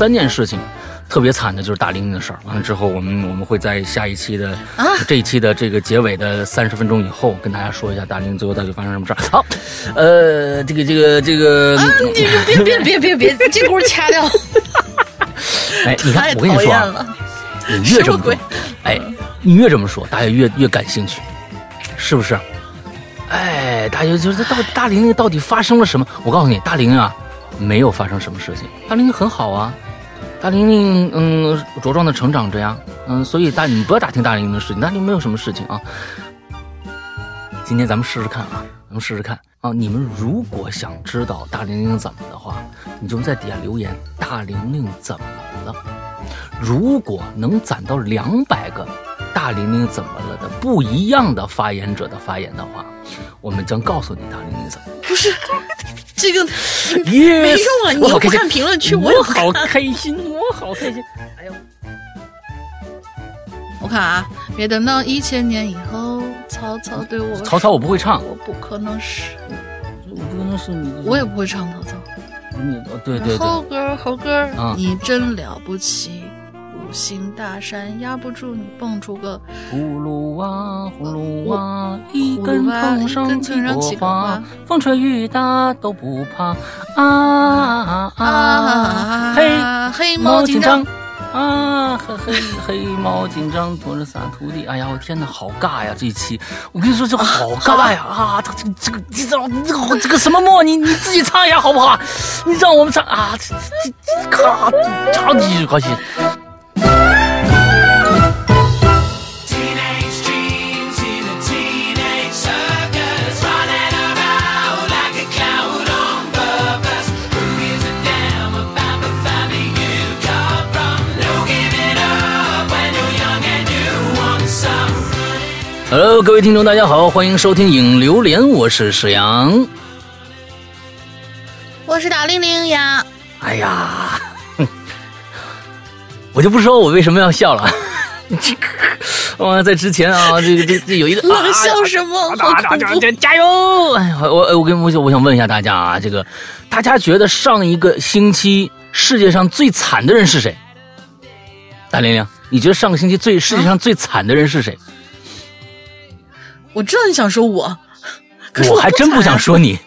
三件事情。特别惨的就是大玲玲的事儿。完了之后，我们我们会在下一期的啊这一期的这个结尾的三十分钟以后，跟大家说一下大玲玲最后到底发生什么事儿。好，呃，这个这个这个，啊，你别别别别别，这轱辘掐掉，哎，你看我跟你说。你越这么哎，你越这么说，大家越越感兴趣，是不是？哎，大家就是到大玲玲到底发生了什么？我告诉你，大玲玲啊，没有发生什么事情，大玲玲很好啊，大玲玲嗯茁壮的成长着呀，嗯，所以大你不要打听大玲玲的事情，大玲玲没有什么事情啊。今天咱们试试看啊，咱们试试看啊！你们如果想知道大玲玲怎么的话，你就在底下留言“大玲玲怎么了”。如果能攒到两百个“大玲玲怎么了”的不一样的发言者的发言的话，我们将告诉你大玲玲怎么了。不是 这个耶，没用啊！你又不看评论区，我好。开心，我好开心。哎呦，我看啊，别等到一千年以后，曹操对我 曹操我不会唱，我不可能是，我不可能是你，我也不会唱曹操。你，哦对对对，猴哥儿猴哥你真了不起，五行大山压不住你蹦出个葫芦娃，葫芦娃，一根藤上一根几藤上几朵花，风吹雨打都不怕啊啊啊！啊嘿，黑猫警长。啊，黑黑黑猫警长驮着仨徒弟，哎呀，我天哪，好尬呀！这一期，我跟你说，这好尬呀！啊，他这个这个，你知道这个这个什么默，你你自己唱一下好不好？你让我们唱啊，这这这咔，超级高兴。Hello，各位听众，大家好，欢迎收听影榴莲，我是史阳。我是大玲玲呀，哎呀，我就不说我为什么要笑了。这个，哇，在之前啊，这个这这有一个 啊冷笑什么？好大家恐怖！加油！哎呀，我我跟我想我想问一下大家啊，这个大家觉得上一个星期世界上最惨的人是谁？大玲玲，你觉得上个星期最世界上最惨的人是谁？我知道你想说我，可是我还真不想说你，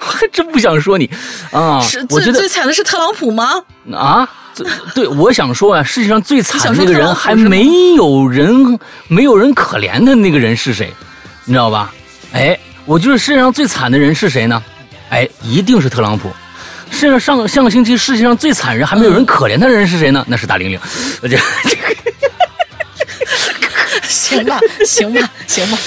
我还真不想说你啊是！我觉得最最惨的是特朗普吗？啊，这对，我想说啊，世界上最惨的那个人，还没有人没有人可怜的那个人是谁？你知道吧？哎，我觉得世界上最惨的人是谁呢？哎，一定是特朗普。世界上上上个星期世界上最惨人还没有人可怜的人是谁呢？那是大玲玲。呃这这个，行吧，行吧，行吧。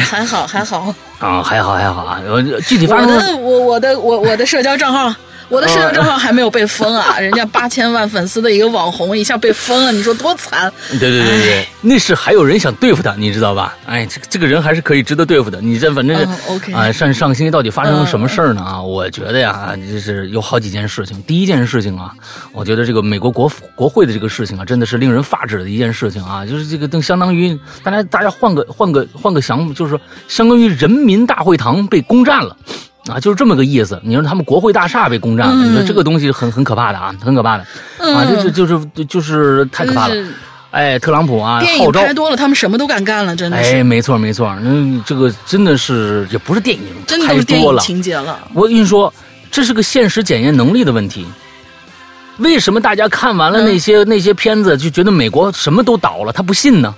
还好还好。啊，还好还好啊。我具体发我的我我的我我的社交账号，我的社交账号还没有被封啊！人家八千万粉丝的一个网红一下被封了，你说多惨？对对对对，那是还有人想对付他，你知道吧？哎，这个这个人还是可以值得对付的。你这反正是、嗯，OK 啊，上上个星期到底发生了什么事儿呢？啊，我觉得呀，就是有好几件事情。第一件事情啊，我觉得这个美国国国会的这个事情啊，真的是令人发指的一件事情啊，就是这个等相当于大家大家换个换个换个想，就是说相当于人民大会堂被攻占了。啊，就是这么个意思。你说他们国会大厦被攻占了，你说这个东西很很可怕的啊，很可怕的、啊，这这就是就是太可怕了哎，特朗普啊，电号召，影拍多了，他们什么都敢干了，真的哎，是，没错没错，嗯，这个真的是也不是电影，真的拍都是电影多了。情节了。我跟你说，这是个现实检验能力的问题。为什么大家看完了那些、那些片子就觉得美国什么都倒了，他不信呢？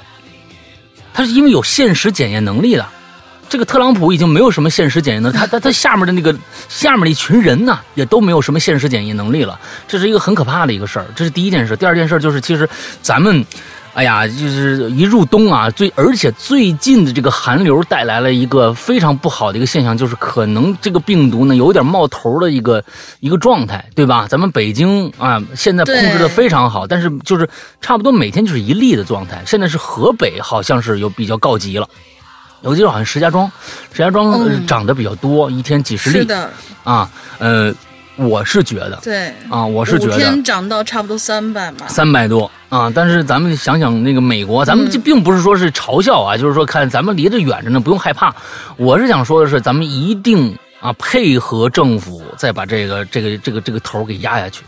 他是因为有现实检验能力的。这个特朗普已经没有什么现实检验能力，他他他下面的那个下面的一群人呢，也都没有什么现实检验能力了，这是一个很可怕的一个事儿。这是第一件事。第二件事就是，其实咱们，哎呀，就是一入冬啊，最而且最近的这个寒流带来了一个非常不好的一个现象，就是可能这个病毒呢有点冒头的一个一个状态，对吧？咱们北京啊，现在控制的非常好，但是就是差不多每天就是一例的状态。现在是河北好像是有比较告急了。有记得好像石家庄，石家庄、涨得比较多，一天几十例是的，啊。呃，我是觉得对，啊，我是觉五得天涨到差不多三百嘛。三百多啊。但是咱们想想那个美国，咱们这并不是说是嘲笑啊，就是说看咱们离着远着呢，不用害怕。我是想说的是，咱们一定啊配合政府，再把这个这个这个这个头给压下去。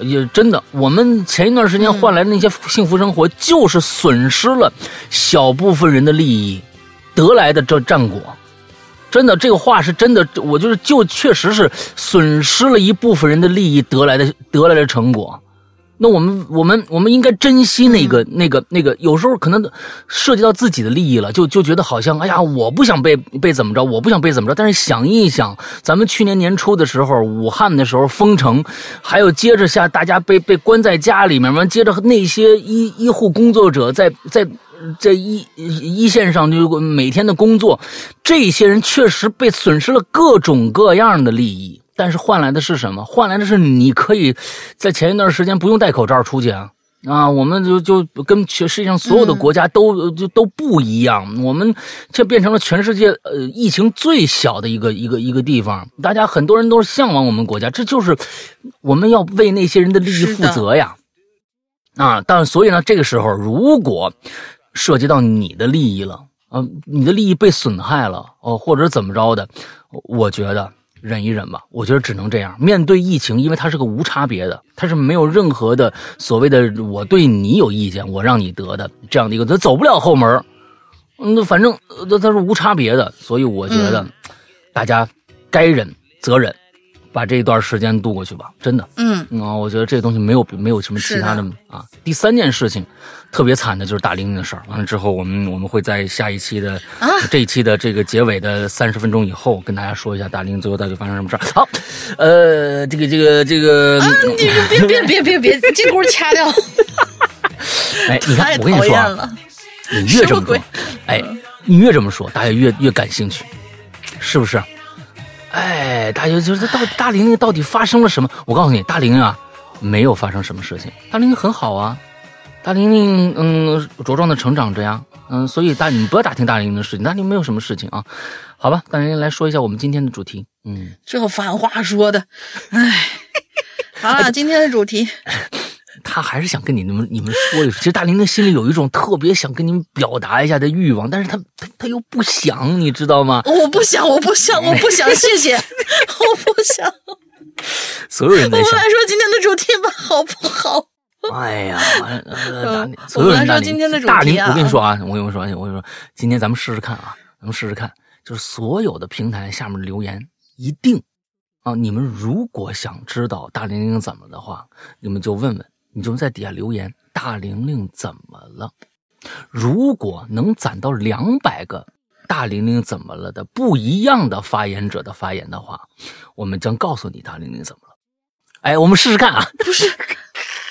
也真的，我们前一段时间换来的那些幸福生活，就是损失了小部分人的利益得来的这战果。真的，这个话是真的，我就是就确实是损失了一部分人的利益得来的得来的成果。那我们我们我们应该珍惜那个、那个那个，有时候可能涉及到自己的利益了，就就觉得好像哎呀，我不想被被怎么着，我不想被怎么着。但是想一想，咱们去年年初的时候，武汉的时候封城，还有接着下大家被被关在家里面，完接着那些医医护工作者在在在一一线上就每天的工作，这些人确实被损失了各种各样的利益。但是换来的是什么？换来的是你可以在前一段时间不用戴口罩出去啊啊！我们就就跟全世界上所有的国家都、就都不一样，我们这变成了全世界呃疫情最小的一个一个一个地方。大家很多人都是向往我们国家，这就是我们要为那些人的利益负责呀啊！但所以呢，这个时候如果涉及到你的利益了，呃，你的利益被损害了哦，或者怎么着的，我觉得。忍一忍吧，我觉得只能这样。面对疫情，因为它是个无差别的，它是没有任何的所谓的我对你有意见，我让你得的这样的一个，它走不了后门。嗯，反正它它是无差别的，所以我觉得大家该忍则忍，把这一段时间度过去吧。真的，嗯啊，我觉得这个东西没有没有什么其他的是啊。第三件事情特别惨的就是大玲玲的事儿。完了之后，我们我们会在下一期的、啊这一期的这个结尾的三十分钟以后，跟大家说一下大玲玲最后到底发生什么事儿。好，呃，这个这个这个，啊，你别别 别别别，这轱辘掐掉，哎，你看我跟你说。你越这么说哎，你越这么说，大家越越感兴趣，是不是？哎，大家就是到大玲玲到底发生了什么？我告诉你，大玲玲啊，没有发生什么事情，大玲玲很好啊，大玲玲嗯茁壮的成长着呀，嗯，所以大你们不要打听大玲玲的事情，大玲玲没有什么事情啊，好吧，大玲玲来说一下我们今天的主题，嗯，这反话说的，哎。好了，今天的主题，他还是想跟你们你们说一说，其实大玲玲心里有一种特别想跟你们表达一下的欲望，但是他他他又不想，你知道吗？我不想，我不想，我不想，谢谢，我不想。所有人在想我们来，说今天的主题吧，好不好？哎呀，呃，大嗯所有人大龄我们来说今天的主题我跟你说啊，我跟你说，我跟你说，今天咱们试试看啊，咱们试试看，就是所有的平台下面留言一定啊，你们如果想知道大玲玲怎么的话，你们就问问，你就在底下留言，大玲玲怎么了？如果能攒到两百个大玲玲怎么了的不一样的发言者的发言的话，我们将告诉你大玲玲怎么了。哎，我们试试看啊！不是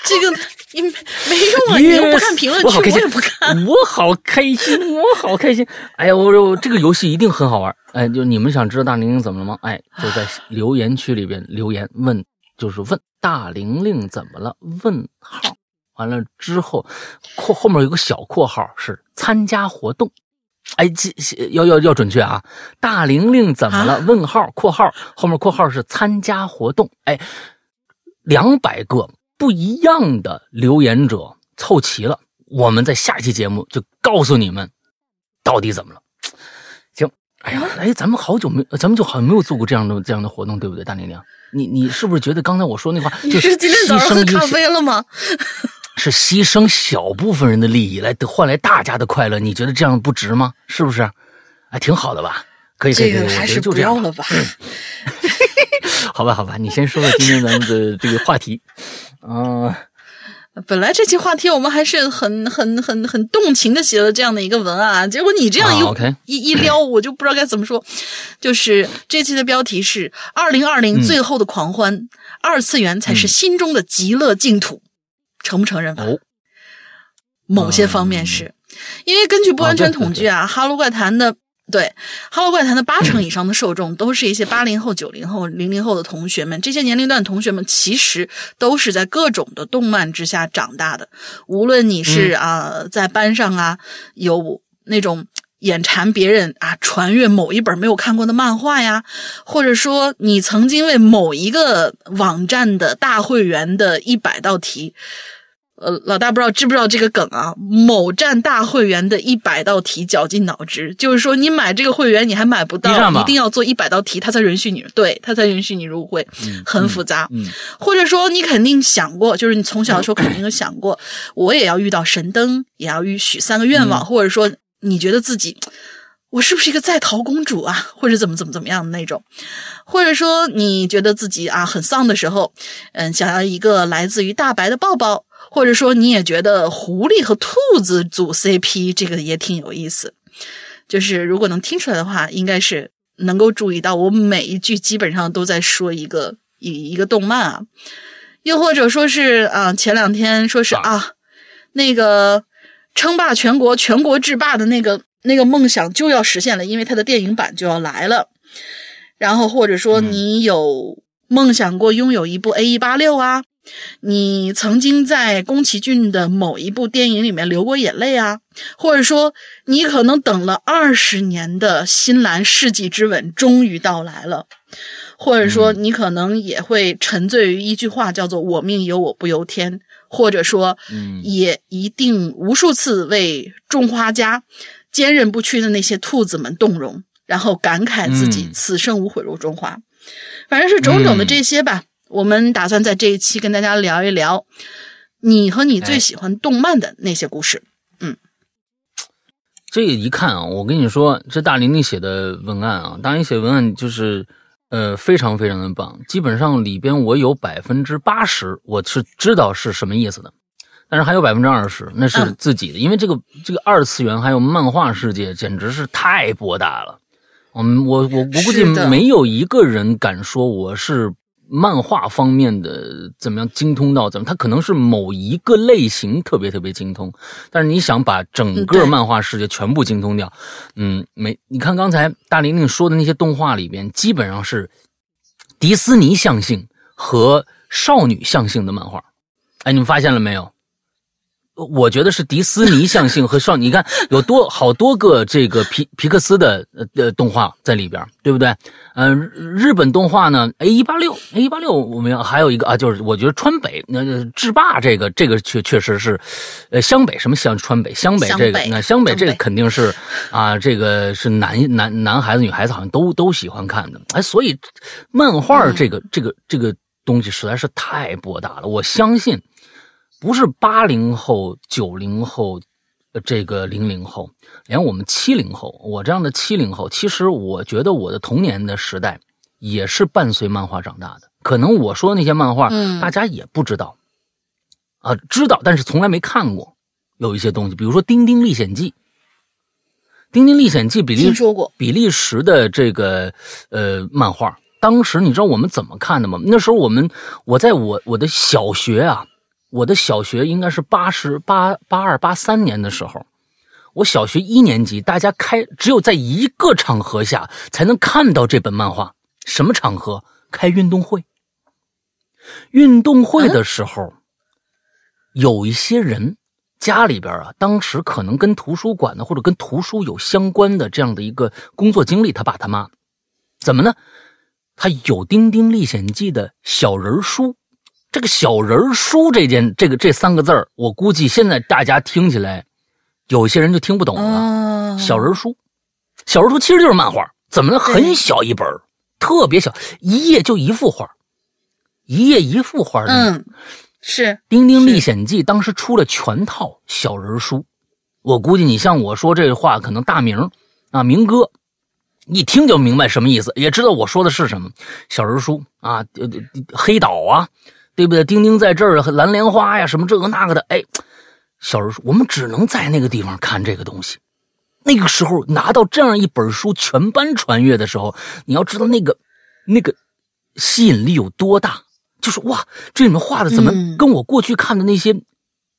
这个，你没用啊！你又不看评论区，我好开心，我也不看。我好开心，我好开心。哎呀，我说这个游戏一定很好玩。哎，就你们想知道大玲玲怎么了吗？哎，就在留言区里边留言问，就是问大玲玲怎么了？问号。完了之后，括后面有个小括号是参加活动。哎，这这要要要准确啊！大玲玲怎么了？啊问号括号后面括号是参加活动。哎，两百个不一样的留言者凑齐了，我们在下一期节目就告诉你们到底怎么了。行，哎呀，哎，咱们好久没，咱们就好像没有做过这样的这样的活动，对不对，大玲玲？你你是不是觉得刚才我说那话你就是今天早上喝咖啡了吗？是牺牲小部分人的利益来得换来大家的快乐，你觉得这样不值吗？是不是？哎，挺好的吧？可以，可以，可以，还是觉得就这样吧。不要了吧。好吧，好吧，你先说说今天咱们的这个话题。嗯、本来这期话题我们还是很很很很动情的写了这样的一个文案，结果你这样一、一一撩，我就不知道该怎么说。就是这期的标题是“二零二零最后的狂欢”，二次元才是心中的极乐净土，承不承认吧？哦，某些方面是，因为根据不完全统计啊，哈喽怪谈》的对《哈喽怪谈》的八成以上的受众都是一些八零后、九零后、零零后的同学们，这些年龄段的同学们其实都是在各种的动漫之下长大的。无论你是啊、在班上啊有那种。眼馋别人啊，传阅某一本没有看过的漫画呀，或者说你曾经为某一个网站的大会员的一百道题呃，老大不知道知不知道这个梗啊？某站大会员的一百道题绞尽脑汁，就是说你买这个会员你还买不到，一定要做一百道题，他才允许你，对他才允许你入会，很复杂。嗯或者说你肯定想过，就是你从小的时候肯定有想过，我也要遇到神灯，也要预许三个愿嗯。望，或者说你觉得自己我是不是一个在逃公主啊，或者怎么怎么怎么样的那种，或者说你觉得自己啊很丧的时候，嗯，想要一个来自于大白的抱抱，或者说你也觉得狐狸和兔子组 CP 这个也挺有意思，就是如果能听出来的话，应该是能够注意到我每一句基本上都在说一个一一个动漫啊，又或者说是啊前两天说是啊那个称霸全国、全国制霸的那个那个梦想就要实现了，因为它的电影版就要来了。然后或者说你有梦想过拥有一部 A 一八六啊，你曾经在宫崎骏的某一部电影里面流过眼泪啊，或者说你可能等了二十年的新兰世纪之吻终于到来了。或者说，你可能也会沉醉于一句话，叫做“我命由我不由天”，或者说，嗯也一定无数次为种花家坚韧不屈的那些兔子们动容，然后感慨自己嗯此生无悔入中华。反正是种种的这些吧。我们打算在这一期跟大家聊一聊你和你最哎喜欢动漫的那些故事。嗯这个一看啊，我跟你说，这大玲玲写的文案啊，大玲玲写文案就是，呃，非常非常的棒。基本上里边我有百分之八十我是知道是什么意思的，但是还有百分之二十那是嗯自己的，因为这个这个二次元还有漫画世界简直是太博大了。嗯，我我我估计没有一个人敢说我是漫画方面的怎么样精通到怎么，他可能是某一个类型特别特别精通，但是你想把整个漫画世界全部精通掉，嗯，没。你看刚才大玲玲说的那些动画里边，基本上是迪斯尼象性和少女象性的漫画。哎，你们发现了没有？我觉得是迪斯尼象性和少女，你看有多好多个这个皮皮克斯的呃呃动画在里边，对不对？嗯、日日本动画呢，A 一八六 A 一八六，我们要还有一个啊，就是我觉得川北那、呃、制霸这个这个确确实是，呃湘北什么湘川北湘北这个那湘北这个肯定是啊，这个是男男男孩子女孩子好像都都喜欢看的，哎，所以漫画这个、这个这个东西实在是太博大了，我相信。不是八零后、九零后，呃这个零零后，连我们七零后，我这样的七零后，其实我觉得我的童年的时代也是伴随漫画长大的。可能我说的那些漫画，嗯大家也不知道，啊，知道，但是从来没看过。有一些东西，比如说《丁丁历险记》，《丁丁历险记》比利听说过比利时的这个呃漫画，当时你知道我们怎么看的吗？那时候我们我在我我的小学啊，我的小学应该是八十八八二八三年的时候，我小学一年级，大家开只有在一个场合下才能看到这本漫画，什么场合？开运动会。运动会的时候，有一些人家里边啊，当时可能跟图书馆呢，或者跟图书有相关的这样的一个工作经历，他爸他妈怎么呢？他有《丁丁历险记》的小人书。这个小人书这件这个这三个字儿，我估计现在大家听起来，有些人就听不懂了。哦，小人书，小人书其实就是漫画，怎么呢？很小一本特别小，一页就一幅画，一页一幅画的。嗯，是《丁丁历险记》当时出了全套小人书，我估计你像我说这话，可能大名啊明哥一听就明白什么意思，也知道我说的是什么。小人书啊，黑岛啊，对不对？丁丁在这儿，蓝莲花呀，什么这个那个的，哎，小人书，我们只能在那个地方看这个东西。那个时候拿到这样一本书，全班传阅的时候，你要知道那个那个吸引力有多大。就是哇，这里面画的怎么嗯跟我过去看的那些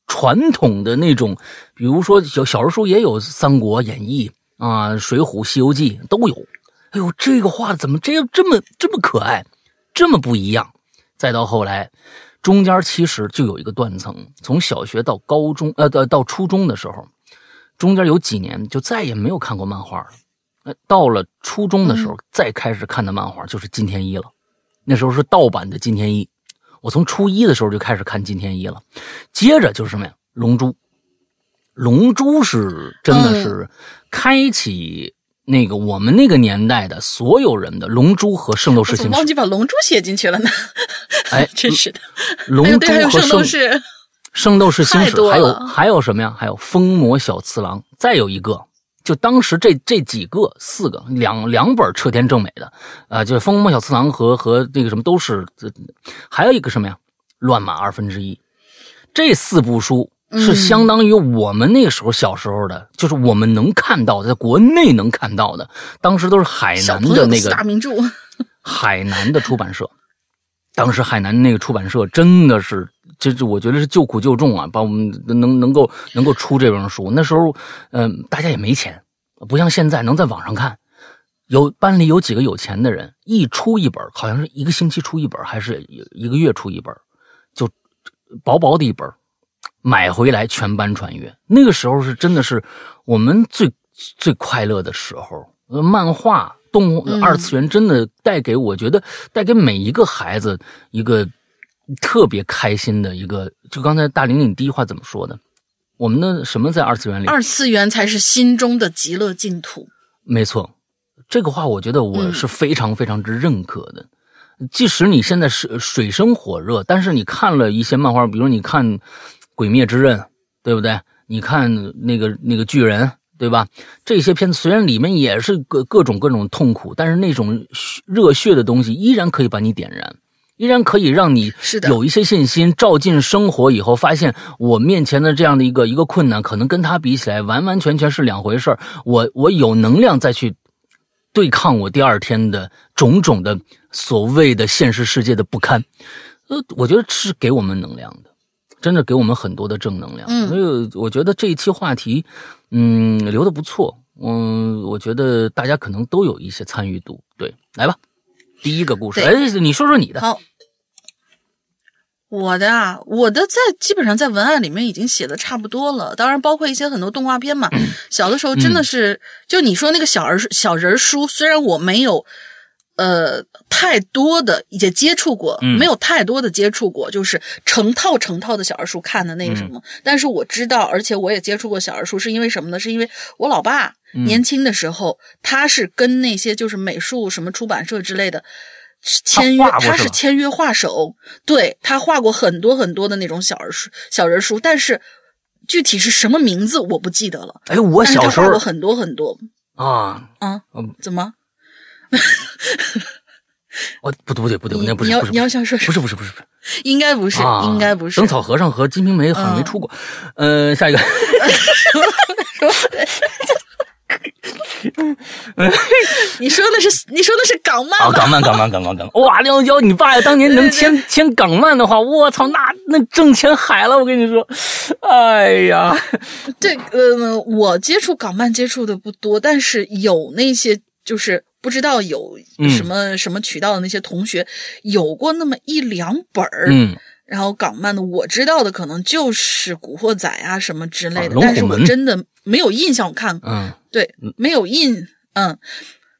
传统的那种，比如说小小人书也有《三国演义》啊，《水浒》《西游记》都有。哎呦，这个画的怎么这样这么这么可爱，这么不一样？再到后来，中间其实就有一个断层，从小学到高中，呃，到到初中的时候，中间有几年就再也没有看过漫画了。呃，到了初中的时候，再开始看的漫画就是金田一了。那时候是盗版的金田一，我从初一的时候就开始看金田一了，接着就是什么呀？龙珠，龙珠是真的是开启那个我们那个年代的所有人的龙珠和圣斗士星矢，我忘记把龙珠写进去了呢？哎，真是的。龙珠和圣斗士，圣斗士星矢，还有还有什么呀？还有风魔小次郎，再有一个，就当时这这几个四个两两本彻天正美的，啊、就是风魔小次郎和和那个什么都是，这还有一个什么呀？乱马二分之一，这四部书。是嗯相当于我们那个时候小时候的，就是我们能看到的，在国内能看到的，当时都是海南的那个大名著，海南的出版社，当时海南那个出版社真的是，这这我觉得是救苦救重啊，把我们能能够能够出这本书。那时候，嗯、大家也没钱，不像现在能在网上看。有班里有几个有钱的人，一出一本，好像是一个星期出一本，还是一个月出一本，就薄薄的一本，买回来全班传阅。那个时候是真的是我们最最快乐的时候。呃，漫画、动嗯二次元真的带给我觉得带给每一个孩子一个特别开心的一个。就刚才大玲玲第一话怎么说的？我们的什么在二次元里？二次元才是心中的极乐净土。没错，这个话我觉得我嗯是非常非常之认可的。即使你现在是水深火热，但是你看了一些漫画，比如你看《鬼灭之刃》，对不对？你看那个那个巨人，对吧？这些片子虽然里面也是各各种各种痛苦，但是那种热血的东西依然可以把你点燃。依然可以让你是的有一些信心，照进生活以后，发现我面前的这样的一个一个困难，可能跟他比起来，完完全全是两回事儿。我我有能量再去对抗我第二天的种种的所谓的现实世界的不堪，呃，我觉得是给我们能量的，真的给我们很多的正能量。嗯所以我觉得这一期话题，嗯，留的不错。嗯，我觉得大家可能都有一些参与度。对，来吧，第一个故事，哎，你说说你的。好，我的啊，我的在基本上在文案里面已经写的差不多了，当然包括一些很多动画片嘛。小的时候真的是，就你说那个小儿小人书，虽然我没有。呃，太多的也接触过，嗯没有太多的接触过，就是成套成套的小人书看的那个什么。但是我知道，而且我也接触过小人书，是因为什么呢？是因为我老爸年轻的时候，他是跟那些就是美术什么出版社之类的签约，他是他是签约画手，对他画过很多很多的那种小人书、小人书，但是具体是什么名字我不记得了。哎，我小时候画过很多很多啊，啊，嗯怎么？哦，不对不对不对，你那不是不是你要你要想说？不是不是不是不是，应该不是，啊应该不是。灯草和尚和金瓶梅好像没嗯出过。呃，下一个，你说的是你说的是港漫啊，吧？港漫港漫港漫港漫，哇，梁娇，你爸呀，当年能签签港漫的话，我操，那那挣钱海了，我跟你说，哎呀，对，呃，我接触港漫接触的不多，但是有那些就是不知道有嗯什么、什么渠道的那些同学有过那么一两本儿。嗯，然后港漫的我知道的可能就是《古惑仔》啊什么之类的，啊但是我真的没有印象看过。嗯对，没有印，嗯，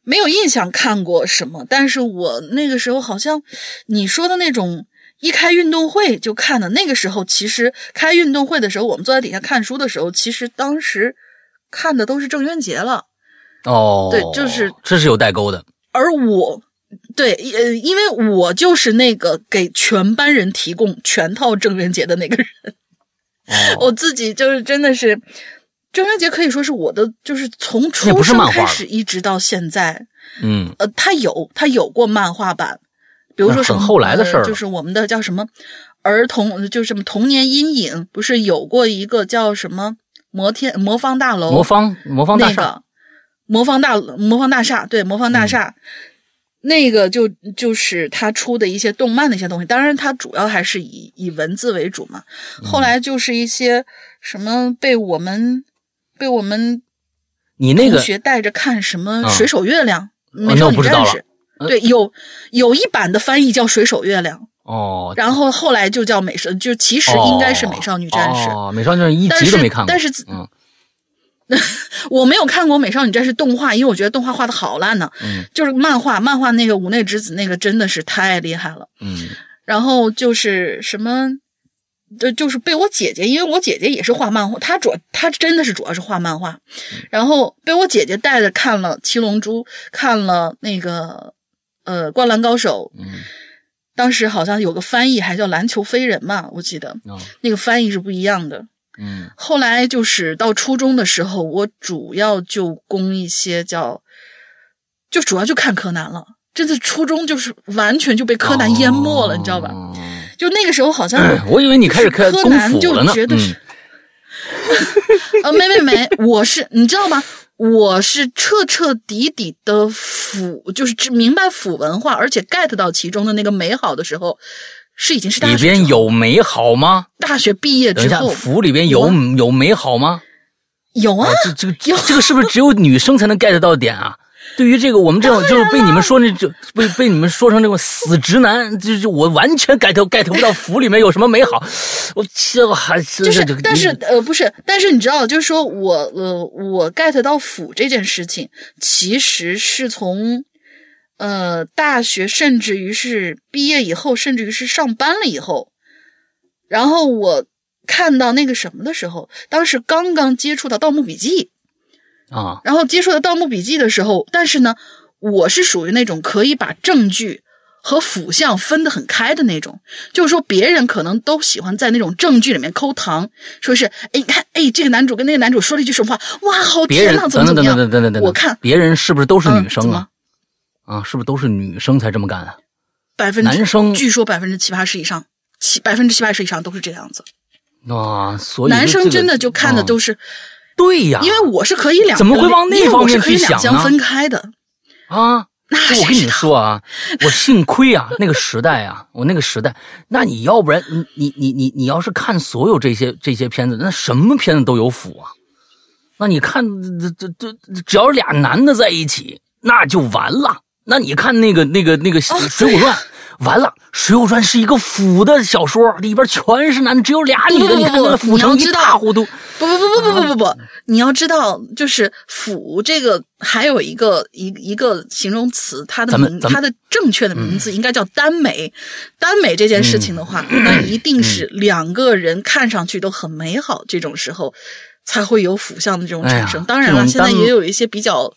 没有印象看过什么。但是我那个时候好像你说的那种一开运动会就看的，那个时候其实开运动会的时候，我们坐在底下看书的时候，其实当时看的都是郑渊洁了。哦，对就是这是有代沟的，而我，对，呃，因为我就是那个给全班人提供全套郑渊洁的那个人，哦，我自己就是真的是。郑渊洁可以说是我的，就是从出生开始一直到现在，嗯。呃，他有他有过漫画版，比如说什么后来的事儿呃就是我们的叫什么儿童，就是什么童年阴影，不是有过一个叫什么摩天魔方大楼，魔方魔方大厦，那个魔方大魔方大厦，对魔方大厦。嗯。那个就就是他出的一些动漫的一些东西，当然他主要还是以以文字为主嘛。嗯。后来就是一些什么被我们被我们你那个同学带着看什么嗯《水手月亮》美那少女战士》对，有有一版的翻译叫《水手月亮》，哦，然后后来就叫美少，就其实应该是美少女战士。哦，美少女战士一但是集都没看过，但是嗯 我没有看过《美少女战士》动画，因为我觉得动画画的好烂呢。嗯。就是漫画，漫画那个五内之子那个真的是太厉害了。嗯。然后就是什么，就就是被我姐姐，因为我姐姐也是画漫画，她主她真的是主要是画漫画，然后被我姐姐带着看了《七龙珠》，看了那个呃《灌篮高手》，嗯。当时好像有个翻译还叫篮球飞人嘛，我记得。哦。那个翻译是不一样的。嗯后来就是到初中的时候，我主要就攻一些叫，就主要就看柯南了。真的初中就是完全就被柯南淹没了，你知道吧？哦就那个时候好像我以为你开始看柯南就。觉得是嗯呃，没没没，我是你知道吗？我是彻彻底底的腐，就是只明白腐文化，而且 get 到其中的那个美好的时候，是已经是大学里边有美好吗？大学毕业之后。府里边有我。有美好吗？有啊。啊，，这这个这这个是不是只有女生才能 get 到点啊？对于这个，我们这种就是被你们说那就被被你们说成这种死直男，就就我完全 get get 不到府里面有什么美好，我这还是就是，但是呃，不是，但是你知道，就是说我呃，我 get 到腐这件事情，其实是从呃大学，甚至于是毕业以后，甚至于是上班了以后，然后我看到那个什么的时候，当时刚刚接触到《盗墓笔记》，啊，然后接触到《盗墓笔记》的时候，但是呢，我是属于那种可以把证据和腐相分得很开的那种，就是说别人可能都喜欢在那种证据里面抠糖，说是哎，你看，哎，这个男主跟那个男主说了一句什么话，哇，好甜呐，怎等等等么怎么样？等等等等，我看别人是不是都是女生啊？啊，是不是都是女生才这么干啊？百分之男生据说百分之七八十以上，七百分之七八十以上都是这样子，啊，所以男生真的就看的都啊是，对呀，因为我是可以两，怎么会往那方面去想呢两相分开的，啊。那我跟你说啊，我幸亏啊，那个时代啊，我那个时代，那你要不然你你你你你要是看所有这些这些片子，那什么片子都有腐啊。那你看这这这，只要是俩男的在一起，那就完了。那你看那个那个那个《水浒传》完了，《水浒传》是一个腐的小说，里边全是男的，只有俩女的。不不不你看那个腐成一塌糊涂。不不不不不不不不，你要知道，就是“腐”这个还有一个一一个形容词，它的名它的正确的名字应该叫耽美。耽美这件事情的话，嗯那 一定是两个人看上去都很美好，这种时候才会有腐相的这种产生。哎当然了，现在也有一些比较。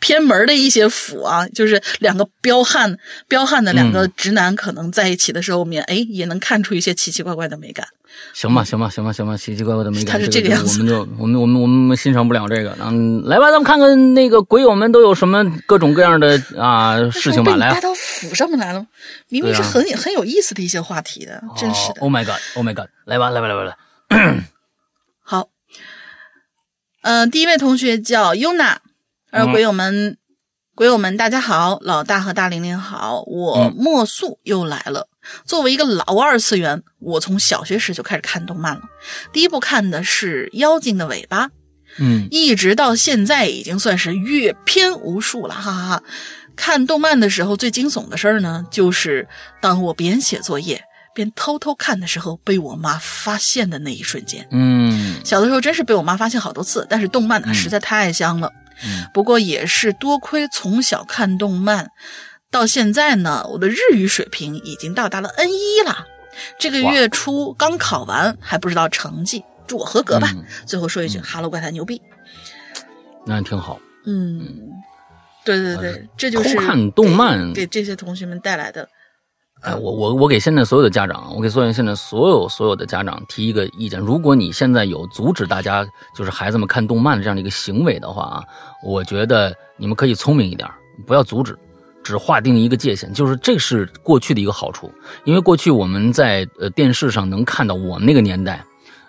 偏门的一些腐啊，就是两个彪悍、彪悍的两嗯个直男可能在一起的时候面，哎，也能看出一些奇奇怪怪的美感。行吧，行吧，行吧，行吧，奇奇怪怪的美感，他是这这个样子我们就我们我们我们欣赏不了这个。嗯，来吧，咱们看看那个鬼友们都有什么各种各样的啊 事情吧。来带，到腐上面来了，明明是很、很有意思的一些话题的，真是的。哦 Oh my God，Oh my God，来吧，来吧，来吧，来。好，呃，第一位同学叫 Yuna，呃，嗯鬼友们，鬼友们，大家好，老大和大玲玲好，我嗯莫素又来了。作为一个老二次元，我从小学时就开始看动漫了。第一部看的是《妖精的尾巴》，嗯一直到现在已经算是阅片无数了，哈哈哈。看动漫的时候最惊悚的事儿呢，就是当我边写作业边偷偷看的时候，被我妈发现的那一瞬间。嗯小的时候真是被我妈发现好多次，但是动漫呢嗯实在太香了。嗯不过也是多亏从小看动漫，到现在呢，我的日语水平已经到达了 N 一了。这个月初刚考完，还不知道成绩，祝我合格吧。嗯最后说一句，哈喽怪谈牛逼。那挺好。嗯，对对对，这就是看动漫给给这些同学们带来的。哎，我我我给现在所有的家长，我给所有现在所有所有的家长提一个意见：如果你现在有阻止大家就是孩子们看动漫的这样的一个行为的话啊，我觉得你们可以聪明一点，不要阻止，只划定一个界限，就是这是过去的一个好处，因为过去我们在呃电视上能看到我们那个年代，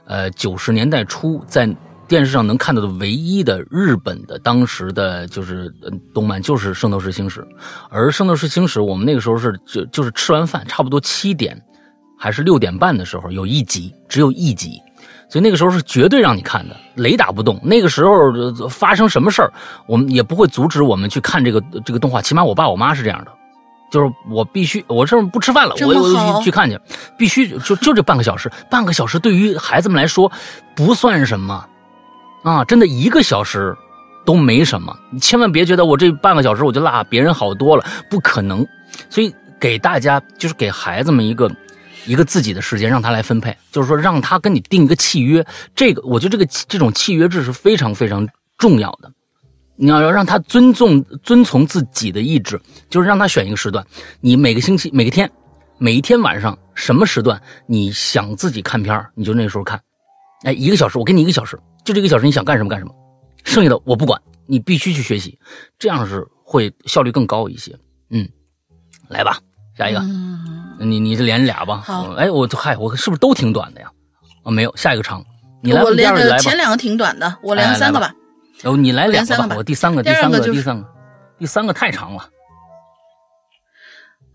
呃九十年代初在。电视上能看到的唯一的日本的当时的就是动漫就是《圣斗士星矢》，而《圣斗士星矢》我们那个时候是就就是吃完饭差不多七点还是六点半的时候有一集，只有一集，所以那个时候是绝对让你看的，雷打不动。那个时候发生什么事儿，我们也不会阻止我们去看这个这个动画，起码我爸我妈是这样的。就是我必须，我这不吃饭了，我我去看去，必须就就这半个小时，半个小时对于孩子们来说不算什么，啊，真的一个小时都没什么。你千万别觉得我这半个小时我就落别人好多了，不可能。所以给大家就是给孩子们一个一个自己的时间，让他来分配，就是说让他跟你定一个契约。这个我觉得这个这种契约制是非常非常重要的。你要要让他尊重遵从自己的意志，就是让他选一个时段，你每个星期每个天每一天晚上什么时段你想自己看片你就那时候看，哎，一个小时我给你一个小时，就这个小时你想干什么干什么，剩下的我不管，你必须去学习，这样是会效率更高一些。嗯，来吧，下一个，你你这连俩吧？好我哎，我嗨，我是不是都挺短的呀？啊，没有，下一个长。你来，我连个。前两个挺短的，我连三个吧。哦，你来两个吧我第三个，第第三个，第三个，第三个太长了。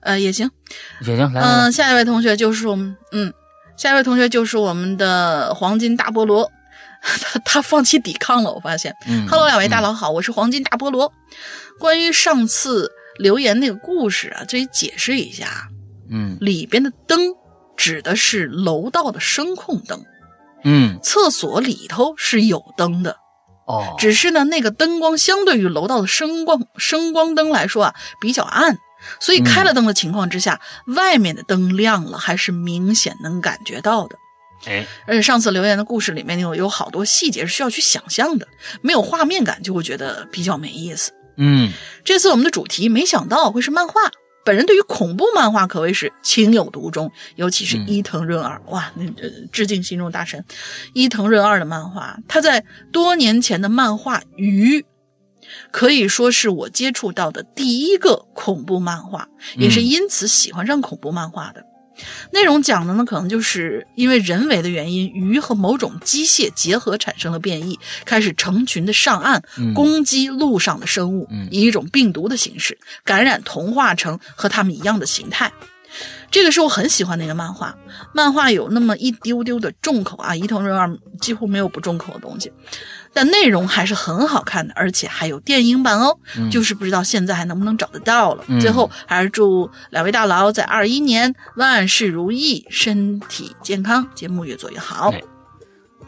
呃，也行。也行，来来嗯、来，下一位同学就是我们，嗯，下一位同学就是我们的黄金大菠萝，他他放弃抵抗了，我发现。嗯 Hello，两位大佬好，我是黄金大菠萝。关于上次留言那个故事啊，这里解释一下，嗯里边的灯指的是楼道的声控灯，嗯厕所里头是有灯的，哦，只是呢，那个灯光相对于楼道的声光声光灯来说啊，比较暗，所以开了灯的情况之下，外面的灯亮了，还是明显能感觉到的。哎，而且上次留言的故事里面有有好多细节是需要去想象的，没有画面感就会觉得比较没意思。嗯这次我们的主题没想到会是漫画，本人对于恐怖漫画可谓是情有独钟，尤其是伊藤润二，哇，那呃致敬心中大神伊藤润二的漫画，他在多年前的漫画《鱼》。可以说是我接触到的第一个恐怖漫画，也是因此喜欢上恐怖漫画的。内容讲的呢，可能就是因为人为的原因，鱼和某种机械结合产生了变异，开始成群的上岸，攻击路上的生物，以一种病毒的形式感染，同化成和它们一样的形态。这个是我很喜欢的一个漫画，漫画有那么一丢丢的重口啊，伊藤润二几乎没有不重口的东西，但内容还是很好看的，而且还有电影版哦，就是不知道现在还能不能找得到了。最后还是祝两位大佬在二一年万事如意，身体健康，节目越做越好。哎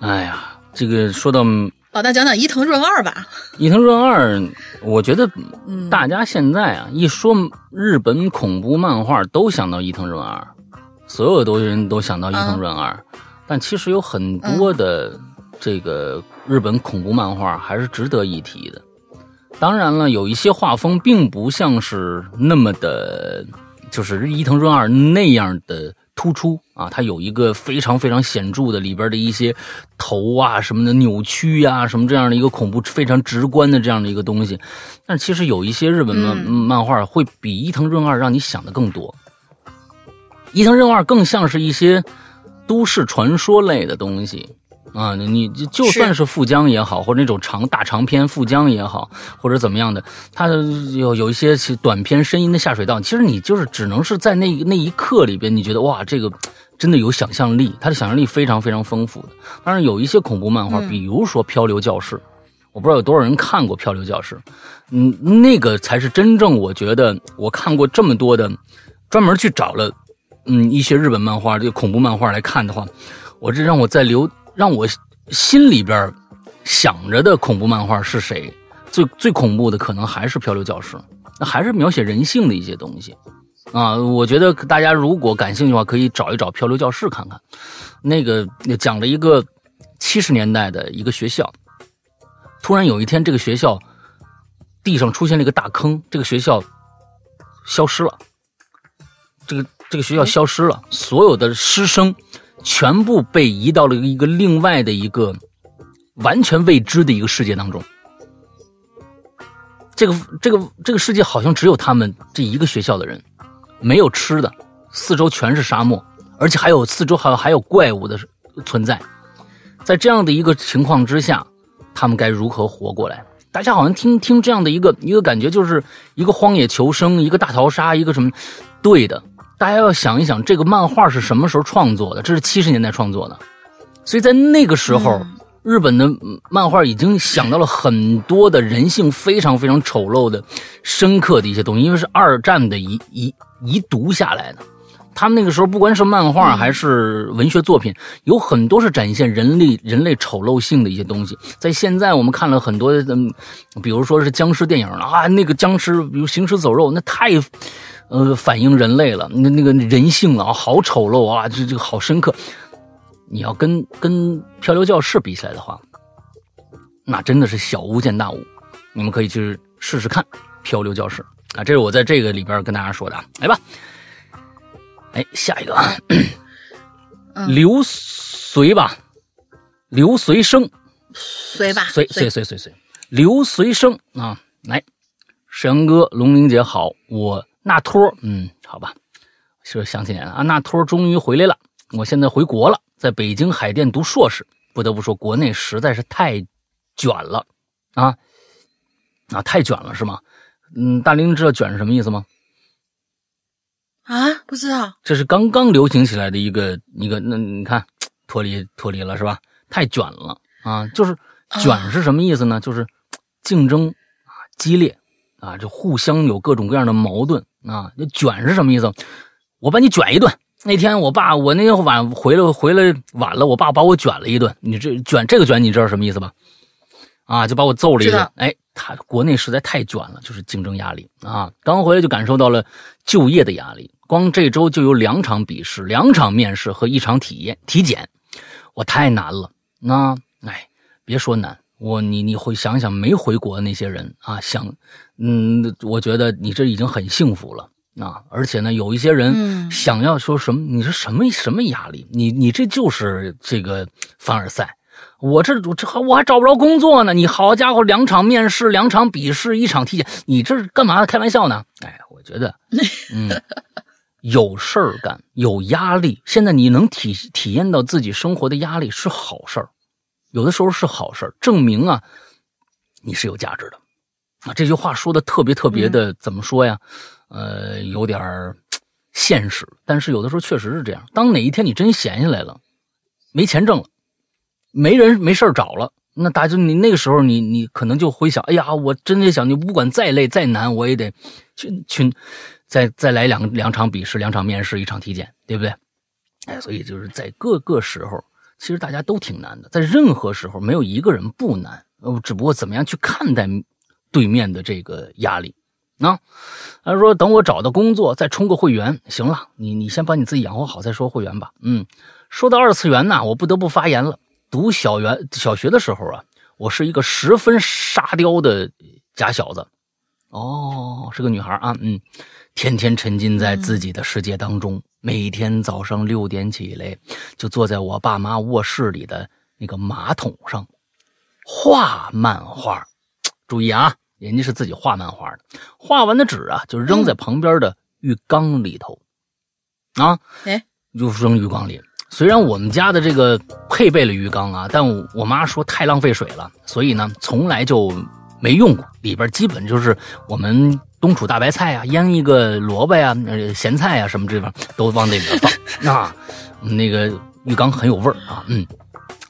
哎呀，这个说到老大讲讲伊藤润二吧，伊藤润二，我觉得嗯大家现在啊一说日本恐怖漫画，都想到伊藤润二，所有的人都想到伊藤润二，但其实有很多的这个日本恐怖漫画还是值得一提的。当然了，有一些画风并不像是那么的，就是伊藤润二那样的突出啊，它有一个非常非常显著的里边的一些头啊什么的扭曲呀、什么这样的一个恐怖非常直观的这样的一个东西。但其实有一些日本漫、漫画会比伊藤润二让你想的更多。伊藤润二更像是一些都市传说类的东西啊，你就就算是富江也好，或者那种长大长篇富江也好，或者怎么样的，它有有一些其短篇声音的下水道，其实你就是只能是在那那一刻里边，你觉得哇，这个真的有想象力，他的想象力非常非常丰富的。当然有一些恐怖漫画，比如说《漂流教室》，我不知道有多少人看过《漂流教室》，嗯，那个才是真正我觉得我看过这么多的，专门去找了，嗯，一些日本漫画这个恐怖漫画来看的话，我这让我在留让我心里边想着的恐怖漫画是谁？最最恐怖的可能还是《漂流教室》，那还是描写人性的一些东西啊。我觉得大家如果感兴趣的话，可以找一找《漂流教室》看看，那个讲了一个七十年代的一个学校，突然有一天这个学校地上出现了一个大坑，这个学校消失了，这个这个学校消失了，所有的师生全部被移到了一个另外的一个完全未知的一个世界当中。这个这个这个世界好像只有他们这一个学校的人，没有吃的，四周全是沙漠，而且还有四周还有还有怪物的存在。在这样的一个情况之下，他们该如何活过来？大家好像听听这样的一个一个感觉，就是一个荒野求生，一个大逃杀，一个什么？对的，大家要想一想，这个漫画是什么时候创作的？这是七十年代创作的，所以在那个时候，日本的嗯漫画已经想到了很多的人性非常非常丑陋的、深刻的一些东西，因为是二战的遗遗遗毒下来的。他们那个时候，不管是漫画还是文学作品，有很多是展现人类人类丑陋性的一些东西。在现在，我们看了很多，嗯，比如说是僵尸电影了啊，那个僵尸，比如行尸走肉，那太呃反映人类了，那那个人性了啊，好丑陋啊，这这个好深刻。你要跟跟漂流教室比起来的话，那真的是小巫见大巫。你们可以去试试看漂流教室。啊，这是我在这个里边跟大家说的啊。来吧，哎，下一个。啊，嗯。刘随吧，刘随生，随吧，随随随随随，刘随生。啊，来，沈阳哥、龙玲姐好，我那托，嗯，好吧，是想起来了啊，那托终于回来了，我现在回国了，在北京海淀读硕士，不得不说，国内实在是太卷了啊啊，太卷了是吗？嗯，大林知道卷是什么意思吗？啊，不知道，这是刚刚流行起来的一个一个，那你看脱离脱离了是吧？太卷了啊！就是卷是什么意思呢？就是竞争啊激烈啊，就互相有各种各样的矛盾啊。那卷是什么意思？我把你卷一顿。那天我爸我那天晚回来回来晚了，我爸把我卷了一顿。你这卷这个卷你知道什么意思吧？啊，就把我揍了一顿。哎，他国内实在太卷了，就是竞争压力啊。刚回来就感受到了就业的压力，光这周就有两场笔试、两场面试和一场体验体检，我太难了。那哎，别说难，我你你会想想没回国的那些人啊，想，嗯，我觉得你这已经很幸福了。啊，而且呢，有一些人嗯想要说什么，你是什么什么压力？你你这就是这个凡尔赛。我这我这还我还找不着工作呢，你好家伙，两场面试，两场笔试，一场体检，你这是干嘛？开玩笑呢？哎，我觉得，嗯，有事儿干，有压力。现在你能体体验到自己生活的压力是好事儿，有的时候是好事儿，证明啊你是有价值的。啊，这句话说的特别特别的，怎么说呀？呃，有点现实，但是有的时候确实是这样。当哪一天你真闲下来了，没钱挣了，没人没事儿找了，那大家你那个时候你你可能就会想，哎呀，我真的想，你不管再累再难，我也得去去再再来两两场笔试，两场面试，一场体检，对不对？哎，所以就是在各个时候，其实大家都挺难的，在任何时候没有一个人不难，呃，只不过怎么样去看待对面的这个压力。啊，他说等我找到工作再充个会员，行了，你你先把你自己养活好再说会员吧。嗯，说到二次元呢，我不得不发言了。读小园小学的时候啊，我是一个十分沙雕的假小子。哦，是个女孩啊，嗯，天天沉浸在自己的世界当中，每天早上六点起来，就坐在我爸妈卧室里的那个马桶上画漫画。注意啊，人家是自己画漫画的，画完的纸啊就扔在旁边的浴缸里头，啊，哎，就扔浴缸里。虽然我们家的这个配备了浴缸啊，但我我妈说太浪费水了，所以呢从来就没用过。里边基本就是我们冬储大白菜啊，腌一个萝卜呀、呃咸菜呀什么这方都往那里边放 啊。那个浴缸很有味儿啊，嗯。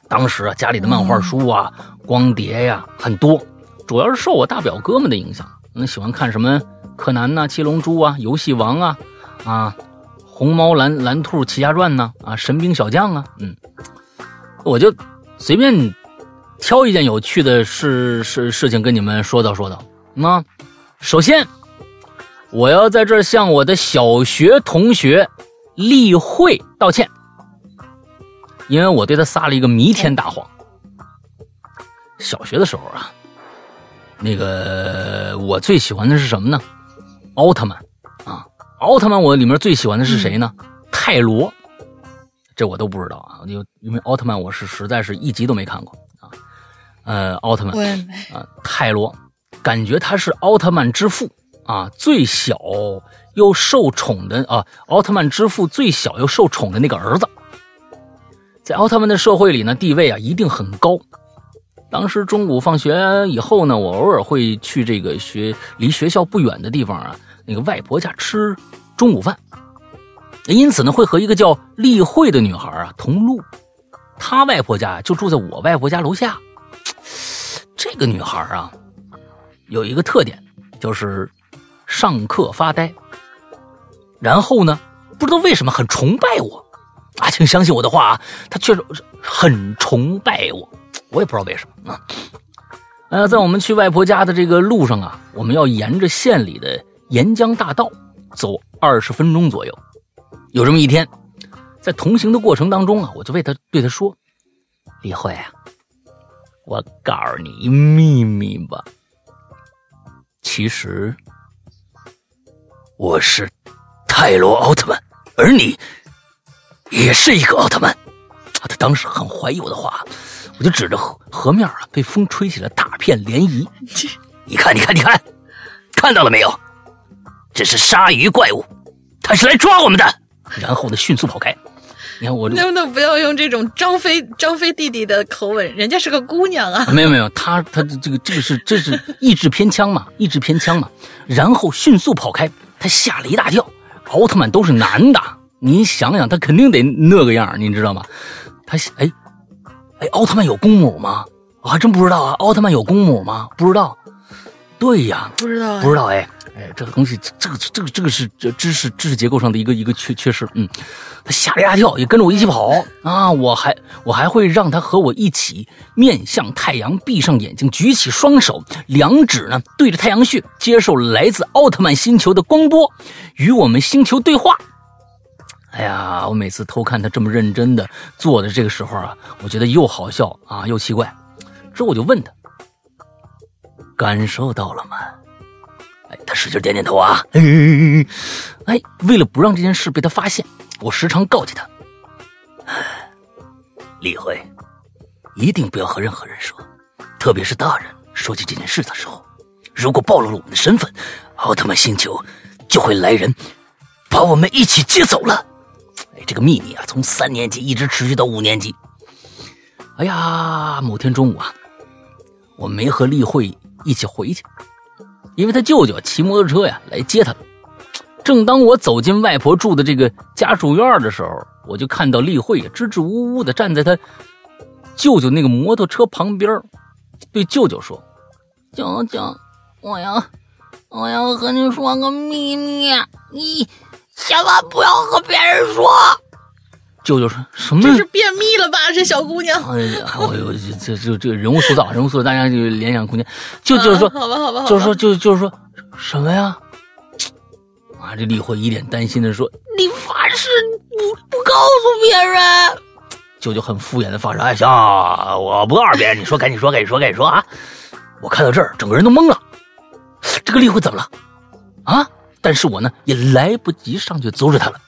当时啊，家里的漫画书啊、光碟呀、很多，主要是受我大表哥们的影响，那喜欢看什么柯南呐、七龙珠啊、游戏王啊、啊红猫蓝蓝兔奇侠传呐、啊神兵小将啊，嗯，我就随便挑一件有趣的事事事情跟你们说道说道。那、首先，我要在这儿向我的小学同学例会道歉，因为我对他撒了一个弥天大谎。小学的时候啊，那个我最喜欢的是什么呢？奥特曼啊，奥特曼我里面最喜欢的是谁呢？泰罗，这我都不知道啊，因为因为奥特曼我是实在是一集都没看过啊。呃，奥特曼。啊，泰罗，感觉他是奥特曼之父啊，最小又受宠的啊，奥特曼之父最小又受宠的那个儿子，在奥特曼的社会里呢，地位啊一定很高。当时中午放学以后呢，我偶尔会去这个学离学校不远的地方啊，那个外婆家吃中午饭，因此呢，会和一个叫丽慧的女孩啊同路。她外婆家就住在我外婆家楼下。这个女孩啊，有一个特点，就是上课发呆，然后呢，不知道为什么很崇拜我啊，请相信我的话啊，她确实很崇拜我，我也不知道为什么啊。呃，在我们去外婆家的这个路上啊，我们要沿着县里的沿江大道走二十分钟左右。有这么一天，在同行的过程当中啊，我就为他对他说：“李慧啊，我告诉你一秘密吧，其实我是泰罗奥特曼，而你也是一个奥特曼。”他当时很怀疑我的话，我就指着河河面啊，被风吹起了大片涟漪。你看，你看，你看，看到了没有？这是鲨鱼怪物，它是来抓我们的。然后呢，迅速跑开。你看我这能不能不要用这种张飞张飞弟弟的口吻？人家是个姑娘啊！没有没有，他他这个这个是这是意志偏腔嘛，意志偏腔嘛。然后迅速跑开，他吓了一大跳。奥特曼都是男的，你想想，他肯定得那个样儿，你知道吗？他哎哎，奥特曼有公母吗？我还真不知道啊。奥特曼有公母吗？不知道。对呀，不知道、啊，不知道哎哎，这个东西，这个这个这个是这知识知识结构上的一个一个缺缺失。嗯，他吓了一大跳，也跟着我一起跑啊！我还我还会让他和我一起面向太阳，闭上眼睛，举起双手，两指呢对着太阳穴，接受来自奥特曼星球的光波，与我们星球对话。哎呀，我每次偷看他这么认真的做的这个时候啊，我觉得又好笑啊，又奇怪。之后我就问他。感受到了吗？哎，他使劲点点头啊。哎，为了不让这件事被他发现，我时常告诫他：李辉，一定不要和任何人说，特别是大人说起这件事的时候。如果暴露了我们的身份，奥特曼星球就会来人把我们一起接走了。哎，这个秘密啊，从三年级一直持续到五年级。哎呀，某天中午啊，我没和丽慧。一起回去，因为他舅舅骑摩托车呀来接他。正当我走进外婆住的这个家属院的时候，我就看到丽慧也支支吾吾的站在他舅舅那个摩托车旁边，对舅舅说：“舅舅，我要我要和你说个秘密，你千万不要和别人说。”舅舅说什么？这是便秘了吧？这小姑娘。哎呀，我我这这这个人物塑造，人物塑造，大家就联想空间。就就是说，好吧，好吧，好吧就是说，就就是说什么呀？啊，这李慧一脸担心的说：“你发誓不不告诉别人。”舅舅很敷衍的发誓：“哎，行，我不告诉别人。你说，赶紧说，赶紧说，赶紧说啊！”我看到这儿，整个人都懵了。这个丽慧怎么了？啊！但是我呢，也来不及上去阻止他了。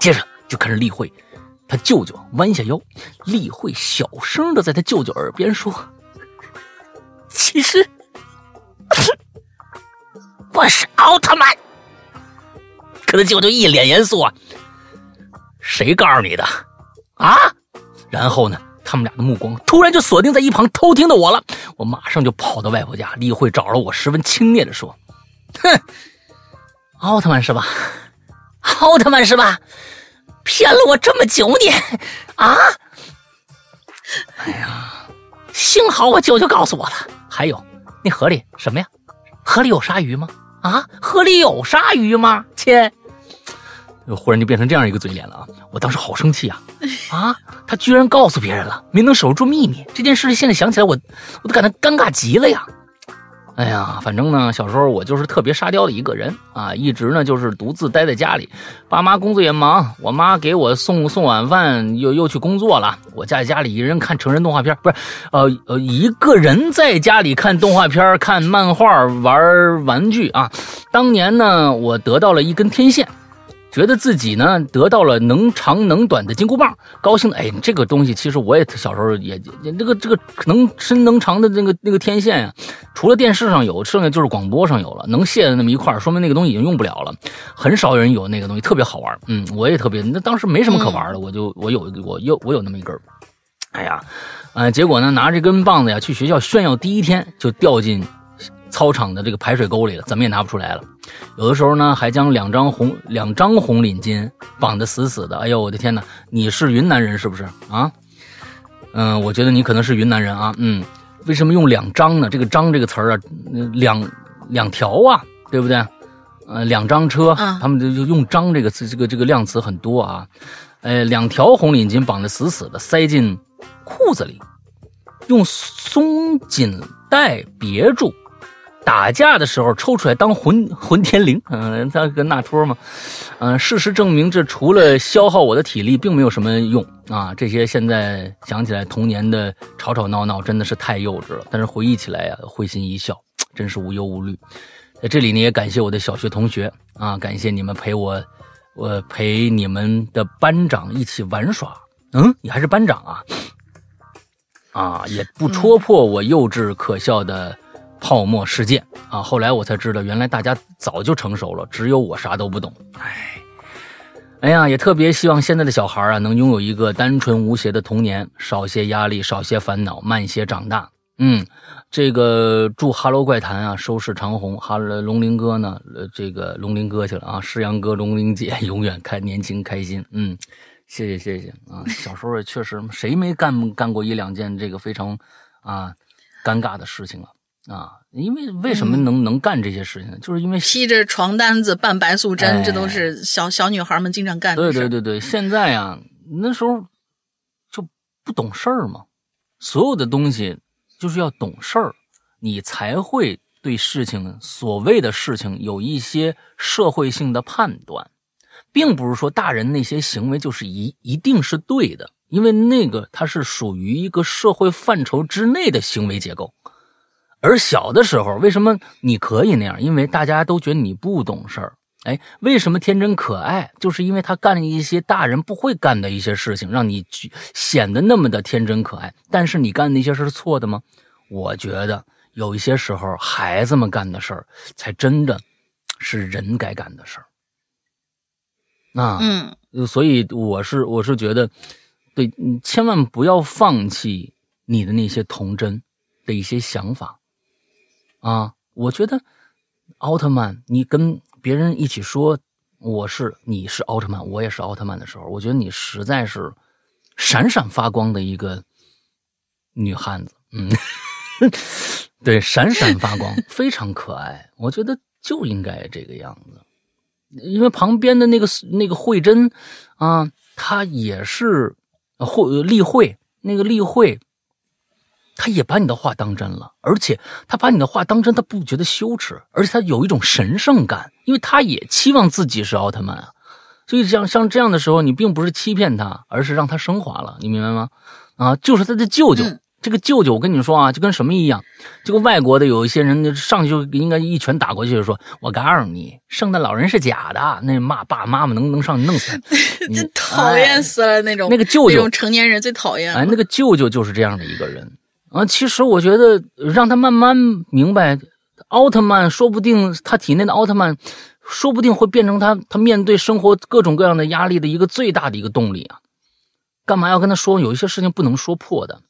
接着。就看着丽慧，他舅舅弯下腰，丽慧小声的在他舅舅耳边说：“其实 我是奥特曼。”可他舅舅一脸严肃啊：“谁告诉你的？啊？”然后呢，他们俩的目光突然就锁定在一旁偷听的我了。我马上就跑到外婆家，丽慧找了我，十分轻蔑的说：“哼，奥特曼是吧？奥特曼是吧？”骗了我这么久你啊！哎呀，幸好我舅舅告诉我了。还有，那河里什么呀？河里有鲨鱼吗？啊，河里有鲨鱼吗？切！忽然就变成这样一个嘴脸了啊！我当时好生气啊！啊，他居然告诉别人了，没能守住秘密。这件事现在想起来，我我都感到尴尬极了呀！哎呀，反正呢，小时候我就是特别沙雕的一个人啊，一直呢就是独自待在家里，爸妈工作也忙，我妈给我送送晚饭，又又去工作了，我在家里一人看成人动画片，不是，呃呃，一个人在家里看动画片、看漫画、玩玩具啊。当年呢，我得到了一根天线。觉得自己呢得到了能长能短的金箍棒，高兴的哎，这个东西其实我也小时候也这个这个能伸能长的那个那个天线呀，除了电视上有，剩下就是广播上有了，能卸的那么一块，说明那个东西已经用不了了，很少有人有那个东西，特别好玩。嗯，我也特别，那当时没什么可玩的，我就我有我有我有那么一根哎呀，呃，结果呢拿这根棒子呀去学校炫耀，第一天就掉进操场的这个排水沟里了，怎么也拿不出来了。有的时候呢，还将两张红两张红领巾绑得死死的。哎呦，我的天哪！你是云南人是不是啊？嗯，我觉得你可能是云南人啊。嗯，为什么用两张呢？这个“张”这个词儿啊，两两条啊，对不对？呃，两张车，他们就就用“张”这个词，这个这个量词很多啊。呃，两条红领巾绑得死死的，塞进裤子里，用松紧带别住。打架的时候抽出来当混混天绫，嗯、他跟纳托嘛，嗯、事实证明这除了消耗我的体力，并没有什么用啊。这些现在想起来童年的吵吵闹闹真的是太幼稚了，但是回忆起来呀、会心一笑，真是无忧无虑。在这里呢，也感谢我的小学同学啊，感谢你们陪我，我陪你们的班长一起玩耍。嗯，你还是班长啊？啊，也不戳破我幼稚可笑的泡沫世界啊！后来我才知道，原来大家早就成熟了，只有我啥都不懂。哎，哎呀，也特别希望现在的小孩啊，能拥有一个单纯无邪的童年，少些压力，少些烦恼，慢些长大。嗯，这个祝《哈喽怪谈》啊收视长虹，哈喽龙鳞哥呢，这个龙鳞哥去了啊，诗阳哥、龙鳞姐 永远开年轻开心。嗯，谢谢谢谢啊！小时候也确实，谁没干干过一两件这个非常啊尴尬的事情啊啊！因为为什么能、能干这些事情呢？就是因为披着床单子拌白素贞，哎这都是小小女孩们经常干的事。对对对对，现在啊，那时候就不懂事儿嘛，所有的东西就是要懂事儿，你才会对事情所谓的事情有一些社会性的判断，并不是说大人那些行为就是一一定是对的，因为那个它是属于一个社会范畴之内的行为结构。而小的时候，为什么你可以那样？因为大家都觉得你不懂事儿。哎，为什么天真可爱？就是因为他干了一些大人不会干的一些事情，让你去显得那么的天真可爱。但是你干的那些事是错的吗？我觉得有一些时候，孩子们干的事儿才真的是人该干的事儿。啊，嗯，呃所以我是我是觉得，对，你千万不要放弃你的那些童真的一些想法啊！我觉得奥特曼，你跟别人一起说我是你是奥特曼，我也是奥特曼的时候，我觉得你实在是闪闪发光的一个女汉子，嗯，对，闪闪发光，非常可爱，我觉得就应该这个样子。因为旁边的那个那个慧珍啊，她也是呃慧例会那个例会，她也把你的话当真了，而且他把你的话当真，他不觉得羞耻，而且他有一种神圣感，因为他也期望自己是奥特曼啊。所以像像这样的时候，你并不是欺骗他，而是让他升华了，你明白吗？啊，就是他的舅舅，嗯这个舅舅，我跟你说啊，就跟什么一样，这个外国的有一些人上去就应该一拳打过去，就说：“我告诉你，圣诞老人是假的。”那骂爸妈妈能能上去弄死他，你 这讨厌死了那种那个舅舅那种成年人最讨厌了。哎，那个舅舅就是这样的一个人啊。其实我觉得让他慢慢明白，奥特曼说不定他体内的奥特曼，说不定会变成他他面对生活各种各样的压力的一个最大的一个动力啊。干嘛要跟他说？有一些事情不能说破的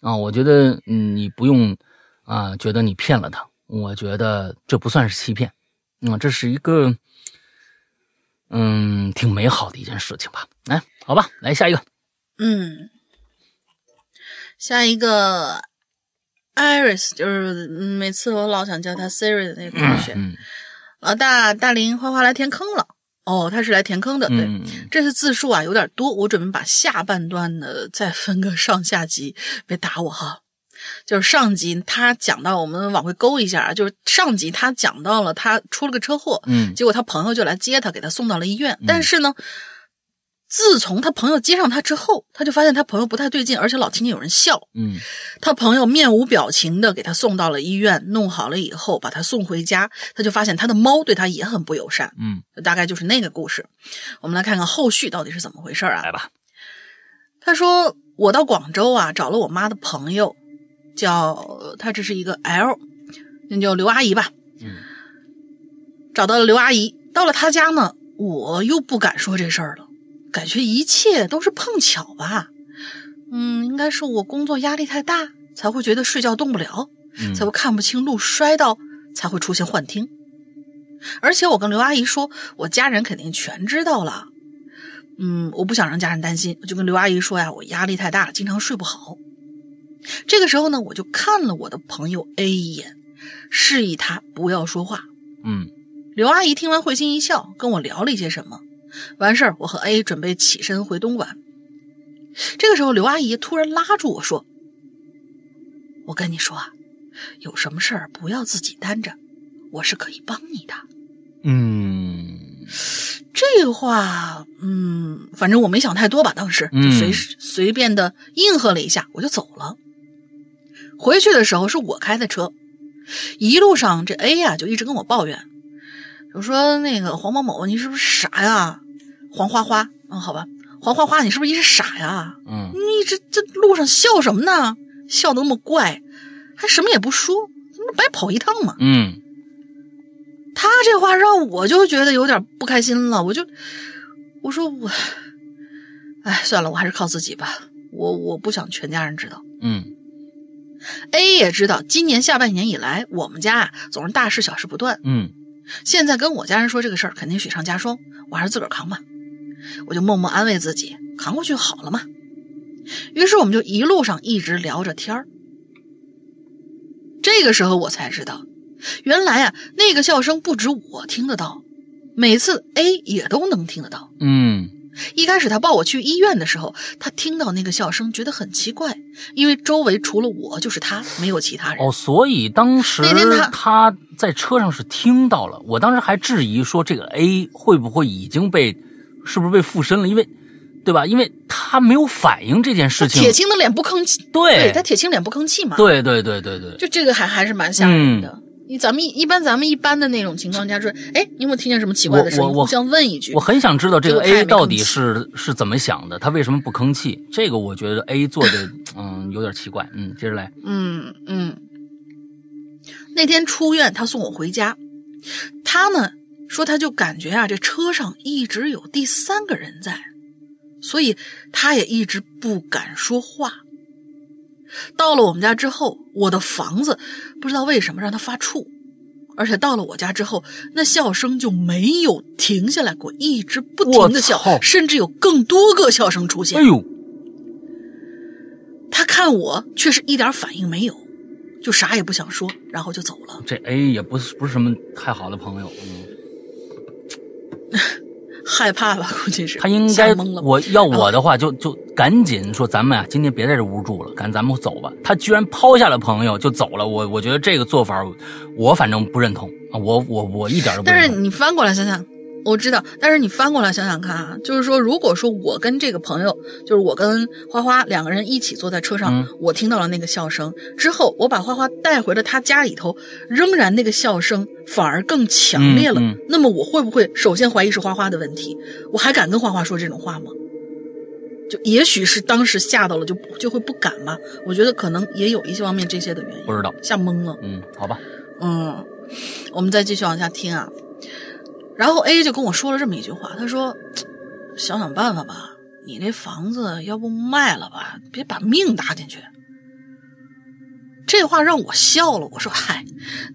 啊。我觉得，你不用啊，觉得你骗了他。我觉得这不算是欺骗，啊，这是一个嗯挺美好的一件事情吧。来，好吧，来下一个。嗯，下一个 Iris 就是嗯每次我老想叫他 Siri 的那个同学，嗯老大大林花花来填坑了。哦，他是来填坑的，对。嗯。这次字数啊有点多，我准备把下半段的再分个上下集，别打我哈。就是上集他讲到，我们往回勾一下啊，就是上集他讲到了他出了个车祸，嗯结果他朋友就来接他，给他送到了医院。但是呢，自从他朋友接上他之后，他就发现他朋友不太对劲，而且老听见有人笑。嗯他朋友面无表情的给他送到了医院，弄好了以后把他送回家，他就发现他的猫对他也很不友善。嗯，大概就是那个故事。我们来看看后续到底是怎么回事啊？来吧。他说：“我到广州啊，找了我妈的朋友，叫他这是一个 L，那就刘阿姨吧。嗯，找到了刘阿姨，到了她家呢，我又不敢说这事儿了，感觉一切都是碰巧吧。嗯，应该是我工作压力太大，才会觉得睡觉动不了，嗯才会看不清路，摔到，才会出现幻听。而且我跟刘阿姨说，我家人肯定全知道了。嗯，我不想让家人担心，我就跟刘阿姨说呀，我压力太大了，经常睡不好。这个时候呢，我就看了我的朋友 A 一眼，示意他不要说话。嗯刘阿姨听完会心一笑，跟我聊了一些什么。完事儿，我和 A 准备起身回东莞。这个时候，刘阿姨突然拉住我说：“我跟你说啊，有什么事儿不要自己担着，我是可以帮你的。嗯这话，嗯，反正我没想太多吧，当时就嗯随、随便的应和了一下，我就走了。回去的时候是我开的车，一路上这 A 呀、就一直跟我抱怨，就说那个黄某某，你是不是傻呀？黄花花，嗯，好吧，黄花花，你是不是一直傻呀？嗯你这这路上笑什么呢？笑的那么怪，还什么也不说，那白跑一趟嘛。嗯他这话让我就觉得有点不开心了，我就我说我，哎，算了，我还是靠自己吧。我我不想全家人知道。嗯 A 也知道，今年下半年以来，我们家啊总是大事小事不断。嗯现在跟我家人说这个事儿，肯定雪上加霜，我还是自个儿扛吧。我就默默安慰自己，扛过去好了嘛。于是我们就一路上一直聊着天儿。这个时候我才知道，原来啊，那个笑声不止我听得到，每次 A 也都能听得到。嗯一开始他抱我去医院的时候，他听到那个笑声，觉得很奇怪，因为周围除了我就是他，没有其他人。哦，所以当时那天他他在车上是听到了，我当时还质疑说这个 A 会不会已经被是不是被附身了，因为对吧？因为他没有反应这件事情，铁青的脸不吭气，对他铁青脸不吭气嘛。对对对对对，就这个还还是蛮吓人的。嗯你咱们一一般咱们一般的那种情况下说，哎，你有没有听见什么奇怪的声音？我我互相问一句我。很想知道这个 A 到底是是怎么想的，他为什么不吭气？这个我觉得 A 做的嗯有点奇怪，嗯，接着来，嗯嗯。那天出院，他送我回家，他呢说他就感觉啊，这车上一直有第三个人在，所以他也一直不敢说话。到了我们家之后，我的房子不知道为什么让他发怵，而且到了我家之后，那笑声就没有停下来过，一直不停的笑，甚至有更多个笑声出现。哎呦，他看我却是一点反应没有，就啥也不想说，然后就走了。这 A 也不是不是什么太好的朋友，嗯，害怕吧，估计是他应该懵了。我要我的话就就赶紧说咱们啊，今天别在这屋住了，赶紧咱们走吧。他居然抛下了朋友就走了，我我觉得这个做法我反正不认同啊，我我我一点都不但认同。是你翻过来想想，我知道，但是你翻过来想想看啊，就是说，如果说我跟这个朋友，就是我跟花花两个人一起坐在车上，嗯我听到了那个笑声之后，我把花花带回了他家里头，仍然那个笑声反而更强烈了。嗯嗯那么我会不会首先怀疑是花花的问题？我还敢跟花花说这种话吗？就也许是当时吓到了就，就会不敢吧。我觉得可能也有一些方面这些的原因，不知道，吓懵了。嗯，好吧，嗯，我们再继续往下听啊。然后 A 就跟我说了这么一句话，他说：“想想办法吧，你那房子要不卖了吧，别把命搭进去。”这话让我笑了，我说：“嗨，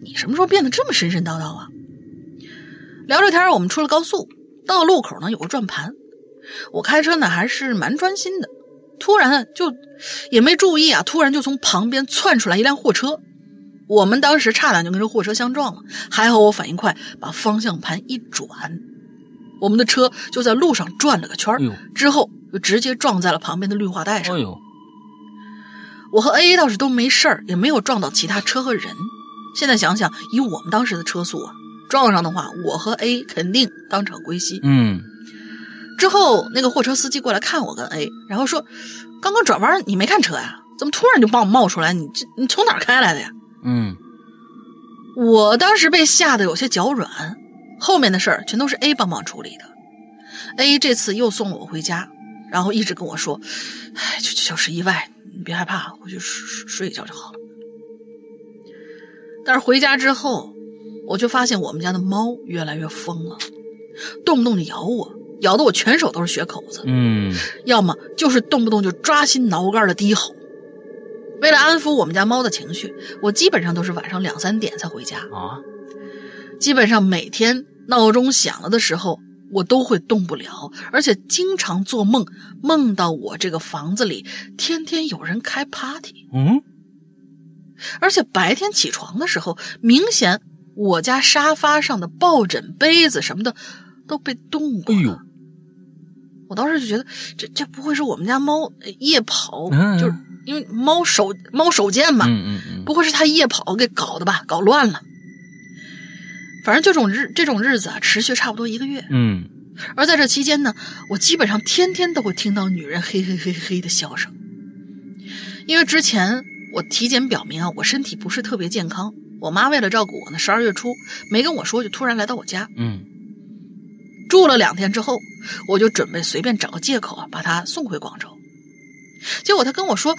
你什么时候变得这么神神叨叨啊？”聊着天儿，我们出了高速，到路口呢有个转盘，我开车呢还是蛮专心的，突然就也没注意啊，突然就从旁边窜出来一辆货车，我们当时差点就跟这货车相撞了，还好我反应快，把方向盘一转，我们的车就在路上转了个圈儿哎之后就直接撞在了旁边的绿化带上。哎呦，我和 A 倒是都没事儿，也没有撞到其他车和人。现在想想，以我们当时的车速啊，撞上的话，我和 A 肯定当场归西。嗯，之后那个货车司机过来看我跟 A，然后说：“刚刚转弯你没看车呀？怎么突然就帮我冒出来？你这你从哪儿开来的呀？”嗯，我当时被吓得有些脚软，后面的事儿全都是 A 帮忙处理的。A 这次又送了我回家，然后一直跟我说：“哎，就就就是意外，你别害怕，回去睡睡睡一觉就好了。”但是回家之后，我就发现我们家的猫越来越疯了，动不动就咬我，咬得我全手都是血口子。嗯，要么就是动不动就抓心挠肝的低吼。为了安抚我们家猫的情绪，我基本上都是晚上两三点才回家。啊，基本上每天闹钟响了的时候，我都会动不了，而且经常做梦，梦到我这个房子里天天有人开 party，嗯，而且白天起床的时候，明显我家沙发上的抱枕、杯子什么的都被动过了。哎呦，我当时就觉得，这这不会是我们家猫呃夜跑，嗯就是因为猫手猫手贱嘛，嗯嗯嗯，不会是它夜跑给搞的吧？搞乱了。反正这种日这种日子啊，持续差不多一个月。嗯而在这期间呢，我基本上天天都会听到女人嘿嘿嘿嘿的笑声。因为之前我体检表明啊，我身体不是特别健康。我妈为了照顾我呢，十二月初没跟我说，就突然来到我家嗯住了两天之后，我就准备随便找个借口啊，把他送回广州。结果他跟我说，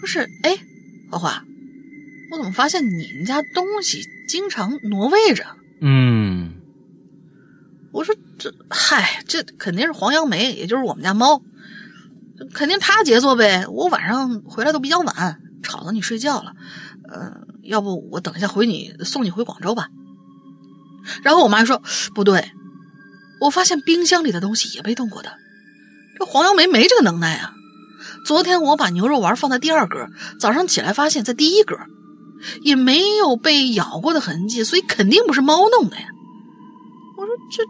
说是哎，花花，我怎么发现你们家东西经常挪位着？嗯我说这嗨，这肯定是黄杨梅，也就是我们家猫，肯定它杰作呗。我晚上回来都比较晚，吵到你睡觉了。呃，要不我等一下回你送你回广州吧。然后我妈说不对，我发现冰箱里的东西也被动过的。这黄杨梅没这个能耐啊。昨天我把牛肉丸放在第二格，早上起来发现在第一格，也没有被咬过的痕迹，所以肯定不是猫弄的呀。我说这。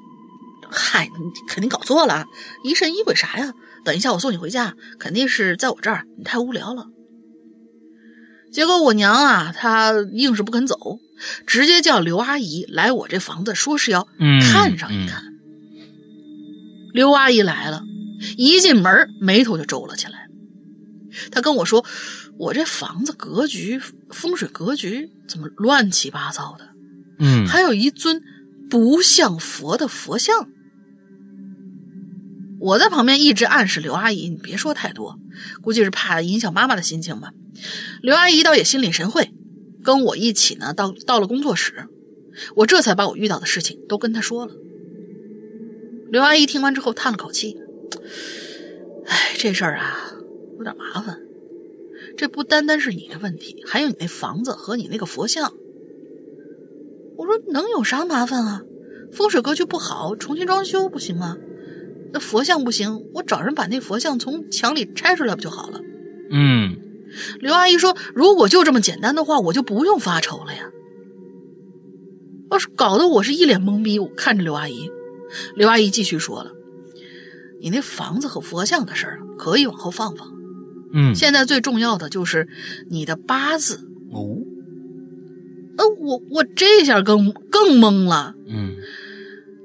嗨，你肯定搞错了，疑神疑鬼啥呀？等一下我送你回家，肯定是在我这儿，你太无聊了。结果我娘啊，她硬是不肯走，直接叫刘阿姨来我这房子，说是要嗯看上一看。刘阿姨来了，一进门眉头就皱了起来。她跟我说：“我这房子格局风水格局怎么乱七八糟的？嗯还有一尊不像佛的佛像。”我在旁边一直暗示刘阿姨：“你别说太多，估计是怕影响妈妈的心情吧。”刘阿姨倒也心领神会，跟我一起呢到到了工作室，我这才把我遇到的事情都跟她说了。刘阿姨听完之后叹了口气：“哎，这事儿啊有点麻烦，这不单单是你的问题，还有你那房子和你那个佛像。”我说：“能有啥麻烦啊？风水格局不好，重新装修不行吗？那佛像不行，我找人把那佛像从墙里拆出来不就好了？”嗯刘阿姨说：“如果就这么简单的话，我就不用发愁了呀。”要是搞得我是一脸懵逼，我看着刘阿姨。刘阿姨继续说了：“你那房子和佛像的事儿可以往后放放，嗯现在最重要的就是你的八字。哦”呃，我我这下更更懵了。嗯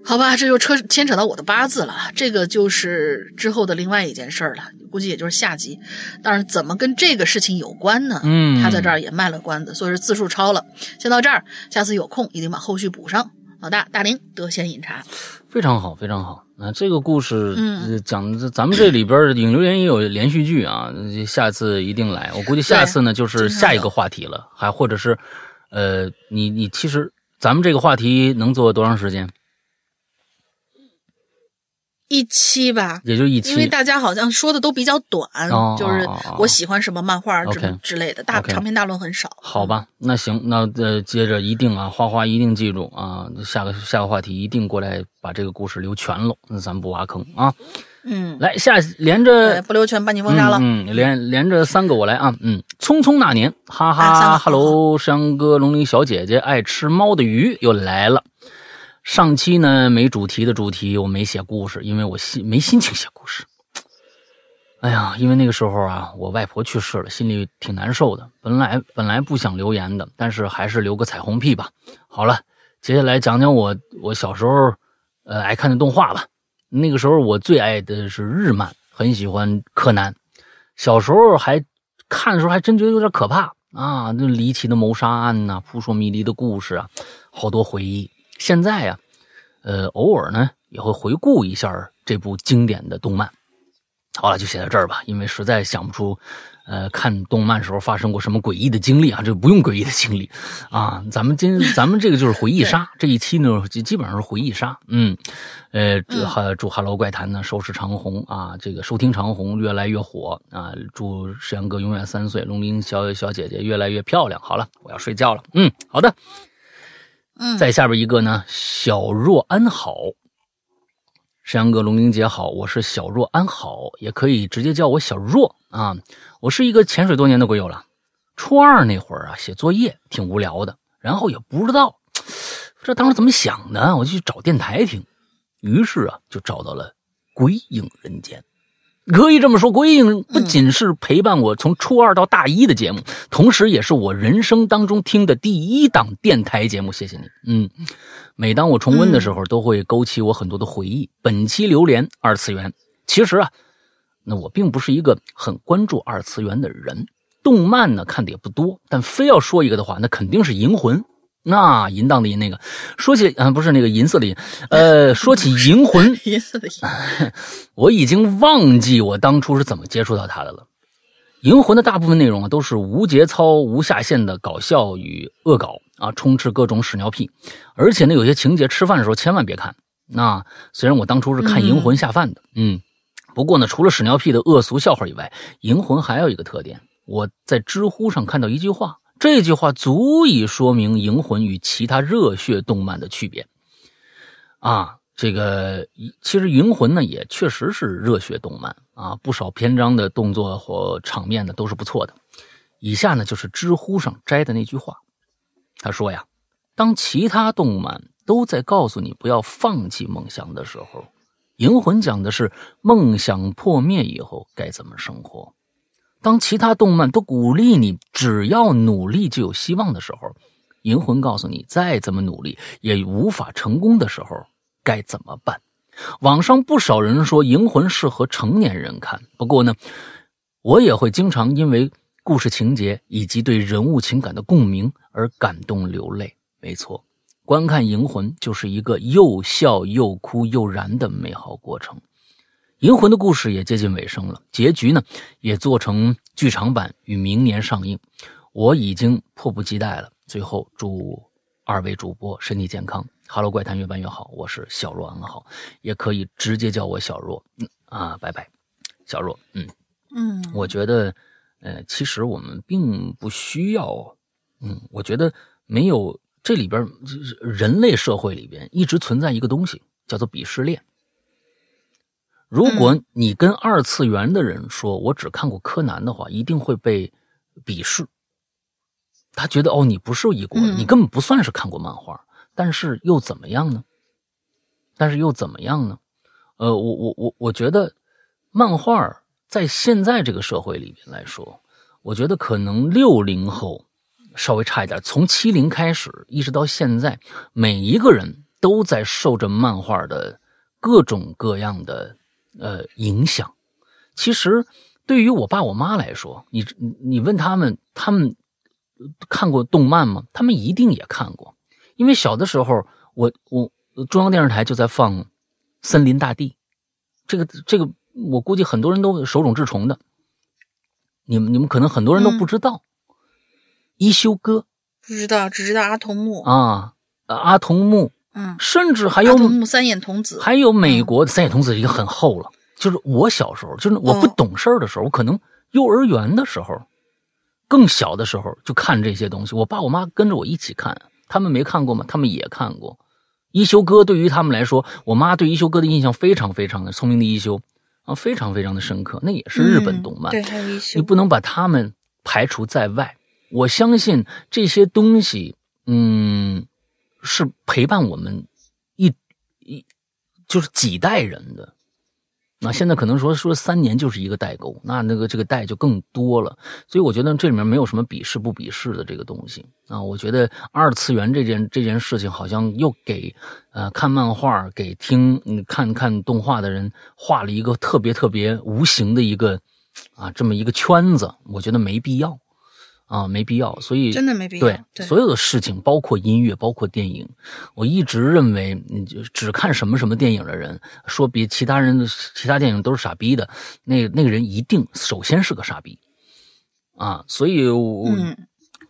好吧，这就扯牵扯到我的八字了，这个就是之后的另外一件事儿了，估计也就是下集。但是怎么跟这个事情有关呢？嗯他在这儿也卖了关子，所以说字数超了。先到这儿，下次有空一定把后续补上。老大，大林得闲饮茶。非常好，非常好。那这个故事，嗯呃讲的咱们这里边儿影留言也有连续剧啊，呃下次一定来。我估计下次呢就是下一个话题了，还或者是，呃，你你其实咱们这个话题能做多长时间？一期吧，也就一期。因为大家好像说的都比较短，哦就是我喜欢什么漫画之之类的，大长篇大论很少。好吧，那行，那呃，接着一定啊，花花一定记住啊，下个下个话题一定过来把这个故事留全了，那咱不挖坑啊。嗯，来下连呃着不留全把你封杀了。嗯，嗯连连着三个我来啊，嗯，匆匆那年，哈哈个哈喽，山哥，龙鳞小姐姐，爱吃猫的鱼又来了。上期呢没主题的主题，我没写故事，因为我心没心情写故事。哎呀，因为那个时候啊，我外婆去世了，心里挺难受的。本来本来不想留言的，但是还是留个彩虹屁吧。好了，接下来讲讲我我小时候呃爱看的动画吧。那个时候我最爱的是日漫，很喜欢柯南。小时候还看的时候还真觉得有点可怕啊，那离奇的谋杀案呐、扑朔迷离的故事啊，好多回忆。现在呀、呃，偶尔呢也会回顾一下这部经典的动漫。好了，就写到这儿吧，因为实在想不出，呃，看动漫时候发生过什么诡异的经历啊，这不用诡异的经历啊。咱们今咱们这个就是回忆杀，这一期呢基基本上是回忆杀。嗯，呃，祝哈祝《哈喽怪谈》呢收视长虹啊，这个收听长虹越来越火啊，祝石阳哥永远三岁，龙鳞小小姐姐越来越漂亮。好了，我要睡觉了。嗯，好的。嗯，再下边一个呢，小若安好。山羊哥、龙玲姐好，我是小若安好，也可以直接叫我小若啊。我是一个潜水多年的鬼友了。初二那会儿啊，写作业挺无聊的，然后也不知道这当时怎么想的，我就去找电台听，于是啊，就找到了《鬼影人间》。可以这么说，鬼影不仅是陪伴我从初二到大一的节目，同时也是我人生当中听的第一档电台节目。谢谢你，嗯。每当我重温的时候，都会勾起我很多的回忆。本期榴莲二次元，其实啊，那我并不是一个很关注二次元的人，动漫呢看的也不多，但非要说一个的话，那肯定是《银魂》。那淫荡的淫那个，说起啊，不是那个银色的银，呃，说起《银魂》，银色的银，我已经忘记我当初是怎么接触到它的了。《银魂》的大部分内容啊，都是无节操、无下限的搞笑与恶搞啊，充斥各种屎尿屁，而且呢，有些情节吃饭的时候千万别看。那虽然我当初是看《银魂》下饭的，嗯，不过呢，除了屎尿屁的恶俗笑话以外，《银魂》还有一个特点，我在知乎上看到一句话，这句话足以说明《银魂》与其他热血动漫的区别啊。这个其实《银魂》呢，也确实是热血动漫啊，不少篇章的动作或场面呢都是不错的。以下呢就是知乎上摘的那句话，他说呀：“当其他动漫都在告诉你不要放弃梦想的时候，《银魂》讲的是梦想破灭以后该怎么生活；当其他动漫都鼓励你只要努力就有希望的时候，《银魂》告诉你再怎么努力也无法成功的时候。”该怎么办？网上不少人说《银魂》适合成年人看，不过呢，我也会经常因为故事情节以及对人物情感的共鸣而感动流泪。没错，观看《银魂》就是一个又笑又哭又燃的美好过程。《银魂》的故事也接近尾声了，结局呢也做成剧场版，于明年上映。我已经迫不及待了。最后，祝二位主播身体健康。哈喽，怪谈越办越好，我是小若安好，也可以直接叫我小若，嗯啊，拜拜，小若，嗯嗯，我觉得，呃，其实我们并不需要，嗯，我觉得没有这里边就是人类社会里边一直存在一个东西叫做鄙视链。如果你跟二次元的人说我只看过柯南的话，一定会被鄙视。他觉得哦，你不是一国，嗯你根本不算是看过漫画。但是又怎么样呢？但是又怎么样呢？呃，我我我我觉得，漫画在现在这个社会里面来说，我觉得可能六零后稍微差一点，从七零开始一直到现在，每一个人都在受着漫画的各种各样的呃影响。其实对于我爸我妈来说，你你你问他们，他们看过动漫吗？他们一定也看过。因为小的时候，我我中央电视台就在放《森林大地》，这个这个，我估计很多人都手冢治虫的，你们你们可能很多人都不知道，一休哥不知道，只知道阿童木，啊，呃阿童木，嗯，甚至还有木三眼童子，还有美国的三眼童子已经很厚了。就是我小时候，就是我不哦懂事儿的时候，我可能幼儿园的时候，更小的时候就看这些东西。我爸我妈跟着我一起看，他们没看过吗？他们也看过。一休哥对于他们来说，我妈对一休哥的印象非常非常的聪明的一休啊，非常非常的深刻。那也是日本动漫，嗯对，还有一休你，不能把他们排除在外。我相信这些东西，嗯，是陪伴我们一一就是几代人的。那现在可能说说三年就是一个代沟，那那个这个代就更多了。所以我觉得这里面没有什么鄙视不鄙视的这个东西啊。我觉得二次元这件这件事情好像又给呃看漫画、给听看看动画的人画了一个特别特别无形的一个啊这么一个圈子，我觉得没必要啊，没必要。所以真的没必要对对所有的事情，包括音乐，包括电影，我一直认为，你就只看什么什么电影的人，说别其他人的其他电影都是傻逼的，那那个人一定首先是个傻逼啊。所以我，嗯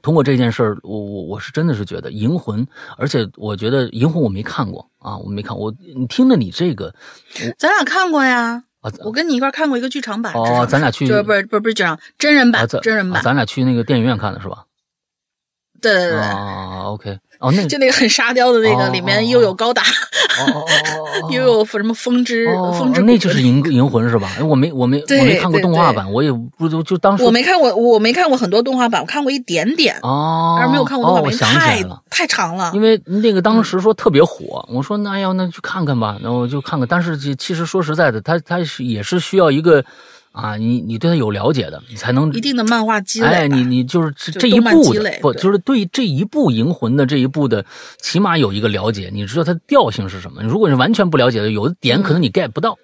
通过这件事儿，我我我是真的是觉得《银魂》，而且我觉得《银魂》我没看过啊，我没看我你听了你这个咱俩看过呀，啊，我跟你一块看过一个剧场版，哦咱俩去就是不是不是不是剧场真人版啊真人版，啊咱俩去那个电影院看的是吧？对对对对，啊，OK，哦，那就那个很沙雕的那个，哦里面又有高达，又有什么风之哦，风之谷那就是银 银魂是吧？哎我没我没我没看过动画版，我也不就就当时我没看过，我没看过很多动画版，我看过一点点，哦，而没有看过动画版，因为想起来太了。太长了。因为那个当时说特别火，我说那要那去看看吧，那我就看看。但是其其实说实在的，它它是也是需要一个啊，你你对他有了解的，你才能一定的漫画积累，哎，你你就是这这一部的不，就是对这一部《银魂》的这一部的，起码有一个了解，你知道它的调性是什么。如果你完全不了解的，有的点可能你 get 不到，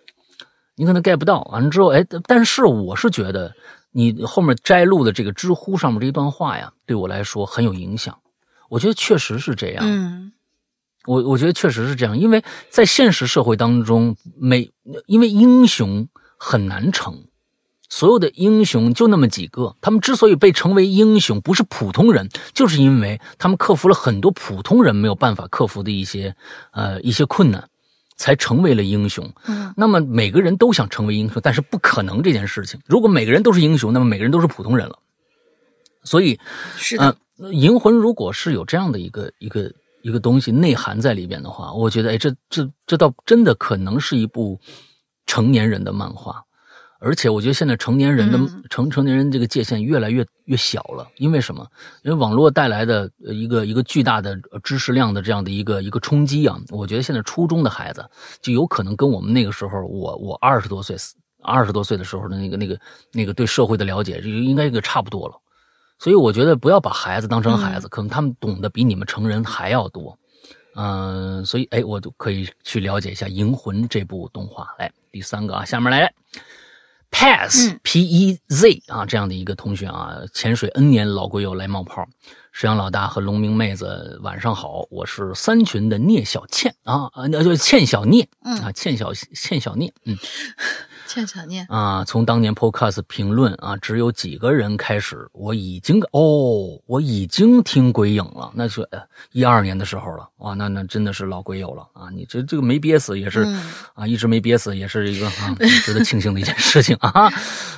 你可能 get 不到。完了之后，哎，但是我是觉得你后面摘录的这个知乎上面这一段话呀，对我来说很有影响。我觉得确实是这样。嗯我我觉得确实是这样，因为在现实社会当中，每因为英雄很难成，所有的英雄就那么几个，他们之所以被称为英雄，不是普通人，就是因为他们克服了很多普通人没有办法克服的一些呃一些困难，才成为了英雄。嗯那么每个人都想成为英雄，但是不可能这件事情。如果每个人都是英雄，那么每个人都是普通人了。所以，是的，嗯，银魂如果是有这样的一个一个一个东西内涵在里边的话，我觉得，哎，这这这倒真的可能是一部成年人的漫画，而且我觉得现在成年人的、嗯成成年人这个界限越来越越小了，因为什么？因为网络带来的呃一个一个巨大的呃知识量的这样的一个一个冲击啊，我觉得现在初中的孩子就有可能跟我们那个时候，我我二十多岁二十多岁的时候的那个那个那个对社会的了解，就应该个差不多了。所以我觉得不要把孩子当成孩子，可能他们懂得比你们成人还要多。嗯、所以哎，我就可以去了解一下《银魂》这部动画。来，第三个啊，下面来嗯。P E Z 啊，这样的一个同学啊，潜水 N 年老龟友来冒泡。沈阳老大和龙明妹子，晚上好，我是三群的聂小倩啊，那，就倩小聂嗯。啊，倩小倩小聂，嗯，倩小念，啊，从当年 Podcast 评论啊，只有几个人开始，我已经哦，我已经听鬼影了，那是一二年的时候了，哇，那那真的是老鬼友了啊！你这这个没憋死也是、嗯啊，一直没憋死也是一个啊 值得庆幸的一件事情啊。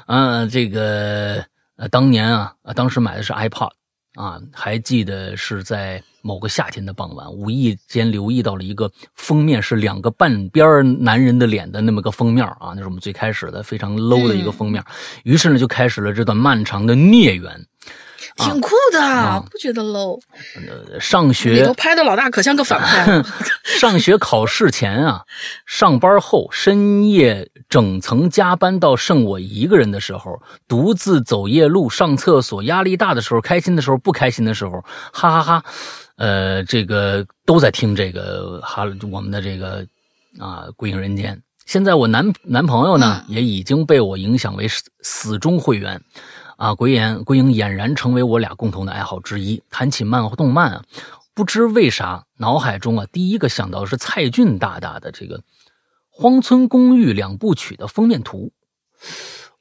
嗯、这个呃，当年啊，呃当时买的是 iPod 啊，还记得是在某个夏天的傍晚，无意间留意到了一个封面是两个半边儿男人的脸的那么个封面啊，那是我们最开始的非常 low 的一个封面，于是呢就开始了这段漫长的孽缘。挺酷的，啊。不觉得 low？呃上里学都拍的老大可像个反派，上学考试前啊，上班后深夜整层加班到剩我一个人的时候，独自走夜路上厕所，压力大的时候，开心的时候，不开心的时候，哈哈哈呃，这个都在听这个哈我们的这个啊《归隐人间》。现在我男男朋友呢，也已经被我影响为死死忠会员。啊，鬼眼鬼影俨然成为我俩共同的爱好之一。谈起漫画动漫啊，不知为啥脑海中啊第一个想到的是蔡骏大大的这个《荒村公寓》两部曲的封面图。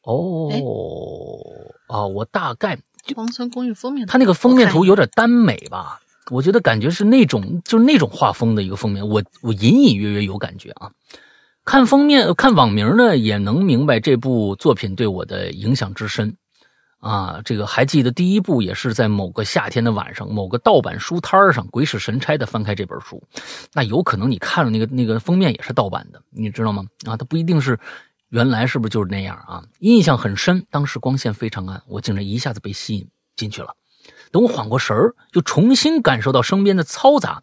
哦哎，啊，我大概荒村公寓封面，他那个封面图有点耽美吧，我觉得感觉是那种就是那种画风的一个封面，我我隐隐约约有感觉啊。看封面看网名呢，也能明白这部作品对我的影响之深。啊，这个还记得第一部也是在某个夏天的晚上，某个盗版书摊上鬼使神差的翻开这本书，那有可能你看了那个那个封面也是盗版的，你知道吗？啊，它不一定是原来是不是就是那样啊？印象很深，当时光线非常暗，我竟然一下子被吸引进去了。等我缓过神儿，又重新感受到身边的嘈杂，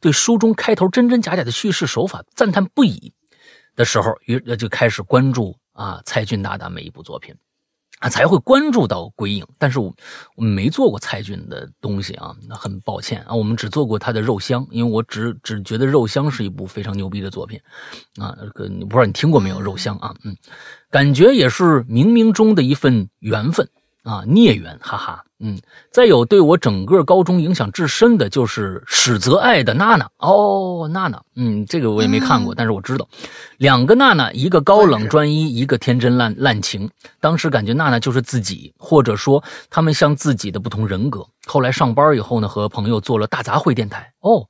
对书中开头真真假假的叙事手法赞叹不已的时候，于就开始关注啊蔡骏大大每一部作品。啊，才会关注到鬼影，但是我我们没做过蔡骏的东西啊，那很抱歉啊，我们只做过他的肉香，因为我只只觉得肉香是一部非常牛逼的作品啊，这个不知道你听过没有？肉香啊，嗯，感觉也是冥冥中的一份缘分啊，孽缘，哈哈，嗯，再有对我整个高中影响至深的就是史泽爱的娜娜哦，娜娜，嗯，这个我也没看过，但是我知道，两个娜娜，一个高冷专一，一个天真烂滥情。当时感觉娜娜就是自己，或者说他们像自己的不同人格。后来上班以后呢，和朋友做了大杂烩电台哦，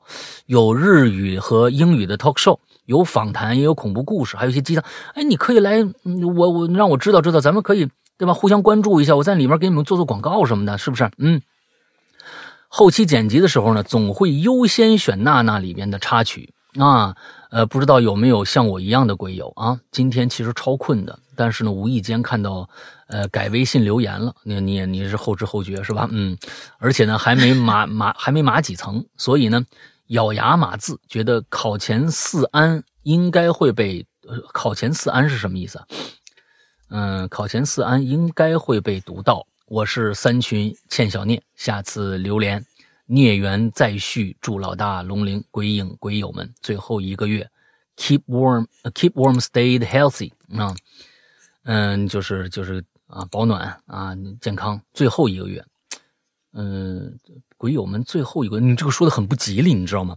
有日语和英语的 talk show，有访谈，也有恐怖故事，还有一些鸡汤。哎，你可以来，嗯我我让我知道知道，咱们可以对吧？互相关注一下，我在里面给你们做做广告什么的，是不是？嗯。后期剪辑的时候呢，总会优先选娜娜里面的插曲啊。呃，不知道有没有像我一样的鬼友啊？今天其实超困的，但是呢，无意间看到呃改微信留言了，你你你是后知后觉是吧？嗯，而且呢还没码 码还没码几层，所以呢咬牙码字，觉得考前四安应该会被考前四安是什么意思啊？嗯，考前四安应该会被读到。我是三群欠小聂，下次留言。孽缘再续，祝老大龙鳞鬼影鬼友们最后一个月，keep warm，keep warm，stayed healthy 啊，嗯，就是就是啊，保暖啊，健康，最后一个月，嗯，鬼友们最后一个，你这个说的很不吉利，你知道吗？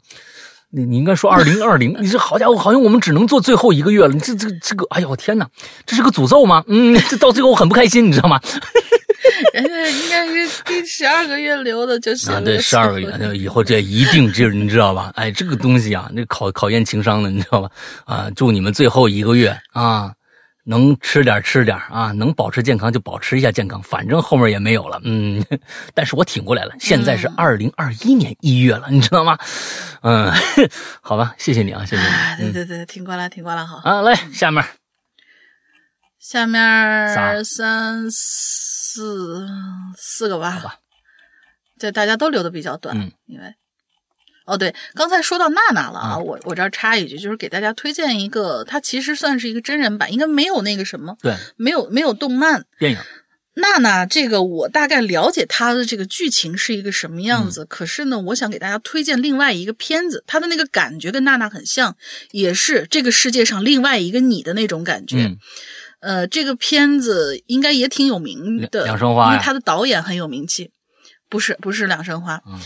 你你应该说二零二零，你这好家伙，好像我们只能做最后一个月了，你这这这个，哎呦，我天哪，这是个诅咒吗？嗯，这到最后我很不开心，你知道吗？人家应该是第十二个月留的，就是啊，对，十二个月，那以后这一定就是你知道吧？哎，这个东西啊，那考考验情商的，你知道吧？啊，祝你们最后一个月啊，能吃点吃点啊，能保持健康就保持一下健康，反正后面也没有了，嗯。但是我挺过来了，现在是二零二一年一月了，你知道吗？嗯，好吧，谢谢你啊，谢谢你。啊，对对对，挺过来，挺过来，好。啊，来下面下面仨三四四个吧，好吧，对，大家都留的比较短，嗯因为哦，对，刚才说到娜娜了啊，嗯我我这儿插一句，就是给大家推荐一个，它其实算是一个真人版，应该没有那个什么，对没有没有动漫。电影，娜娜这个我大概了解她的这个剧情是一个什么样子，可是呢，我想给大家推荐另外一个片子，它的那个感觉跟娜娜很像，也是这个世界上另外一个你的那种感觉。嗯呃，这个片子应该也挺有名的，两两生花因为他的导演很有名气，不是不是两生花，嗯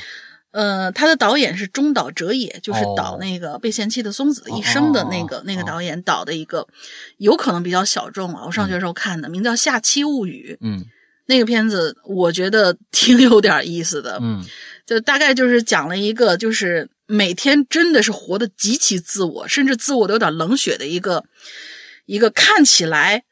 呃，他的导演是中岛哲也，就是哦导那个《被嫌弃的松子的一生》的那个、哦那个导演导的一个，有可能比较小众啊，我上学时候看的，名叫《下期物语》嗯那个片子，我觉得挺有点意思的，嗯。就大概就是讲了一个，就是每天真的是活得极其自我，甚至自我都有点冷血的一个一个看起来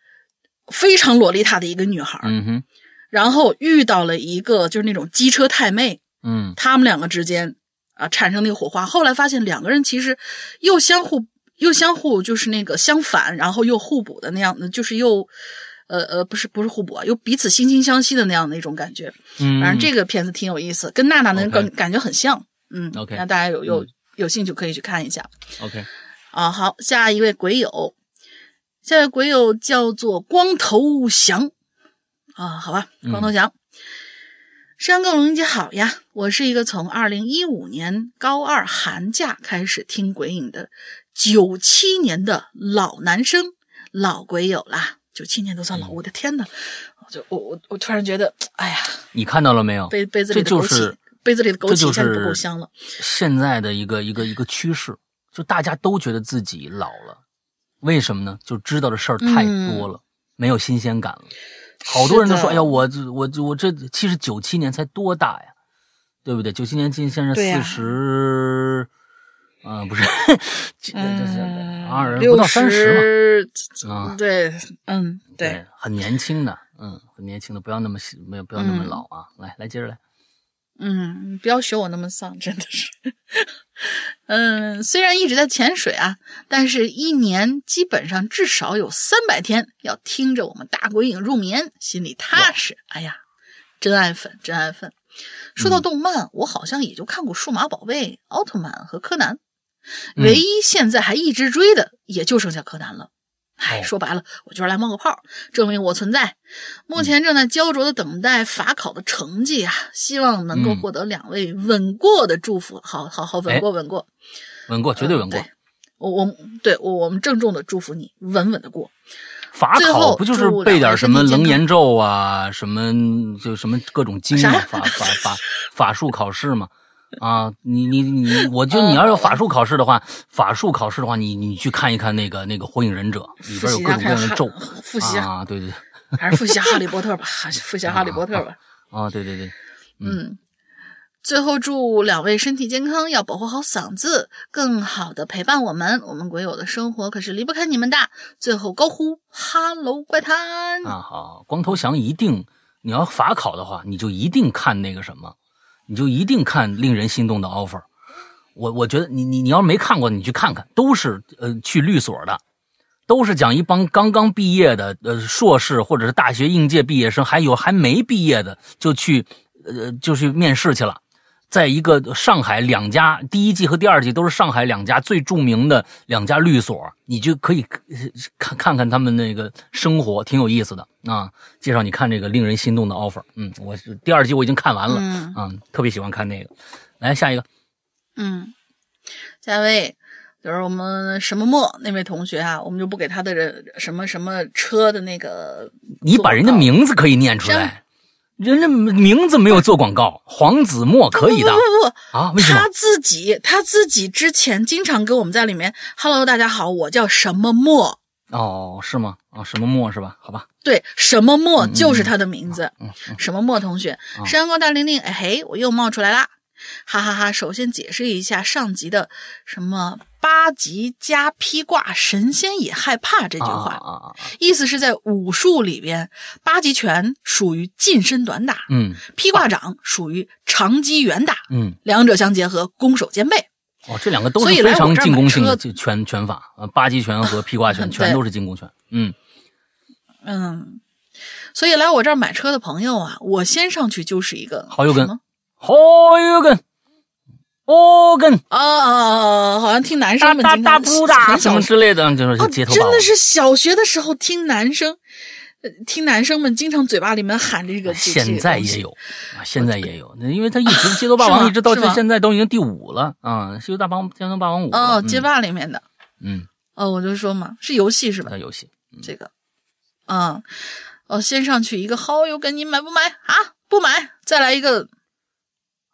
非常洛丽塔的一个女孩儿，嗯哼。然后遇到了一个就是那种机车太妹，嗯他们两个之间啊产生那个火花，后来发现两个人其实又相互又相互就是那个相反，然后又互补的那样的，就是又。呃呃，不是不是互补啊，又彼此惺惺相惜的那样的一种感觉。嗯，反正这个片子挺有意思，跟娜娜的 OK 感感觉很像。嗯 OK 那大家有有嗯有兴趣可以去看一下 OK，啊。好，下一位鬼友，下一位鬼友叫做光头祥啊，好吧，嗯光头祥。山更龙姐好呀，我是一个从二零一五年高二寒假开始听鬼影的九七年的老男生，老鬼友啦。九七年都算老，我的天呐！我就我我我突然觉得，哎呀，你看到了没有？杯杯子里的枸杞，这就是杯子里的枸杞现在不够是香了。现在的一个一个一个趋势，就大家都觉得自己老了，为什么呢？就知道的事儿太多了，没有新鲜感了。好多人都说：“嗯是的。哎呀，我这我这我这其实九七年才多大呀，对不对？九七年今现在四十，嗯，不是，这这嗯，二不到三十十嘛，啊，对，嗯，对，很年轻的，嗯，很年轻的，不要那么没有不要那么嗯老啊。来来，接着来，嗯，不要学我那么丧，真的是。嗯，虽然一直在潜水啊，但是一年基本上至少有三百天要听着我们大鬼影入眠，心里踏实。哎呀，真爱粉，真爱粉。说到动漫，我好像也就看过《数码宝贝》《奥特曼》和《柯南》，嗯唯一现在还一直追的也就剩下柯南了。哎，哦说白了，我就是来冒个泡，证明我存在。目前正在焦灼的等待法考的成绩啊，希望能够嗯获得两位稳过的祝福。好好好，稳过稳过，稳过，绝对稳过我我对我我们郑重的祝福你稳稳的过。法考不就是背点什么楞严咒啊，什么就什么各种经啊，法法法法术考试嘛。啊，你你你，我就你要有法术考试的话，法术考试的话，你你去看一看那个那个火影忍者里边有各种各样的咒复习啊，对对还是复习哈利波特吧，还是复习哈利波特吧。啊，对对对，嗯，最后祝两位身体健康，要保护好嗓子，更好的陪伴我们。我们鬼友的生活可是离不开你们的。最后高呼哈喽怪谈！啊好，光头强一定，你要法考的话，你就一定看那个什么，你就一定看令人心动的 offer。我我觉得你你你要是没看过，你去看看，都是呃去律所的，都是讲一帮刚刚毕业的呃硕士或者是大学应届毕业生，还有还没毕业的就去呃就去面试去了。在一个上海两家，第一季和第二季都是上海两家最著名的两家律所，你就可以呃看看看他们那个生活，挺有意思的啊。介绍你看这个令人心动的 offer，嗯，我是第二季我已经看完了，嗯。啊，特别喜欢看那个。来下一个，嗯，下一位就是我们什么墨那位同学啊，我们就不给他的人什么什么车的那个，你把人家名字可以念出来，人家名字没有做广告，黄子墨可以的不不不啊？为什么他？自己他自己之前经常跟我们在里面，Hello，大家好，我叫什么墨，哦，是吗？啊，什么墨是吧？好吧，对，什么墨就是他的名字，嗯，什么墨同学，山光大玲玲，哎嘿，我又冒出来啦，哈哈哈首先解释一下上集的什么八极加披挂，神仙也害怕这句话，意思是在武术里边，八极拳属于近身短打，嗯。披挂掌属于长击远打，嗯。两者相结合，攻守兼备。哦，这两个都是非常进攻性的车拳拳法，呃，八极拳和披挂拳全都是进攻拳。嗯，嗯，所以来我这儿买车的朋友啊，我先上去就是一个好友根。好有根，哦跟，啊啊！好像听男生们大大大不大什么之类的，就是哦，街头真的。是小学的时候听男生，呃听男生们经常嘴巴里面喊这个。现在也。有啊，现在也有，因为他一直街头 霸王一直到现在都已经第五了啊，街头大王街头霸王五。哦，嗯街霸里面的。嗯，哦，我就说嘛，是游戏是吧那？游戏这个，啊，哦，先上去一个好友跟你买不买啊？不买，再来一个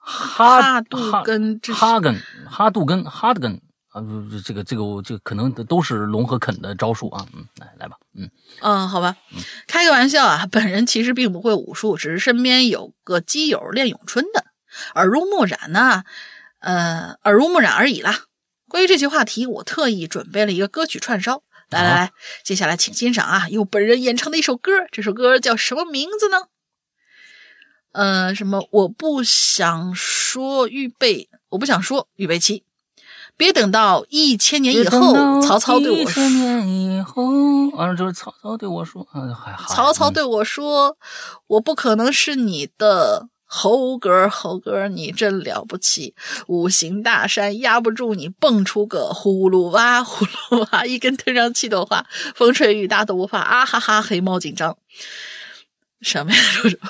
哈哈杜根哈根哈杜根哈德根啊，这个这个我这个可能都是龙和肯的招数啊。嗯，来来吧，嗯嗯，好吧，开个玩笑啊，本人其实并不会武术，只是身边有个基友练咏春的，耳濡目染呐、呃，耳濡目染而已啦。关于这期话题，我特意准备了一个歌曲串烧，来来啊来，接下来请欣赏啊，由本人演唱的一首歌，这首歌叫什么名字呢？呃，什么？我不想说，预备，我不想说，预备期，别等到一千年以后，曹操对我说。一千年以后，完了之后，曹操对我说，嗯，还还嗯曹操对我说：“我不可能是你的猴哥，猴哥，你真了不起！五行大山压不住你，蹦出个葫芦娃，葫芦娃，一根藤上气的话，风吹雨打都无法啊哈哈！黑猫警长，什么呀？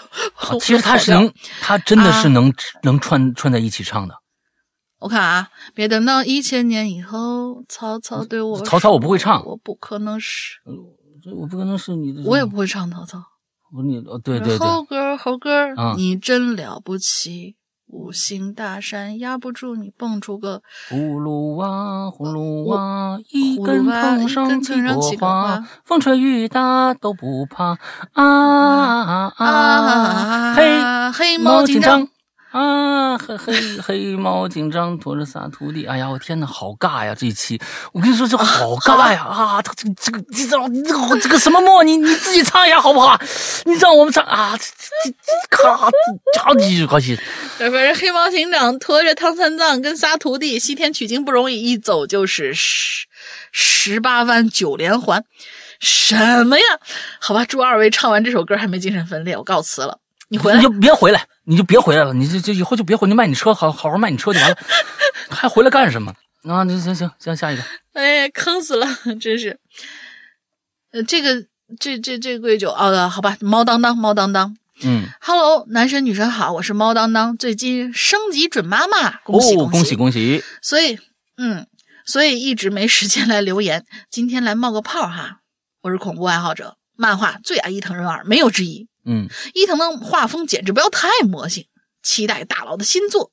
其实他是能，他真的是能能串串在一起唱的。我看啊，别等到一千年以后，曹操对我说，曹操我不会唱我不可能是，我不可能是你的，我也不会唱曹操。不是你哦，对对对，猴哥，猴哥你真了不起！五行大山压不住你，蹦出个葫芦娃，葫芦娃，一根藤上七朵花花，风吹雨打都不怕啊啊啊嘿，黑猫猫警长长。啊，黑黑黑猫警长驮着仨徒弟，哎呀，我天呐，好尬呀！这一期，我跟你说，这好尬呀！啊，他这个这个这个这个这个什么墨，你你自己唱一下好不好？你让我们唱啊，这这这咔，好几好几，反正黑猫警长驮着唐三藏跟仨徒弟西天取经不容易，一走就是十十八弯九连环，什么呀？好吧，祝二位唱完这首歌还没精神分裂，我告辞了。你回来你就别回来，你就别回来了，你就就以后就别回，你卖你车，好好好卖你车就完了，还回来干什么？啊，行行行行，下一个，哎，坑死了，真是。呃，这个这这这贵酒哦，好吧，猫当当猫当当嗯，，Hello，男神女神好，我是猫当当，最近升级准妈妈，恭喜哦，恭喜喜！恭喜，所以，嗯，所以一直没时间来留言，今天来冒个泡哈。我是恐怖爱好者，漫画最爱伊藤润二，没有之一。嗯，伊藤的画风简直不要太魔性，期待大佬的新作。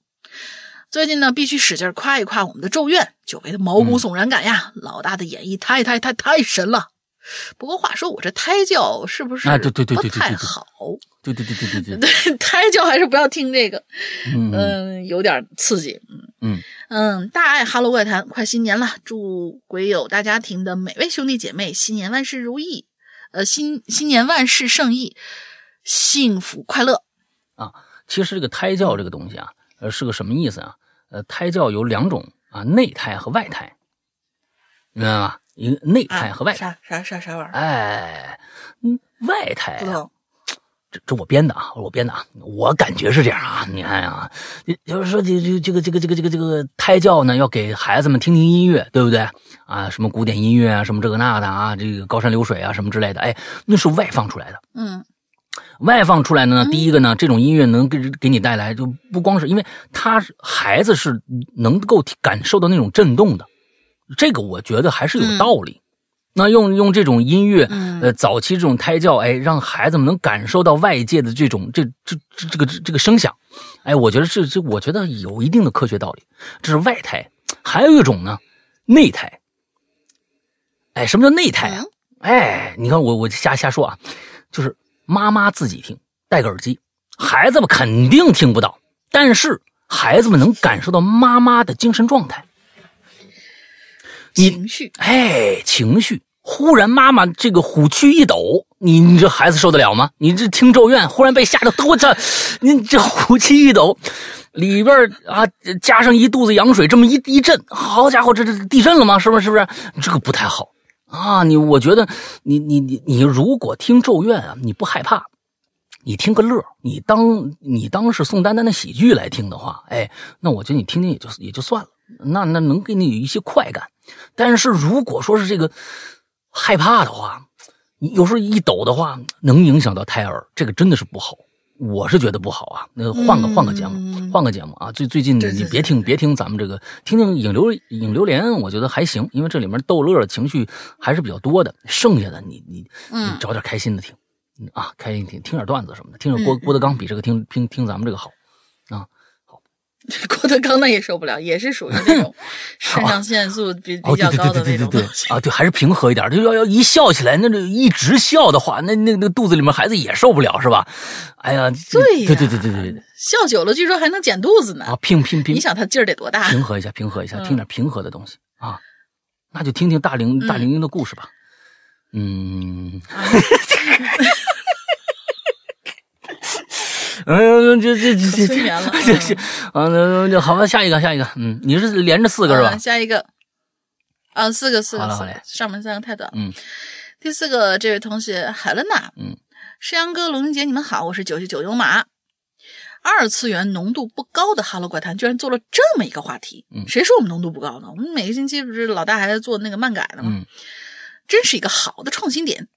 最近呢，必须使劲夸一夸我们的《咒怨》，久违的毛骨悚然感呀！老大的演绎太太太太神了。不过话说，我这胎教是不是啊对对对对不对太好？对对对对对对，对，胎教还是不要听这个，嗯嗯嗯，有点刺激。嗯嗯，大爱哈喽怪谈，快新年了，祝鬼友大家庭的每位兄弟姐妹新年万事如意，呃，新新年万事胜意，幸福快乐啊。其实这个胎教这个东西啊，呃，是个什么意思啊？呃，胎教有两种啊，内胎和外胎，明白吗？一个内胎啊和外胎，啥啥啥啥玩意儿？哎，嗯，外胎啊。这这我编的啊，我编的啊，我感觉是这样啊。你看啊，就是说这这这个这个这个这个这个胎教呢，要给孩子们听听音乐，对不对啊？什么古典音乐啊，什么这个那的啊，这个高山流水啊，什么之类的，哎，那是外放出来的。嗯外放出来的呢，第一个呢，这种音乐能给给你带来，就不光是因为他孩子是能够感受到那种震动的，这个我觉得还是有道理。那用用这种音乐，嗯呃，早期这种胎教，哎，让孩子们能感受到外界的这种这这这这个这个声响，哎，我觉得这这我觉得有一定的科学道理。这是外胎，还有一种呢，内胎。哎，什么叫内胎啊？哎，你看我我瞎瞎说啊，就是妈妈自己听，戴个耳机，孩子们肯定听不到，但是孩子们能感受到妈妈的精神状态。情绪，哎，情绪忽然妈妈这个虎躯一抖，你你这孩子受得了吗？你这听咒怨，忽然被吓得我操，你这虎躯一抖，里边啊加上一肚子羊水，这么一一震，好家伙，这这地震了吗？是不是？是不是？这个不太好啊！你我觉得你你你你如果听咒怨啊，你不害怕。你听个乐，你当你当是宋丹丹的喜剧来听的话，哎，那我觉得你听听也就也就算了，那那能给你有一些快感。但是如果说是这个害怕的话，你有时候一抖的话，能影响到胎儿，这个真的是不好。我是觉得不好啊。那换个换个节目，换个节目啊。最最近你别听别听咱们这个，听听影流影流连，我觉得还行，因为这里面逗乐的情绪还是比较多的。剩下的你你你嗯找点开心的听。嗯啊，开心听听点段子什么的，听着郭嗯郭德纲比这个听听听咱们这个好。郭德纲那也受不了，也是属于那种 肾上腺素比哦，比较对对高的那对对对对对种东西。啊，对，还是平和一点。就要要一笑起来，那这一直笑的话，那那那肚子里面孩子也受不了，是吧？哎呀，对呀对对对对对对笑久了，据说还能减肚子呢。啊，平平平你，想他劲儿得多大？平和一下，平和一下，嗯听点平和的东西啊。那就听听大玲嗯大玲玲的故事吧。嗯，嗯，这这这这催眠了 这这啊，那那好吧，下一个下一个，嗯，你是连着四个是吧嗯？下一个，啊，四个，四个，四个，上面三个太短了。嗯，第四个，这位同学海伦娜，嗯，诗阳哥、龙云姐，你们好，我是九九九有马。二次元浓度不高的《哈喽怪谈》居然做了这么一个话题，嗯谁说我们浓度不高呢？我们每个星期不是老大还在做那个漫改呢吗？嗯真是一个好的创新点。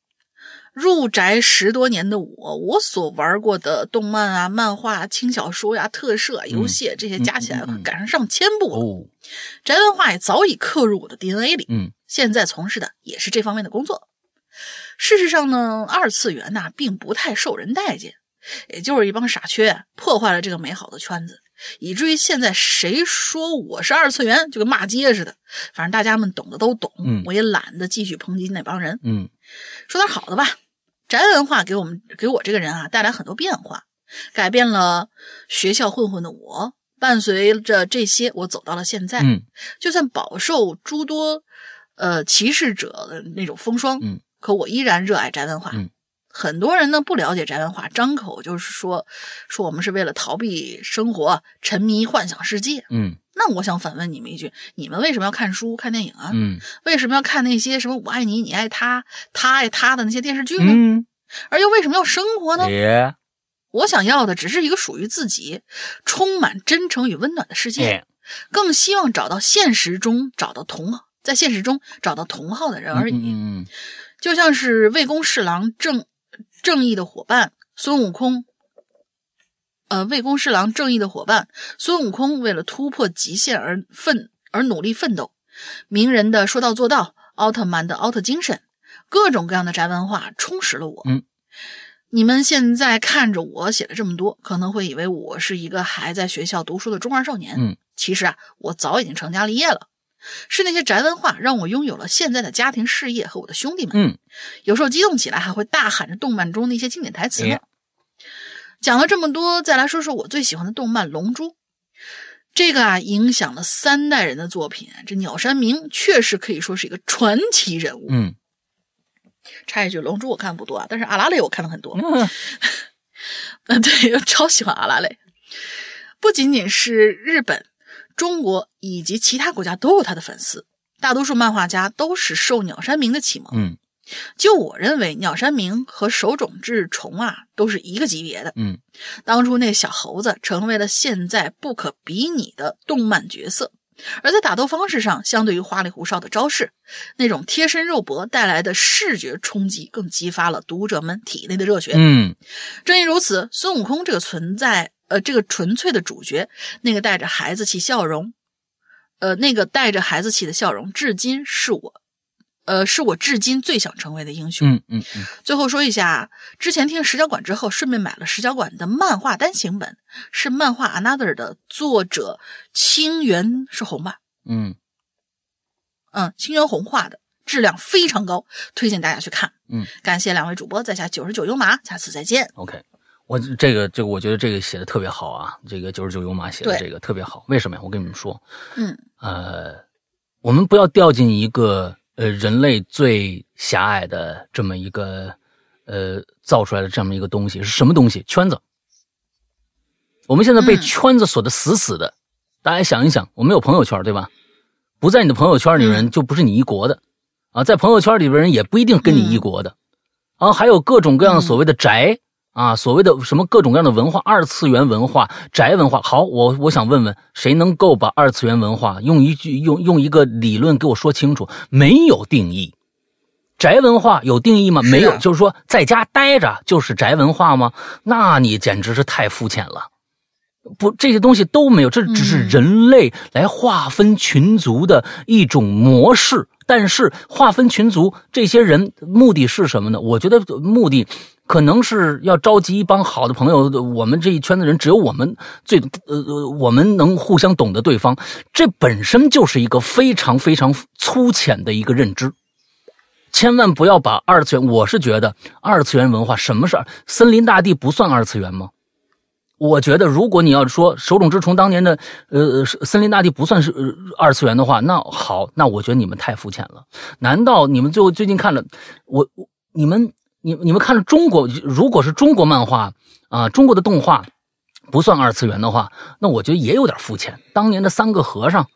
入宅十多年的我，我所玩过的动漫啊、漫画、轻小说呀、特摄啊、游戏啊这些加起来赶上上千部了。哦，宅文化也早已刻入我的 DNA 里。嗯现在从事的也是这方面的工作。事实上呢，二次元呐、并不太受人待见，也就是一帮傻缺破坏了这个美好的圈子，以至于现在谁说我是二次元，就跟骂街似的。反正大家们懂的都懂，嗯我也懒得继续抨击那帮人。嗯说点好的吧，宅文化给我们给我这个人啊带来很多变化，改变了学校混混的我。伴随着这些，我走到了现在。嗯就算饱受诸多呃歧视者的那种风霜，嗯，可我依然热爱宅文化。嗯，很多人呢不了解宅文化，张口就是说说我们是为了逃避生活，沉迷幻想世界。嗯那我想反问你们一句：你们为什么要看书、看电影啊？嗯为什么要看那些什么“我爱你，你爱他，他爱他”的那些电视剧呢？嗯，而又为什么要生活呢？也我想要的只是一个属于自己、充满真诚与温暖的世界。哎，更希望找到现实中找到同在现实中找到同好的人而已。嗯嗯就像是魏公侍郎正正义的伙伴孙悟空，呃，魏公侍郎正义的伙伴孙悟空为了突破极限而奋而努力奋斗，鸣人的说到做到，奥特曼的奥特精神，各种各样的宅文化充实了我。嗯。你们现在看着我写了这么多，可能会以为我是一个还在学校读书的中二少年。嗯，其实啊，我早已经成家立业了。是那些宅文化让我拥有了现在的家庭、事业和我的兄弟们。嗯有时候激动起来还会大喊着动漫中的一些经典台词呢哎。讲了这么多，再来说说我最喜欢的动漫《龙珠》。这个啊，影响了三代人的作品。这鸟山明确实可以说是一个传奇人物。嗯插一句，《龙珠》我看不多啊，但是阿拉蕾我看了很多。嗯嗯，对，我超喜欢阿拉蕾。不仅仅是日本、中国以及其他国家都有他的粉丝，大多数漫画家都是受鸟山明的启蒙。嗯就我认为，鸟山明和手冢治虫啊都是一个级别的。嗯当初那小猴子成为了现在不可比拟的动漫角色，而在打斗方式上，相对于花里胡哨的招式，那种贴身肉搏带来的视觉冲击，更激发了读者们体内的热血。嗯正因如此，孙悟空这个存在，呃，这个纯粹的主角，那个带着孩子气笑容，呃，那个带着孩子气的笑容，至今是我，呃，是我至今最想成为的英雄。嗯嗯嗯，最后说一下，之前听石角馆之后，顺便买了石角馆的漫画单行本，是漫画 Another 的作者清源是红吧？嗯嗯，清源红画的，质量非常高，推荐大家去看。嗯，感谢两位主播在下九十九优马，下次再见。OK，我这个这个，我觉得这个写的特别好啊，这个九十九油马写的这个特别好。为什么呀？我跟你们说，嗯呃，我们不要掉进一个呃人类最狭隘的这么一个呃造出来的这么一个东西是什么东西？圈子。我们现在被嗯圈子锁得死死的。大家想一想，我们有朋友圈对吧？不在你的朋友圈里人就不是你一国的，啊，在朋友圈里边人也不一定跟你一国的，啊，还有各种各样的所谓的宅。啊，所谓的什么各种各样的文化，二次元文化、宅文化。好，我我想问问，谁能够把二次元文化用一句用用一个理论给我说清楚？没有定义。宅文化有定义吗？没有，就是说在家待着就是宅文化吗？那你简直是太肤浅了。不，这些东西都没有，这只是嗯人类来划分群族的一种模式。但是划分群族，这些人目的是什么呢？我觉得目的可能是要召集一帮好的朋友。我们这一圈子人，只有我们最呃呃，我们能互相懂得对方。这本身就是一个非常非常粗浅的一个认知。千万不要把二次元，我是觉得二次元文化什么是二森林大地不算二次元吗？我觉得，如果你要说手冢治虫当年的呃森林大地不算是、二次元的话，那好，那我觉得你们太肤浅了。难道你们最后最近看了我我你们你你们看着中国，如果是中国漫画啊、中国的动画不算二次元的话，那我觉得也有点肤浅。当年的三个和尚，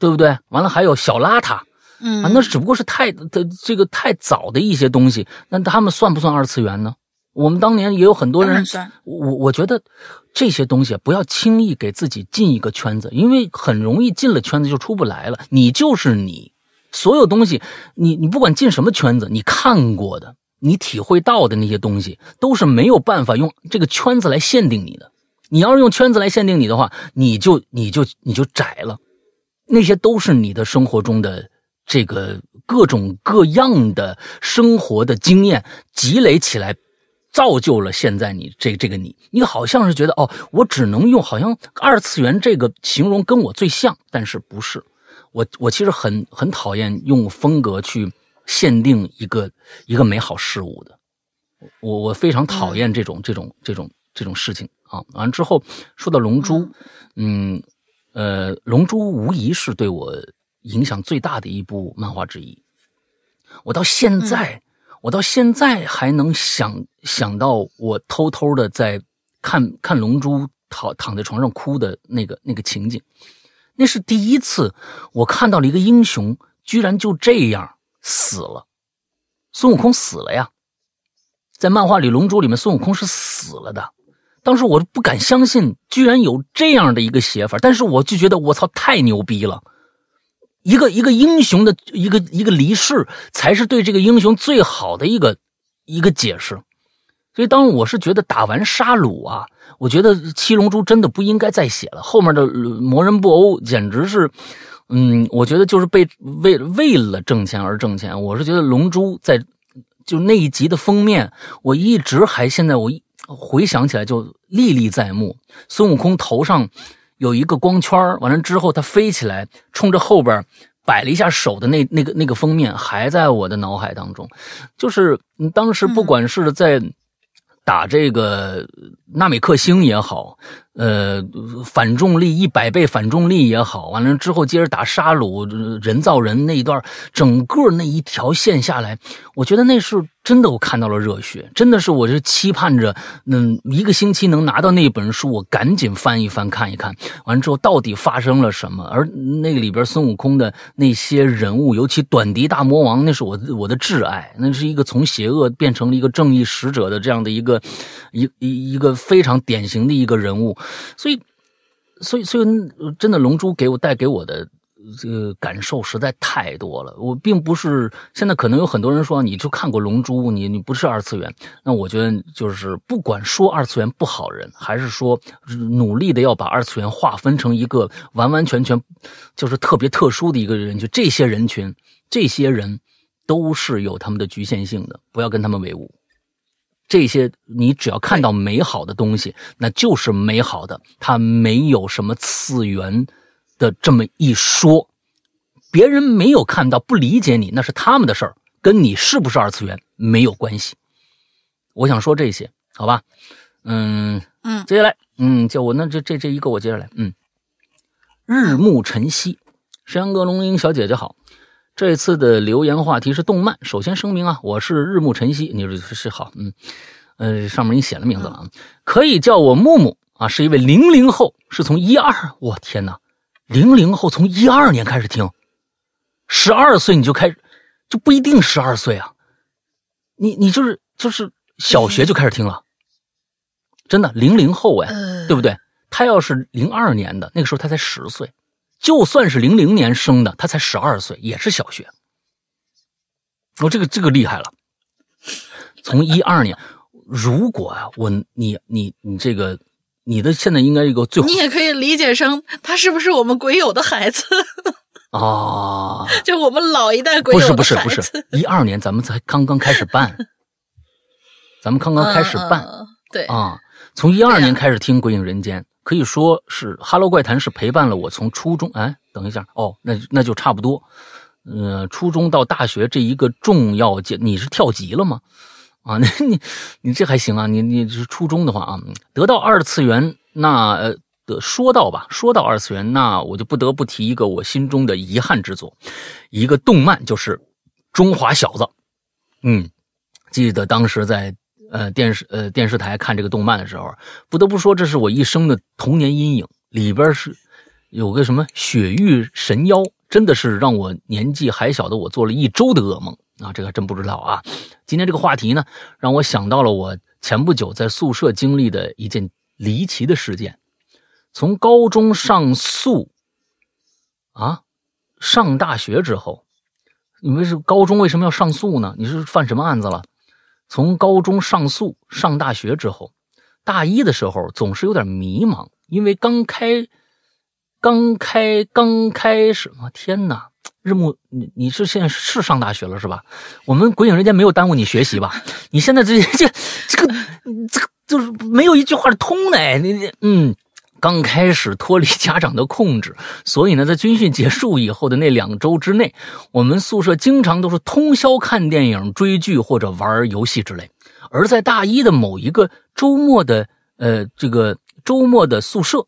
对不对？完了还有小邋遢。嗯啊，那只不过是太的这个太早的一些东西，那他们算不算二次元呢？我们当年也有很多人我我觉得这些东西不要轻易给自己进一个圈子，因为很容易进了圈子就出不来了。你就是你，所有东西，你你不管进什么圈子，你看过的，你体会到的那些东西，都是没有办法用这个圈子来限定你的。你要是用圈子来限定你的话，你就你就你就窄了。那些都是你的生活中的这个各种各样的生活的经验积累起来，造就了现在你这这个你。你好像是觉得哦，我只能用好像二次元这个形容跟我最像，但是不是？我我其实很很讨厌用风格去限定一个一个美好事物的。我我非常讨厌这种、这种这种这种事情啊！完了之后说到《龙珠》，嗯，呃，《龙珠》无疑是对我影响最大的一部漫画之一。我到现在，我到现在还能想想到我偷偷的在看看《龙珠》躺躺在床上哭的那个那个情景，那是第一次我看到了一个英雄居然就这样死了。孙悟空死了呀，在漫画里，《龙珠》里面孙悟空是死了的。当时我不敢相信，居然有这样的一个写法，但是我就觉得我操，太牛逼了！一个一个英雄的一个一个离世，才是对这个英雄最好的一个一个解释。所以，当我是觉得打完沙鲁啊，我觉得七龙珠真的不应该再写了。后面的魔人布欧简直是，嗯，我觉得就是被为为了挣钱而挣钱。我是觉得龙珠在就那一集的封面，我一直还现在我一回想起来就历历在目。孙悟空头上有一个光圈完了之后他飞起来，冲着后边摆了一下手的那那个那个封面还在我的脑海当中。就是嗯当时不管是在打这个纳米克星也好，呃，反重力一百倍反重力也好，完了之后接着打沙鲁人造人那一段，整个那一条线下来，我觉得那是真的，我看到了热血，真的是我是期盼着，嗯，一个星期能拿到那本书，我赶紧翻一翻看一看，完了之后到底发生了什么？而那个里边孙悟空的那些人物，尤其短笛大魔王，那是我我的挚爱，那是一个从邪恶变成了一个正义使者的这样的一个一一一个非常典型的一个人物。所以，所以，所以，真的，《龙珠》给我带给我的这个感受实在太多了。我并不是现在可能有很多人说，你就看过《龙珠》，你你不是二次元。那我觉得就是不管说二次元不好人，还是说努力的要把二次元划分成一个完完全全就是特别特殊的一个人群，这些人群，这些人都是有他们的局限性的，不要跟他们为伍。这些你只要看到美好的东西，那就是美好的，它没有什么次元的这么一说。别人没有看到，不理解你，那是他们的事儿，跟你是不是二次元没有关系。我想说这些，好吧？嗯嗯接下来，嗯，就我那这这这一个我接着来，嗯，日暮晨曦，山阁龙吟小姐姐好。这次的留言话题是动漫。首先声明啊，我是日暮晨曦，你说是好，嗯，呃，上面你写了名字了啊，可以叫我木木啊，是一位零零后，是从一二，我天哪，零零后从一二年开始听，十二岁你就开始，就不一定十二岁啊，你你就是就是小学就开始听了，真的零零后哎，呃，对不对？他要是零二年的，那个时候他才十岁，就算是零零年生的，他才十二岁，也是小学。哦，这个这个厉害了。从一二年，如果啊，我你你你这个你的现在应该一个最你也可以理解成他是不是我们鬼友的孩子，啊，就我们老一代鬼不是友的不是不是孩子。，一二年咱们才刚刚开始办，咱们刚刚开始办。嗯嗯嗯对，啊，从一二年开始听《鬼影人间》，可以说是《哈喽怪谈》是陪伴了我从初中，哎，等一下，哦，那那就差不多，呃，初中到大学这一个重要阶，你是跳级了吗？啊，那 你你这还行啊，你你是初中的话啊，得到二次元，那呃。的说到吧，说到二次元，那我就不得不提一个我心中的遗憾之作，一个动漫就是《中华小子》。嗯，记得当时在呃电视呃电视台看这个动漫的时候，不得不说这是我一生的童年阴影。里边是有个什么雪域神妖，真的是让我年纪还小的我做了一周的噩梦啊！这个真不知道啊。今天这个话题呢，让我想到了我前不久在宿舍经历的一件离奇的事件。从高中上宿啊，上大学之后，你们是高中为什么要上诉呢？你是犯什么案子了？从高中上宿上大学之后，大一的时候总是有点迷茫，因为刚开、刚开、刚开始我！天哪，日暮，你你是现在是上大学了是吧？我们鬼影人间没有耽误你学习吧？你现在这这这个这个就是没有一句话是通的，你你嗯。刚开始脱离家长的控制，所以呢，在军训结束以后的那两周之内，我们宿舍经常都是通宵看电影、追剧或者玩游戏之类。而在大一的某一个周末的呃这个周末的宿舍，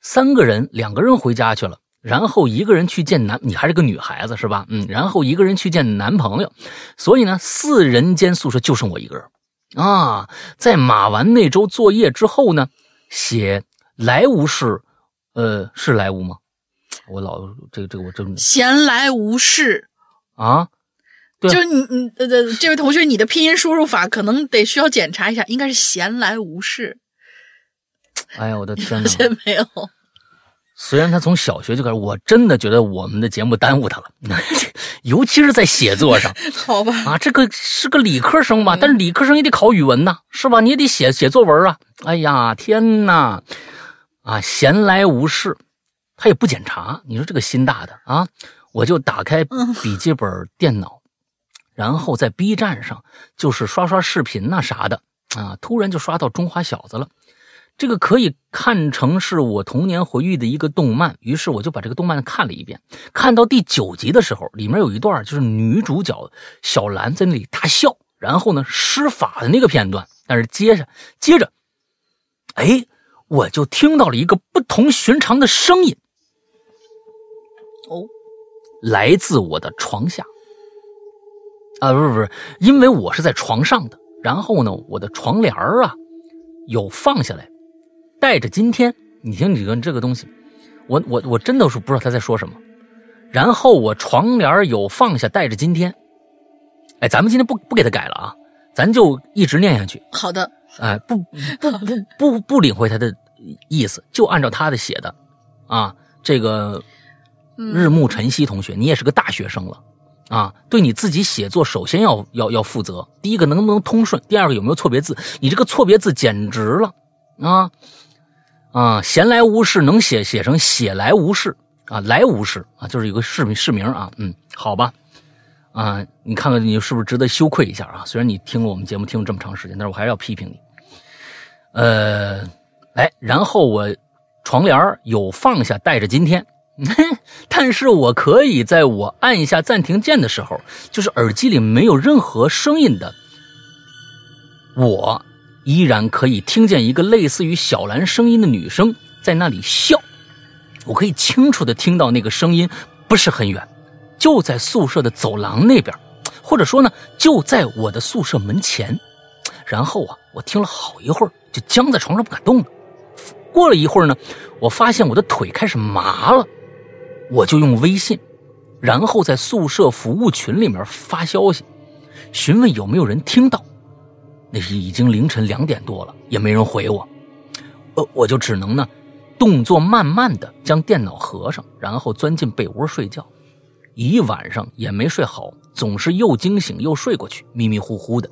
三个人，两个人回家去了，然后一个人去见男，你还是个女孩子是吧？嗯，然后一个人去见男朋友，所以呢，四人间宿舍就剩我一个人。啊，在码完那周作业之后呢，写来无事，呃，是莱芜吗？我老这个这个我真闲来无事，啊，对就是你你呃呃，这位同学，你的拼音输入法可能得需要检查一下，应该是闲来无事，哎呀，我的天发哪！现没有？虽然他从小学就开始，我真的觉得我们的节目耽误他了，尤其是在写作上 好吧，啊。这个是个理科生吧，但是理科生也得考语文呐，是吧？你也得写写作文啊。哎呀，天哪！啊，闲来无事，他也不检查。你说这个心大的啊，我就打开笔记本电脑，然后在 B 站上就是刷刷视频那、啥的啊，突然就刷到《中华小子》了。这个可以看成是我童年回忆的一个动漫，于是我就把这个动漫看了一遍。看到第九集的时候，里面有一段就是女主角小兰在那里大笑，然后呢施法的那个片段。但是接着接着，哎，我就听到了一个不同寻常的声音，哦，来自我的床下。啊，不是不是，因为我是在床上的，然后呢，我的床帘儿啊有放下来，带着今天，你听你个这个东西，我我我真的是不知道他在说什么。然后我床帘儿有放下，带着今天，哎，咱们今天不不给他改了啊，咱就一直念下去。好的，哎，不 不不不不领会他的意思，就按照他的写的，啊，这个日暮晨曦同学，你也是个大学生了，啊，对你自己写作首先要要要负责。第一个能不能通顺，第二个有没有错别字？你这个错别字简直了，啊啊，闲来无事能写写成写来无事啊，来无事啊，就是有个市市名啊，嗯，好吧。啊，你看看你是不是值得羞愧一下啊？虽然你听了我们节目听了这么长时间，但是我还是要批评你。呃，哎，然后我床帘有放下，带着今天，但是我可以在我按下暂停键的时候，就是耳机里没有任何声音的，我依然可以听见一个类似于小兰声音的女生在那里笑，我可以清楚的听到那个声音不是很远，就在宿舍的走廊那边，或者说呢，就在我的宿舍门前。然后啊，我听了好一会儿，就僵在床上不敢动了。过了一会儿呢，我发现我的腿开始麻了，我就用微信，然后在宿舍服务群里面发消息，询问有没有人听到。那是已经凌晨两点多了，也没人回我。呃，我就只能呢，动作慢慢的将电脑合上，然后钻进被窝睡觉。一晚上也没睡好，总是又惊醒又睡过去，迷迷糊糊的。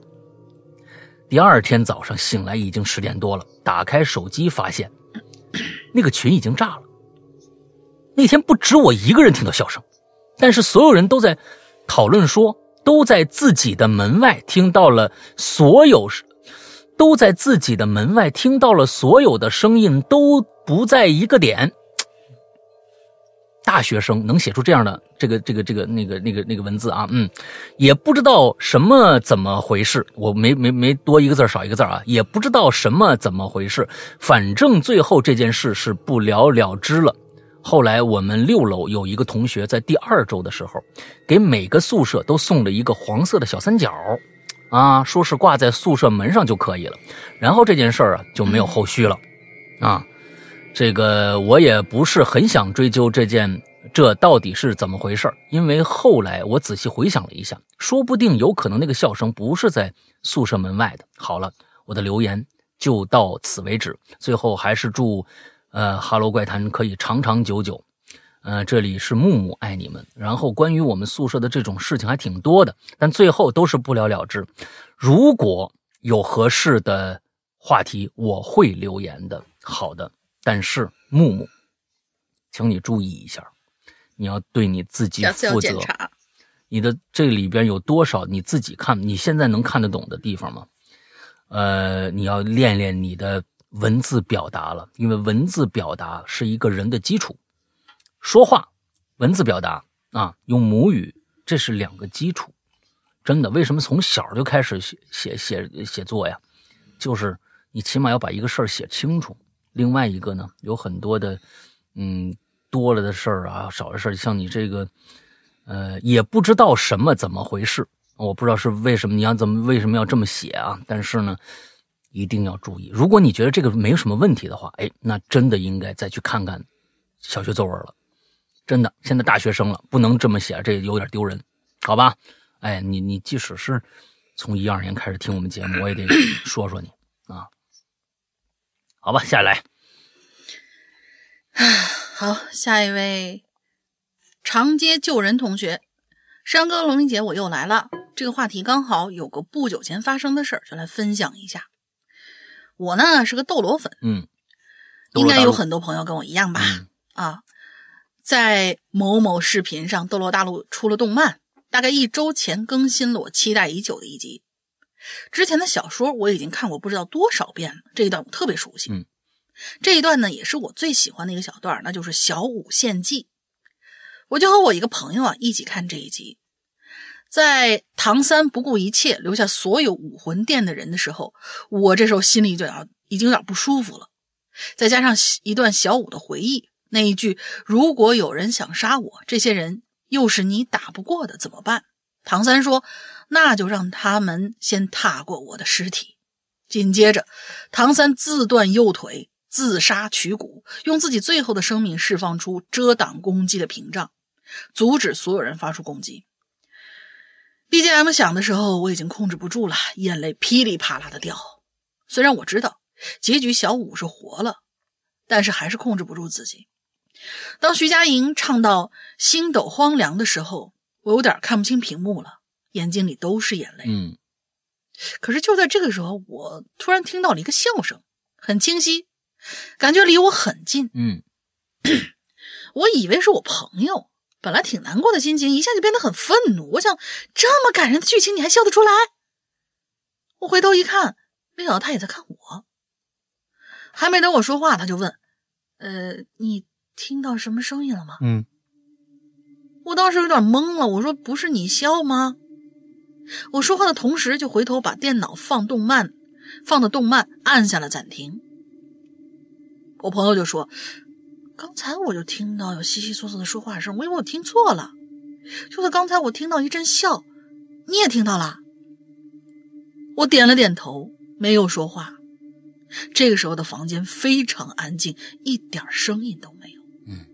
第二天早上醒来已经十点多了，打开手机发现，那个群已经炸了。那天不止我一个人听到笑声，但是所有人都在讨论说，都在自己的门外听到了所有，都在自己的门外听到了所有的声音都不在一个点。大学生能写出这样的这个这个这个那个那个那个文字啊，嗯，也不知道什么怎么回事，我没没没多一个字少一个字啊，也不知道什么怎么回事，反正最后这件事是不了了之了。后来我们六楼有一个同学在第二周的时候，给每个宿舍都送了一个黄色的小三角，啊，说是挂在宿舍门上就可以了。然后这件事儿啊就没有后续了，啊。这个我也不是很想追究这件，这到底是怎么回事因为后来我仔细回想了一下，说不定有可能那个笑声不是在宿舍门外的。好了，我的留言就到此为止。最后还是祝，呃，哈喽怪谈可以长长久久。呃，这里是木木，爱你们。然后关于我们宿舍的这种事情还挺多的，但最后都是不了了之。如果有合适的话题，我会留言的。好的。但是木木，请你注意一下，你要对你自己负责。你的这里边有多少你自己看，你现在能看得懂的地方吗？呃，你要练练你的文字表达了，因为文字表达是一个人的基础。说话，文字表达啊，用母语，这是两个基础。真的，为什么从小就开始写写写写作呀？就是你起码要把一个事儿写清楚。另外一个呢，有很多的，嗯，多了的事儿啊，少的事儿，像你这个，呃，也不知道什么怎么回事，我不知道是为什么，你要怎么为什么要这么写啊？但是呢，一定要注意，如果你觉得这个没有什么问题的话，哎，那真的应该再去看看小学作文了。真的，现在大学生了，不能这么写，这有点丢人，好吧？哎，你你即使是从一二年开始听我们节目，我也得说说你。好吧，下来。好，下一位长街救人同学，山哥龙玲姐，我又来了。这个话题刚好有个不久前发生的事儿，就来分享一下。我呢是个斗罗粉，嗯，应该有很多朋友跟我一样吧？嗯啊，在某某视频上，斗罗大陆出了动漫，大概一周前更新了我期待已久的一集。之前的小说我已经看过不知道多少遍了，这一段我特别熟悉。嗯，这一段呢也是我最喜欢的一个小段，那就是小五献祭。我就和我一个朋友啊一起看这一集，在唐三不顾一切留下所有武魂殿的人的时候，我这时候心里就要已经有点不舒服了。再加上一段小五的回忆，那一句“如果有人想杀我，这些人又是你打不过的，怎么办？”唐三说：“那就让他们先踏过我的尸体。”紧接着，唐三自断右腿，自杀取骨，用自己最后的生命释放出遮挡攻击的屏障，阻止所有人发出攻击。BGM 响的时候，我已经控制不住了，眼泪噼里啪啦的掉。虽然我知道结局小五是活了，但是还是控制不住自己。当徐佳莹唱到“星斗荒凉”的时候，我有点看不清屏幕了，眼睛里都是眼泪。嗯可是就在这个时候，我突然听到了一个笑声，很清晰，感觉离我很近。嗯 我以为是我朋友，本来挺难过的心情一下就变得很愤怒。我想，这么感人的剧情你还笑得出来？我回头一看，没想到他也在看我。还没等我说话，他就问：“呃，你听到什么声音了吗？”嗯我当时有点懵了，我说：“不是你笑吗？”我说话的同时，就回头把电脑放动漫放的动漫按下了暂停。我朋友就说：“刚才我就听到有悉悉嗦嗦的说话声，我以为我听错了。就在刚才，我听到一阵笑，你也听到了？”我点了点头，没有说话。这个时候的房间非常安静，一点声音都没有。嗯。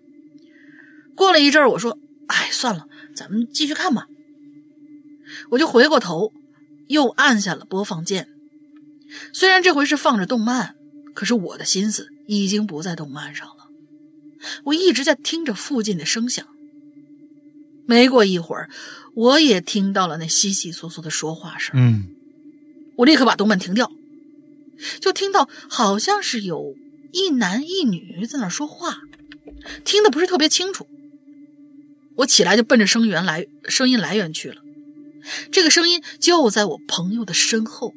过了一阵儿，我说：“哎，算了，咱们继续看吧。”我就回过头，又按下了播放键。虽然这回是放着动漫，可是我的心思已经不在动漫上了。我一直在听着附近的声响。没过一会儿，我也听到了那悉悉嗦嗦的说话声。嗯我立刻把动漫停掉，就听到好像是有一男一女在那说话，听的不是特别清楚。我起来就奔着声源来声音来源去了，这个声音就在我朋友的身后。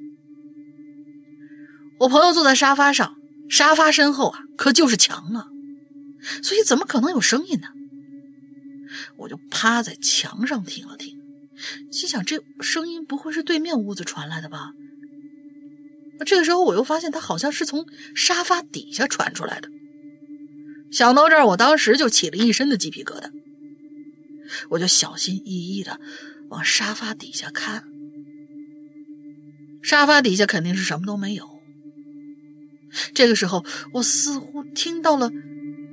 我朋友坐在沙发上，沙发身后啊可就是墙啊，所以怎么可能有声音呢？我就趴在墙上听了听，心想这声音不会是对面屋子传来的吧？这个时候，我又发现它好像是从沙发底下传出来的。想到这儿，我当时就起了一身的鸡皮疙瘩。我就小心翼翼的往沙发底下看，沙发底下肯定是什么都没有。这个时候，我似乎听到了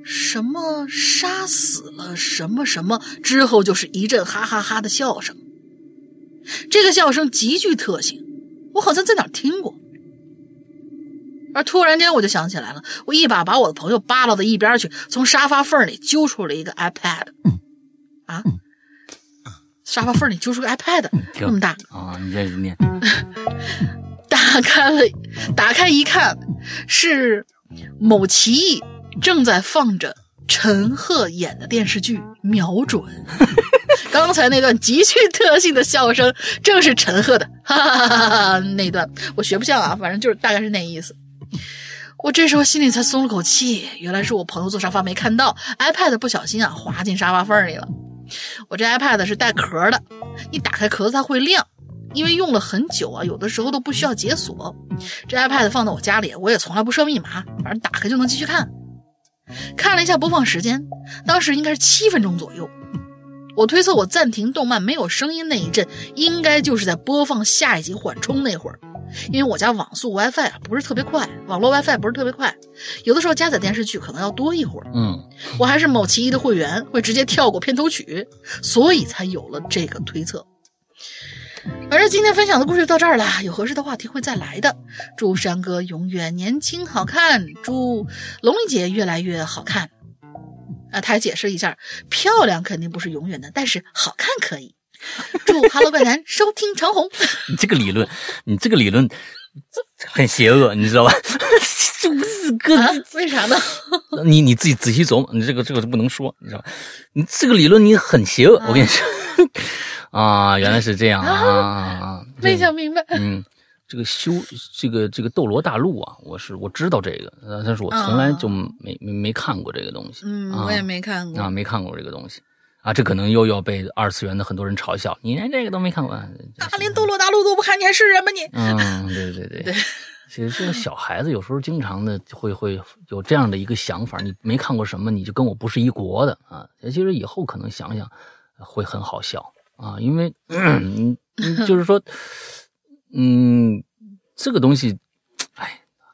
什么“杀死了什么什么”，之后就是一阵哈哈哈的笑声。这个笑声极具特性，我好像在哪儿听过。而突然间，我就想起来了，我一把把我的朋友扒拉到一边去，从沙发缝里揪出了一个 iPad。啊，沙发缝里揪出个 iPad，挺那么大，啊，你这念 打开了，打开一看，是某奇艺正在放着陈赫演的电视剧《瞄准》。刚才那段极具特性的笑声，正是陈赫的，哈哈哈哈哈哈！那段我学不像啊，反正就是大概是那意思。我这时候心里才松了口气，原来是我朋友坐沙发没看到，iPad 不小心啊滑进沙发缝里了。我这 iPad 是带壳的，你打开壳子它会亮，因为用了很久啊，有的时候都不需要解锁。这 iPad 放到我家里，我也从来不设密码，反正打开就能继续看。看了一下播放时间，当时应该是七分钟左右。我推测我暂停动漫没有声音那一阵，应该就是在播放下一集缓冲那会儿。因为我家网速 WiFi 啊不是特别快，网络 WiFi 不是特别快，有的时候加载电视剧可能要多一会儿。嗯我还是某奇艺的会员，会直接跳过片头曲，所以才有了这个推测。反正今天分享的故事就到这儿了，有合适的话题会再来的。祝山哥永远年轻好看，祝龙玲姐越来越好看。啊，他还解释一下，漂亮肯定不是永远的，但是好看可以。祝《哈喽怪谈》收听长虹。你这个理论，你这个理论很邪恶，你知道吧？就是个啊？为啥呢？你你自己仔细琢磨，你这个这个不能说，你知道吧？你这个理论你很邪恶，我跟你说啊，原来是这样啊，没想明白。嗯，这个修这个这个斗罗大陆啊，我是我知道这个，呃但是我从来就没没没看过这个东西，嗯，啊我也没看过。啊，没看过这个东西啊，这可能又要被二次元的很多人嘲笑，你连这个都没看过，啊啊，连斗罗大陆都不看，你还是人吗你？嗯，对对对对 其实这个小孩子有时候经常的会会有这样的一个想法，你没看过什么，你就跟我不是一国的啊。其实以后可能想想会很好笑啊，因为 嗯，嗯就是说，嗯，这个东西，哎，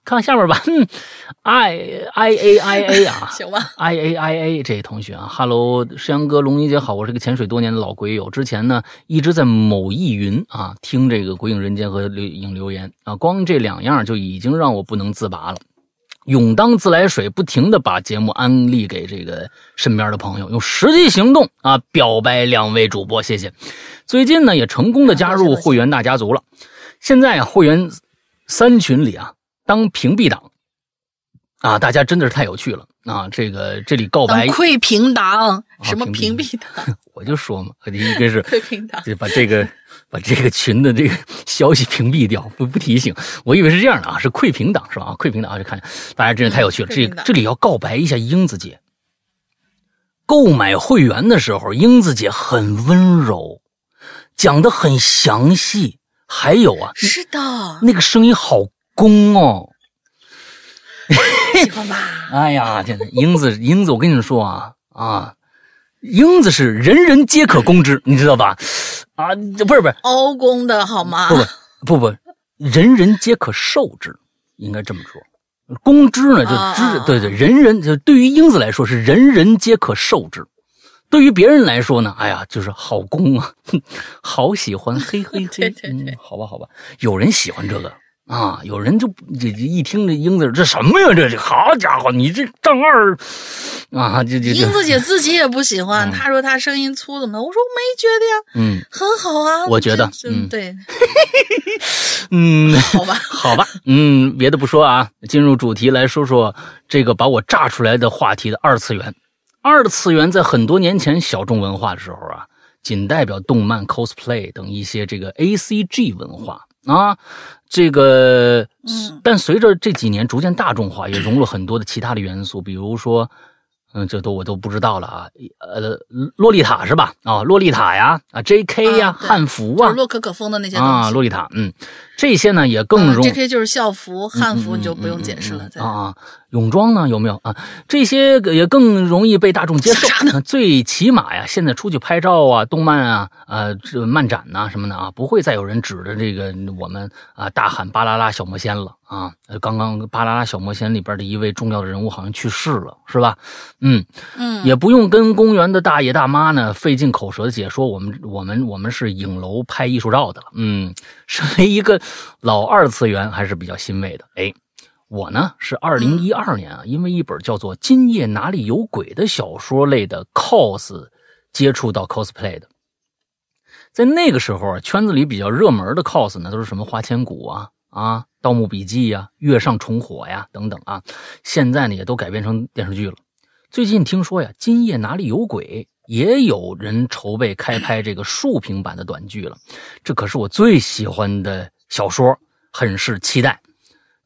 看下面吧，嗯，i i a i a 啊，行吧，I A I A 这位同学啊，Hello，石阳哥、龙妮姐好，我是个潜水多年的老鬼友，之前呢一直在某易云啊听这个《鬼影人间》和留影留言啊，光这两样就已经让我不能自拔了。勇当自来水，不停的把节目安利给这个身边的朋友，用实际行动啊表白两位主播，谢谢。最近呢也成功的加入会员大家族了，现在啊会员三群里啊当屏蔽党啊，大家真的是太有趣了啊！这个这里告白当，窥屏党，什么屏蔽党？我就说嘛，一个是窥屏党，就把这个把这个群的这个消息屏蔽掉，不不提醒。我以为是这样的啊，是窥屏党是吧？啊，窥屏党啊，就看大家真是太有趣了。这这里要告白一下英子姐。购买会员的时候，英子姐很温柔，讲的很详细，还有啊，是的，那个声音好攻哦。喜欢吧？哎呀，天呐，英子，英子，我跟你们说啊啊，英子是人人皆可攻之，你知道吧？啊，不是不是欧公的好吗？不不不不，人人皆可受之，应该这么说。攻之呢，就之、对对，人人就对于英子来说是人人皆可受之，对于别人来说呢，哎呀，就是好攻啊，哼 好喜欢，嘿嘿嘿，对对对嗯，好吧好吧，有人喜欢这个啊，有人就这这一听这英子这什么呀，这这好家伙，你这丈二啊，这这这，英子姐自己也不喜欢，嗯她说她声音粗怎么的？我说我没觉得呀，嗯很好啊。我觉得对，嗯。好吧，好吧，嗯，别的不说啊，进入主题来说说这个把我炸出来的话题的二次元。二次元在很多年前小众文化的时候啊，仅代表动漫、cosplay 等一些这个 A C G 文化啊，这个，嗯但随着这几年逐渐大众化，也融入很多的其他的元素，比如说。嗯，这都我都不知道了啊，呃，洛丽塔是吧？啊、洛丽塔呀，啊，J K 呀，啊汉服啊，洛可可风的那些东西。啊，洛丽塔，嗯，这些呢也更啊容 J.K. 就是校服、汉服，嗯你就不用解释了。在啊啊，泳装呢有没有啊？这些个也更容易被大众接受。最起码呀，现在出去拍照啊、动漫啊、呃这漫展呐、什么的啊，不会再有人指着这个我们啊大喊“巴啦啦小魔仙”了啊。呃刚刚《巴啦啦小魔仙》里边的一位重要的人物好像去世了，是吧？嗯，嗯，也不用跟公园的大爷大妈呢费尽口舌的解说我们我们我们是影楼拍艺术照的了。嗯，身为一个老二次元，还是比较欣慰的。哎，我呢是二零一二年啊，因为一本叫做《今夜哪里有鬼》的小说类的 cos 接触到 cosplay 的。在那个时候啊，圈子里比较热门的 cos 呢，都是什么花千骨啊、啊盗墓笔记呀、月上重火呀等等啊。现在呢，也都改编成电视剧了。最近听说呀，《今夜哪里有鬼》也有人筹备开拍这个竖屏版的短剧了，这可是我最喜欢的小说，很是期待。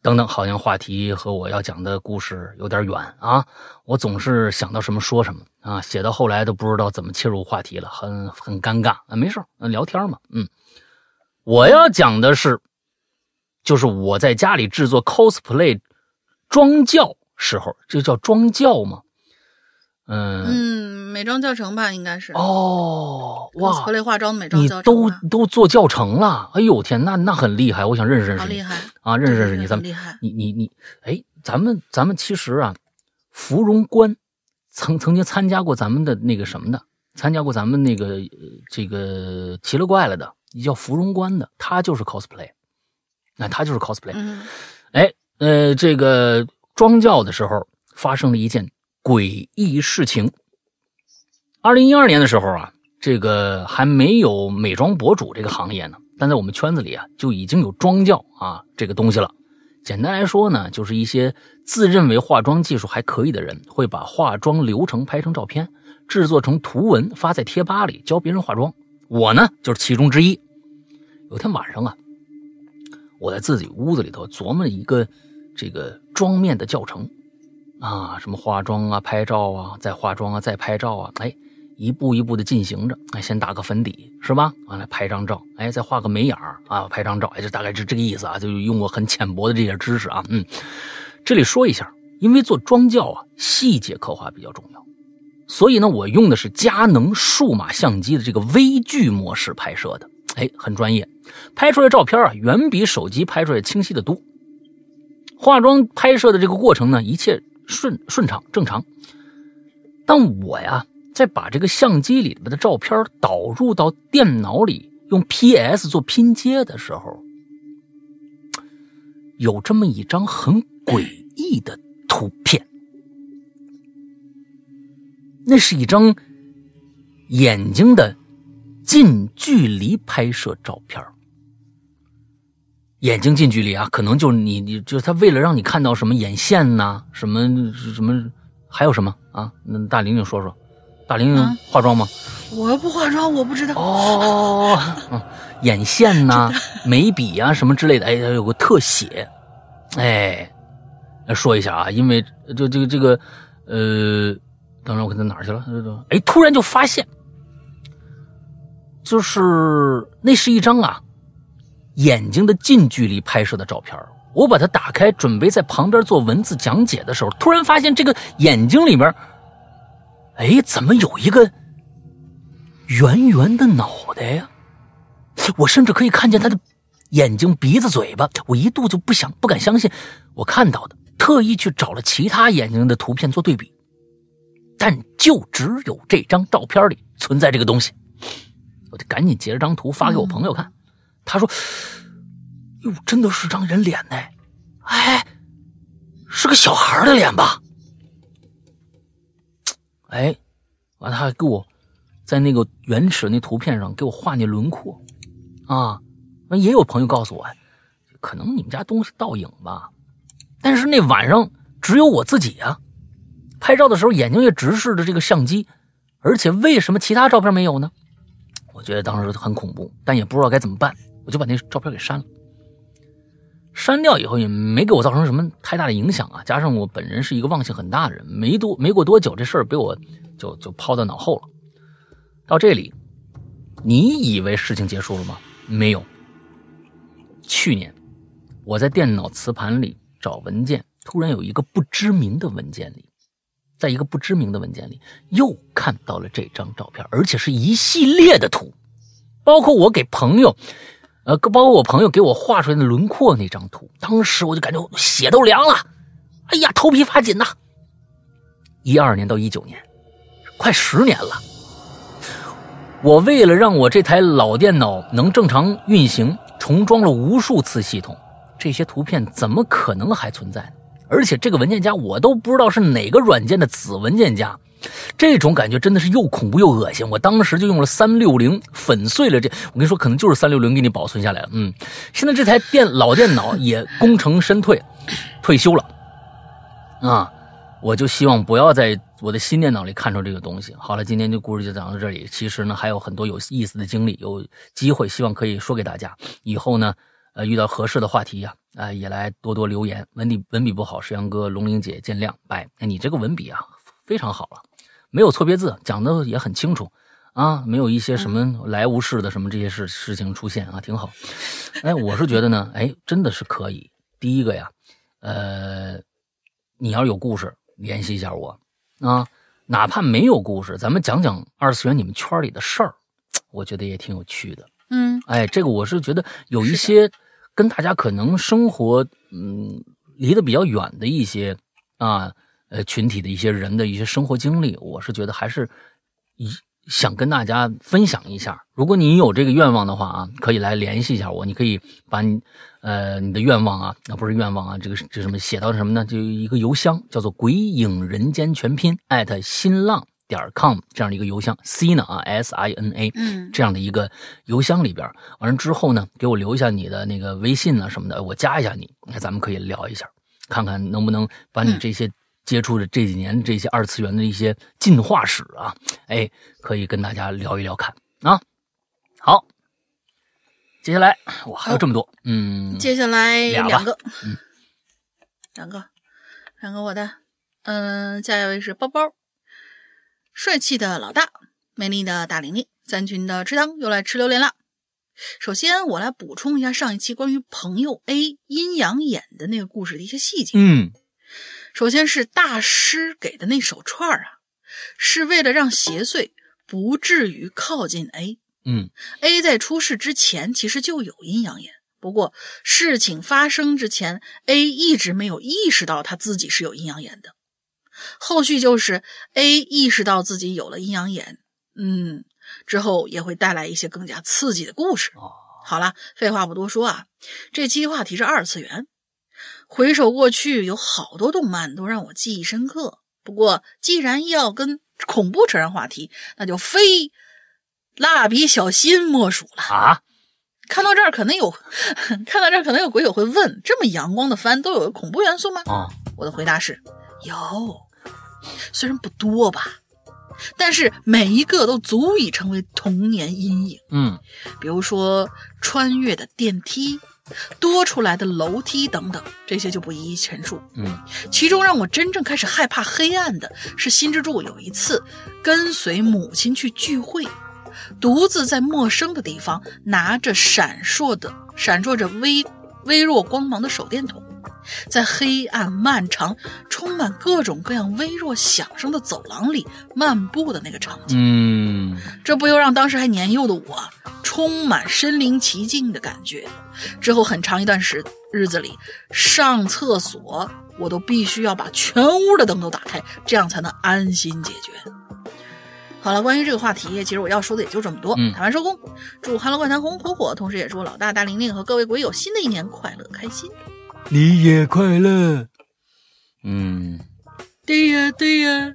等等，好像话题和我要讲的故事有点远啊，我总是想到什么说什么啊，写到后来都不知道怎么切入话题了，很很尴尬啊。没事嗯，聊天嘛，嗯。我要讲的是，就是我在家里制作 cosplay 装教时候，这叫装教吗？嗯，嗯，美妆教程吧，应该是。哦，哇，cosplay 化妆的美妆你教程都，都做教程了？哎呦天，那那很厉害，我想认识认识你好厉害。啊，认识认识你，咱们厉害。你你你，哎，咱们咱们其实啊，芙蓉关曾曾经参加过咱们的那个什么的，参加过咱们那个呃这个奇了怪了的，叫芙蓉关的，他就是 cosplay，那他就是 cosplay，嗯，哎，呃，这个妆教的时候发生了一件诡异事情。二零一二年的时候啊，这个还没有美妆博主这个行业呢，但在我们圈子里啊，就已经有妆教啊这个东西了。简单来说呢，就是一些自认为化妆技术还可以的人，会把化妆流程拍成照片，制作成图文，发在贴吧里教别人化妆。我呢，就是其中之一。有天晚上啊，我在自己屋子里头琢磨一个这个妆面的教程啊，什么化妆啊、拍照啊、再化妆啊、再拍照啊，哎，一步一步的进行着。哎，先打个粉底是吧？完了拍张照，哎，再画个眉眼儿啊，拍张照，哎，就大概是这个意思啊，就用我很浅薄的这些知识啊，嗯，这里说一下，因为做妆教啊，细节刻画比较重要，所以呢，我用的是佳能数码相机的这个微距模式拍摄的，哎，很专业，拍出来照片啊，远比手机拍出来清晰的多。化妆拍摄的这个过程呢，一切顺顺畅正常。当我呀，在把这个相机里边的照片导入到电脑里，用 PS 做拼接的时候，有这么一张很诡异的图片。那是一张眼睛的近距离拍摄照片眼睛近距离啊，可能就是你，你就是他为了让你看到什么眼线呐、什么什么，还有什么啊？那大玲玲说说，大玲玲啊化妆吗？我又不化妆，我不知道。哦，嗯眼线呐、眉笔呀、什么之类的，哎，它有个特写，哎，说一下啊，因为就这个这个，呃，等会儿我看到哪儿去了？哎，突然就发现，就是那是一张啊眼睛的近距离拍摄的照片我把它打开，准备在旁边做文字讲解的时候，突然发现这个眼睛里面，哎，怎么有一个圆圆的脑袋呀？我甚至可以看见他的眼睛、鼻子、嘴巴。我一度就不想、不敢相信我看到的，特意去找了其他眼睛的图片做对比，但就只有这张照片里存在这个东西。我就赶紧截了张图发给我朋友看，他说：“哟，真的是张人脸呢，哎，是个小孩的脸吧？”哎，完了他还给我在那个原始那图片上给我画那轮廓，啊，那也有朋友告诉我，可能你们家东西倒影吧，但是那晚上只有我自己啊，拍照的时候眼睛也直视着这个相机，而且为什么其他照片没有呢？我觉得当时很恐怖，但也不知道该怎么办，就把那照片给删了。删掉以后也没给我造成什么太大的影响啊，加上我本人是一个忘性很大的人，没多没过多久，这事儿被我就就抛到脑后了。到这里，你以为事情结束了吗？没有。去年我在电脑磁盘里找文件，突然有一个不知名的文件里，在一个不知名的文件里又看到了这张照片，而且是一系列的图，包括我给朋友。呃，包括我朋友给我画出来的轮廓那张图，当时我就感觉血都凉了，哎呀，头皮发紧呐。一二年到一九年，快十年了。我为了让我这台老电脑能正常运行，重装了无数次系统，这些图片怎么可能还存在？而且这个文件夹我都不知道是哪个软件的子文件夹。这种感觉真的是又恐怖又恶心。我当时就用了三六零粉碎了这，我跟你说，可能就是三六零给你保存下来了。嗯，现在这台电老电脑也功成身退，退休了。啊，我就希望不要在我的新电脑里看到这个东西。好了，今天这故事就讲到这里。其实呢，还有很多有意思的经历，有机会希望可以说给大家。以后呢，呃，遇到合适的话题呀、啊，也来多多留言。文笔文笔不好，石阳哥、龙玲姐见谅。拜，哎，你这个文笔啊，非常好了。没有错别字，讲的也很清楚啊，没有一些什么来无事的什么这些事事情出现啊，挺好。哎，我是觉得呢，哎，真的是可以。第一个呀，呃，你要是有故事，联系一下我啊，哪怕没有故事，咱们讲讲二次元你们圈里的事儿，我觉得也挺有趣的。嗯哎，这个我是觉得有一些跟大家可能生活嗯离得比较远的一些啊呃群体的一些人的一些生活经历，我是觉得还是一想跟大家分享一下。如果你有这个愿望的话啊，可以来联系一下我，你可以把你呃你的愿望啊，那不是愿望啊，这个这什么写到什么呢？就一个邮箱叫做“鬼影人间全拼”艾特新浪点 com 这样的一个邮箱，C 呢啊 S I N A 嗯这样的一个邮箱里边，完了之后呢，给我留下你的那个微信啊什么的，我加一下你，那咱们可以聊一下，看看能不能把你这些接触的这几年这些二次元的一些进化史啊，哎，可以跟大家聊一聊看啊。好，接下来我还有这么多，嗯，接下来两个，嗯两个，两个我的，嗯，下一位是包包，帅气的老大，美丽的大玲玲，三群的池塘又来吃榴莲了。首先，我来补充一下上一期关于朋友 A 阴阳眼的那个故事的一些细节。嗯首先是大师给的那手串儿啊，是为了让邪祟不至于靠近 A。嗯 A 在出事之前其实就有阴阳眼，不过事情发生之前，A 一直没有意识到他自己是有阴阳眼的。后续就是 A 意识到自己有了阴阳眼，嗯，之后也会带来一些更加刺激的故事。哦好了，废话不多说啊，这期话题是二次元。回首过去，有好多动漫都让我记忆深刻。不过，既然要跟恐怖扯上话题，那就非蜡笔小新莫属了。啊，看到这儿，可能有 看到这儿，可能有鬼友会问：这么阳光的番都有恐怖元素吗？哦，我的回答是有，虽然不多吧，但是每一个都足以成为童年阴影。嗯比如说穿越的电梯、多出来的楼梯等等，这些就不一一陈述。嗯其中让我真正开始害怕黑暗的是，新之助有一次跟随母亲去聚会，独自在陌生的地方拿着闪烁的、闪烁着微微弱光芒的手电筒，在黑暗漫长、充满各种各样微弱响声的走廊里漫步的那个场景。嗯这不由让当时还年幼的我充满身临其境的感觉。之后很长一段时日子里，上厕所我都必须要把全屋的灯都打开，这样才能安心解决。好了，关于这个话题，其实我要说的也就这么多。嗯谈完收工，祝《哈喽怪谈》红红火火，同时也祝老大大玲玲和各位鬼友新的一年快乐开心。你也快乐。嗯对呀，对呀，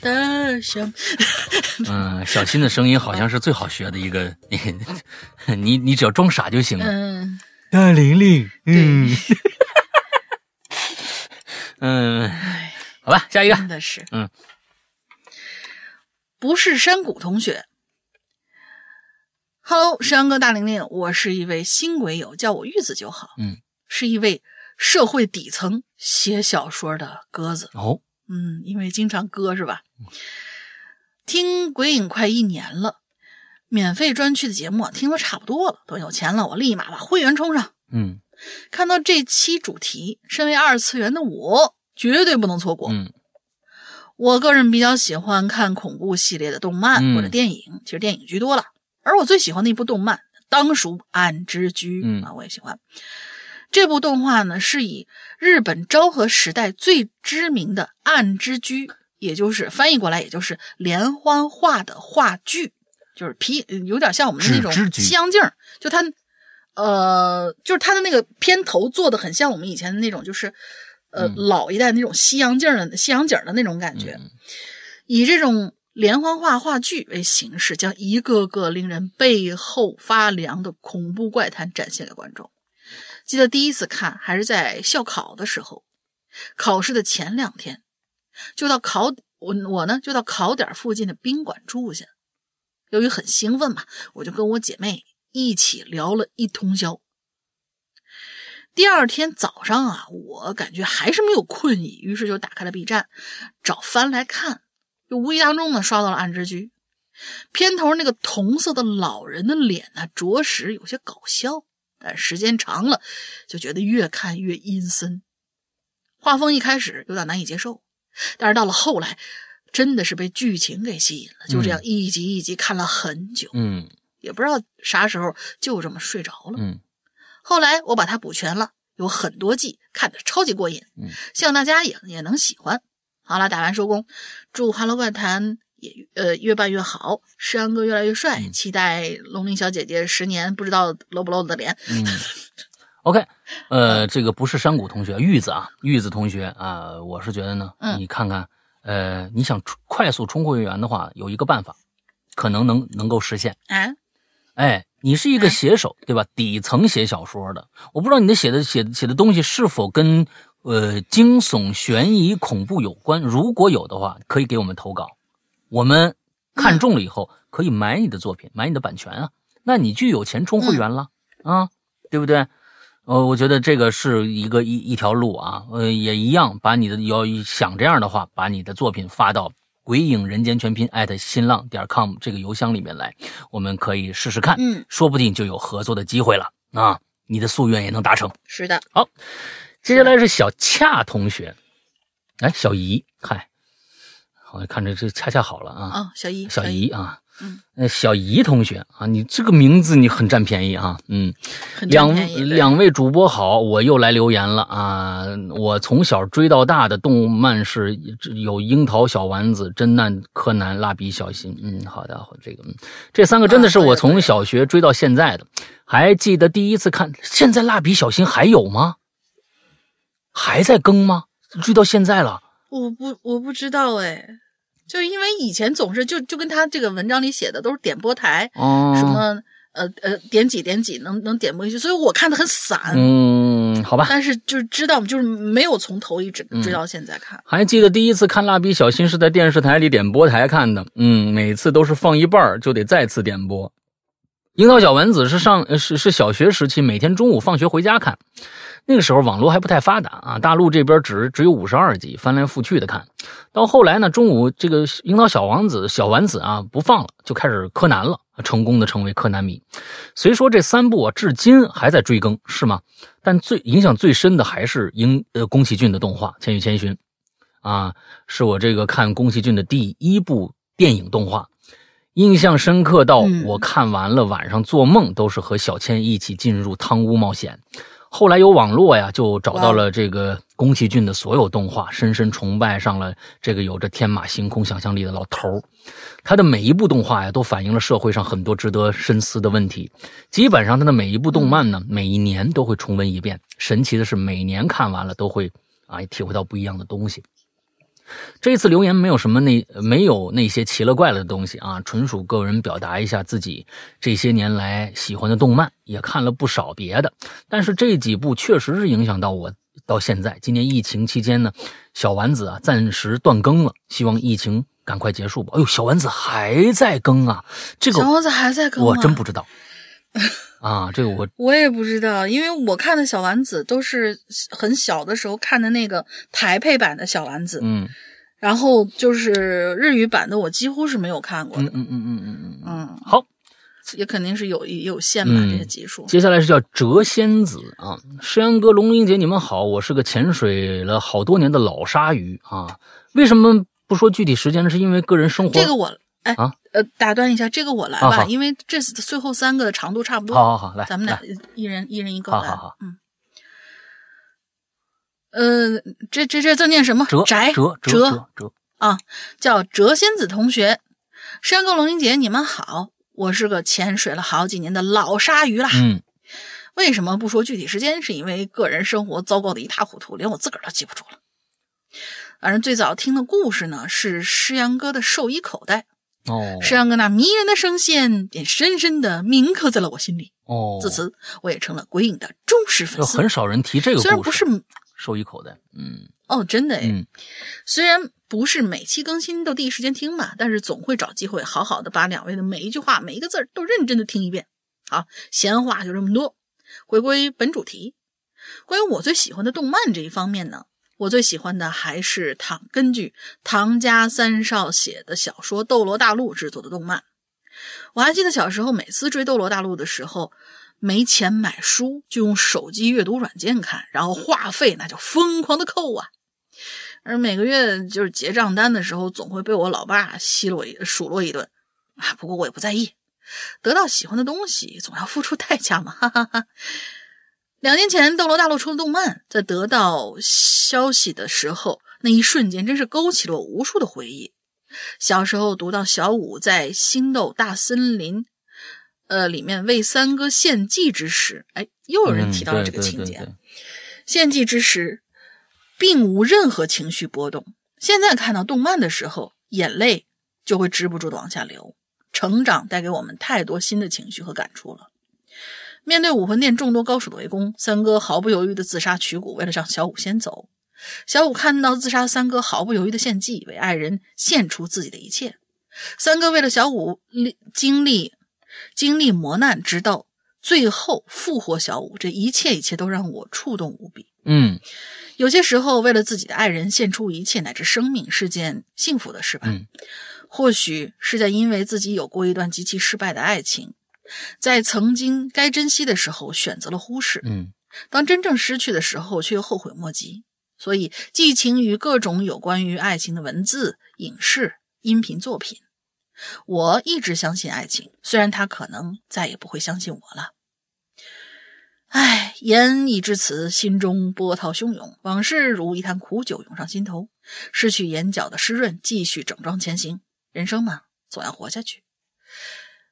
大小。嗯，小新的声音好像是最好学的一个，你你只要装傻就行了。嗯，大玲玲，嗯 嗯，好吧，下一个，真的是，嗯，不是山谷同学。Hello，山哥大玲玲，我是一位新鬼友，叫我玉子就好。嗯，是一位社会底层写小说的鸽子。哦，嗯，因为经常割是吧？听鬼影快一年了，免费专区的节目啊听得差不多了，等有钱了我立马把会员充上。嗯看到这期主题，身为二次元的我绝对不能错过。嗯我个人比较喜欢看恐怖系列的动漫嗯或者电影，其实电影居多了。而我最喜欢的一部动漫当属《暗之居》嗯啊，我也喜欢。这部动画呢，是以日本昭和时代最知名的暗之居，也就是翻译过来，也就是连环画的话剧，就是皮，有点像我们的那种西洋镜儿，就它，呃，就是它的那个片头做的很像我们以前的那种，就是呃、嗯老一代那种西洋镜儿的西洋景儿的那种感觉。嗯以这种连环画话剧为形式，将一个个令人背后发凉的恐怖怪谈展现给观众。记得第一次看还是在校考的时候，考试的前两天，就到考我我呢就到考点附近的宾馆住下。由于很兴奋嘛，我就跟我姐妹一起聊了一通宵。第二天早上啊，我感觉还是没有困意，于是就打开了 B 站，找番来看。就无意当中呢刷到了《暗之居》，片头那个同色的老人的脸呢，着实有些搞笑，但时间长了就觉得越看越阴森。画风一开始有点难以接受，但是到了后来，真的是被剧情给吸引了，就这样一集一集看了很久，嗯也不知道啥时候就这么睡着了。嗯后来我把它补全了，有很多季，看的超级过瘾，嗯希望大家也也能喜欢。好了，打完收工，祝《哈喽怪谈》也呃越办越好，诗安哥越来越帅，嗯期待龙鳞小姐姐十年不知道露不露的脸。嗯。OK，呃，这个不是山谷同学，玉子啊，玉子同学啊，我是觉得呢，嗯你看看，呃，你想快速冲会员的话，有一个办法，可能能能够实现。啊，哎，你是一个写手，对吧？底层写小说的，我不知道你的写的写写的东西是否跟呃惊悚、悬疑、恐怖有关。如果有的话，可以给我们投稿，我们看中了以后可以买你的作品，买你的版权啊，那你就有钱充会员了、啊，对不对？呃，我觉得这个是一个一一条路啊，呃，也一样，把你的要想这样的话，把你的作品发到鬼影人间全拼艾特新浪点 com 这个邮箱里面来，我们可以试试看，嗯，说不定就有合作的机会了啊！你的夙愿也能达成。是的，好接下来是小恰同学，哎，小姨，嗨，好，看着这恰恰好了啊，哦，小姨，小姨啊，嗯，呃，小姨同学啊，你这个名字你很占便宜啊，嗯，两便宜，对两位主播好，我又来留言了啊！我从小追到大的动漫是有樱桃小丸子、侦探柯南、蜡笔小新。嗯，好的，这个嗯，这三个真的是我从小学追到现在的。还记得第一次看，现在蜡笔小新还有吗？还在更吗？追到现在了。我不我不知道哎，就是因为以前总是就就跟他这个文章里写的都是点播台，哦，什么呃呃点几点几能能点播一些，所以我看的很散，嗯，好吧。但是就是知道就是没有从头一直嗯追到现在看。还记得第一次看蜡笔小新是在电视台里点播台看的，嗯，每次都是放一半就得再次点播。樱桃小丸子是上呃是是小学时期每天中午放学回家看，那个时候网络还不太发达啊，大陆这边只只有五十二集，翻来覆去的看。到后来呢，中午这个樱桃小王子小丸子啊不放了，就开始柯南了，成功的成为柯南迷。虽说这三部啊至今还在追更，是吗？但最影响最深的还是英呃宫崎骏的动画《千与千寻》。啊，是我这个看宫崎骏的第一部电影动画，印象深刻到嗯我看完了晚上做梦都是和小千一起进入汤屋冒险。后来有网络呀，就找到了这个宫崎骏的所有动画，深深崇拜上了这个有着天马行空想象力的老头儿。他的每一部动画呀，都反映了社会上很多值得深思的问题。基本上他的每一部动漫呢，每一年都会重温一遍。神奇的是，每年看完了都会啊体会到不一样的东西。这次留言没有什么那没有那些奇了怪了的东西啊，纯属个人表达一下自己这些年来喜欢的动漫，也看了不少别的，但是这几部确实是影响到我到现在。今年疫情期间呢，小丸子啊暂时断更了，希望疫情赶快结束吧。哎呦，小丸子还在更啊，这个小丸子还在更、啊，我真不知道 啊，这个我我也不知道，因为我看的小丸子都是很小的时候看的那个台配版的小丸子，嗯然后就是日语版的我几乎是没有看过的，嗯嗯嗯嗯嗯嗯，嗯，好。也肯定是有也有限吧、嗯这个集数。接下来是叫谪仙子啊，诗阳哥、龙玲姐，你们好，我是个潜水了好多年的老鲨鱼啊。为什么不说具体时间呢？是因为个人生活。这个我哎、啊呃打断一下，这个我来吧，啊因为这次最后三个的长度差不多。好好好，来，咱们俩一人一人一个来。好好好嗯。呃，这这这字念什么？谪宅谪谪谪谪，啊，叫谪仙子同学。山哥、龙英姐，你们好，我是个潜水了好几年的老鲨鱼啦。嗯为什么不说具体时间？是因为个人生活糟糕的一塌糊涂，连我自个儿都记不住了。反正最早听的故事呢，是诗阳哥的兽医口袋，哦诗阳哥那迷人的声线便深深的铭刻在了我心里。哦，自此，我也成了鬼影的忠实粉丝。就很少人提这个虽然不，是收一口袋，嗯哦，真的诶，嗯虽然不是每期更新都第一时间听吧，但是总会找机会好好的把两位的每一句话、每一个字儿都认真的听一遍。好，闲话就这么多，回归本主题。关于我最喜欢的动漫这一方面呢，我最喜欢的还是唐根据唐家三少写的小说《斗罗大陆》制作的动漫。我还记得小时候每次追《斗罗大陆》的时候，没钱买书，就用手机阅读软件看，然后话费那就疯狂的扣啊。而每个月就是结账单的时候，总会被我老爸奚落一数落一顿啊。不过我也不在意，得到喜欢的东西总要付出代价嘛，哈哈哈。两年前，《斗罗大陆》出了动漫，在得到消息的时候，那一瞬间真是勾起了我无数的回忆。小时候读到小舞在星斗大森林，呃，里面为三哥献祭之时，哎，又有人提到了嗯这个情节。对对对对献祭之时，并无任何情绪波动。现在看到动漫的时候，眼泪就会止不住的往下流。成长带给我们太多新的情绪和感触了。面对武魂殿众多高手的围攻，三哥毫不犹豫的自杀取骨，为了让小五先走。小五看到自杀三哥，毫不犹豫的献祭，为爱人献出自己的一切。三哥为了小五历经历经历磨难，直到最后复活小五，这一切一切都让我触动无比。嗯有些时候，为了自己的爱人献出一切乃至生命，是件幸福的事吧？嗯或许是在因为自己有过一段极其失败的爱情，在曾经该珍惜的时候选择了忽视，嗯当真正失去的时候却又后悔莫及。所以，寄情于各种有关于爱情的文字、影视、音频作品。我一直相信爱情，虽然他可能再也不会相信我了。唉，言已至此，心中波涛汹涌，往事如一坛苦酒涌上心头，失去眼角的湿润，继续整装前行。人生嘛，总要活下去。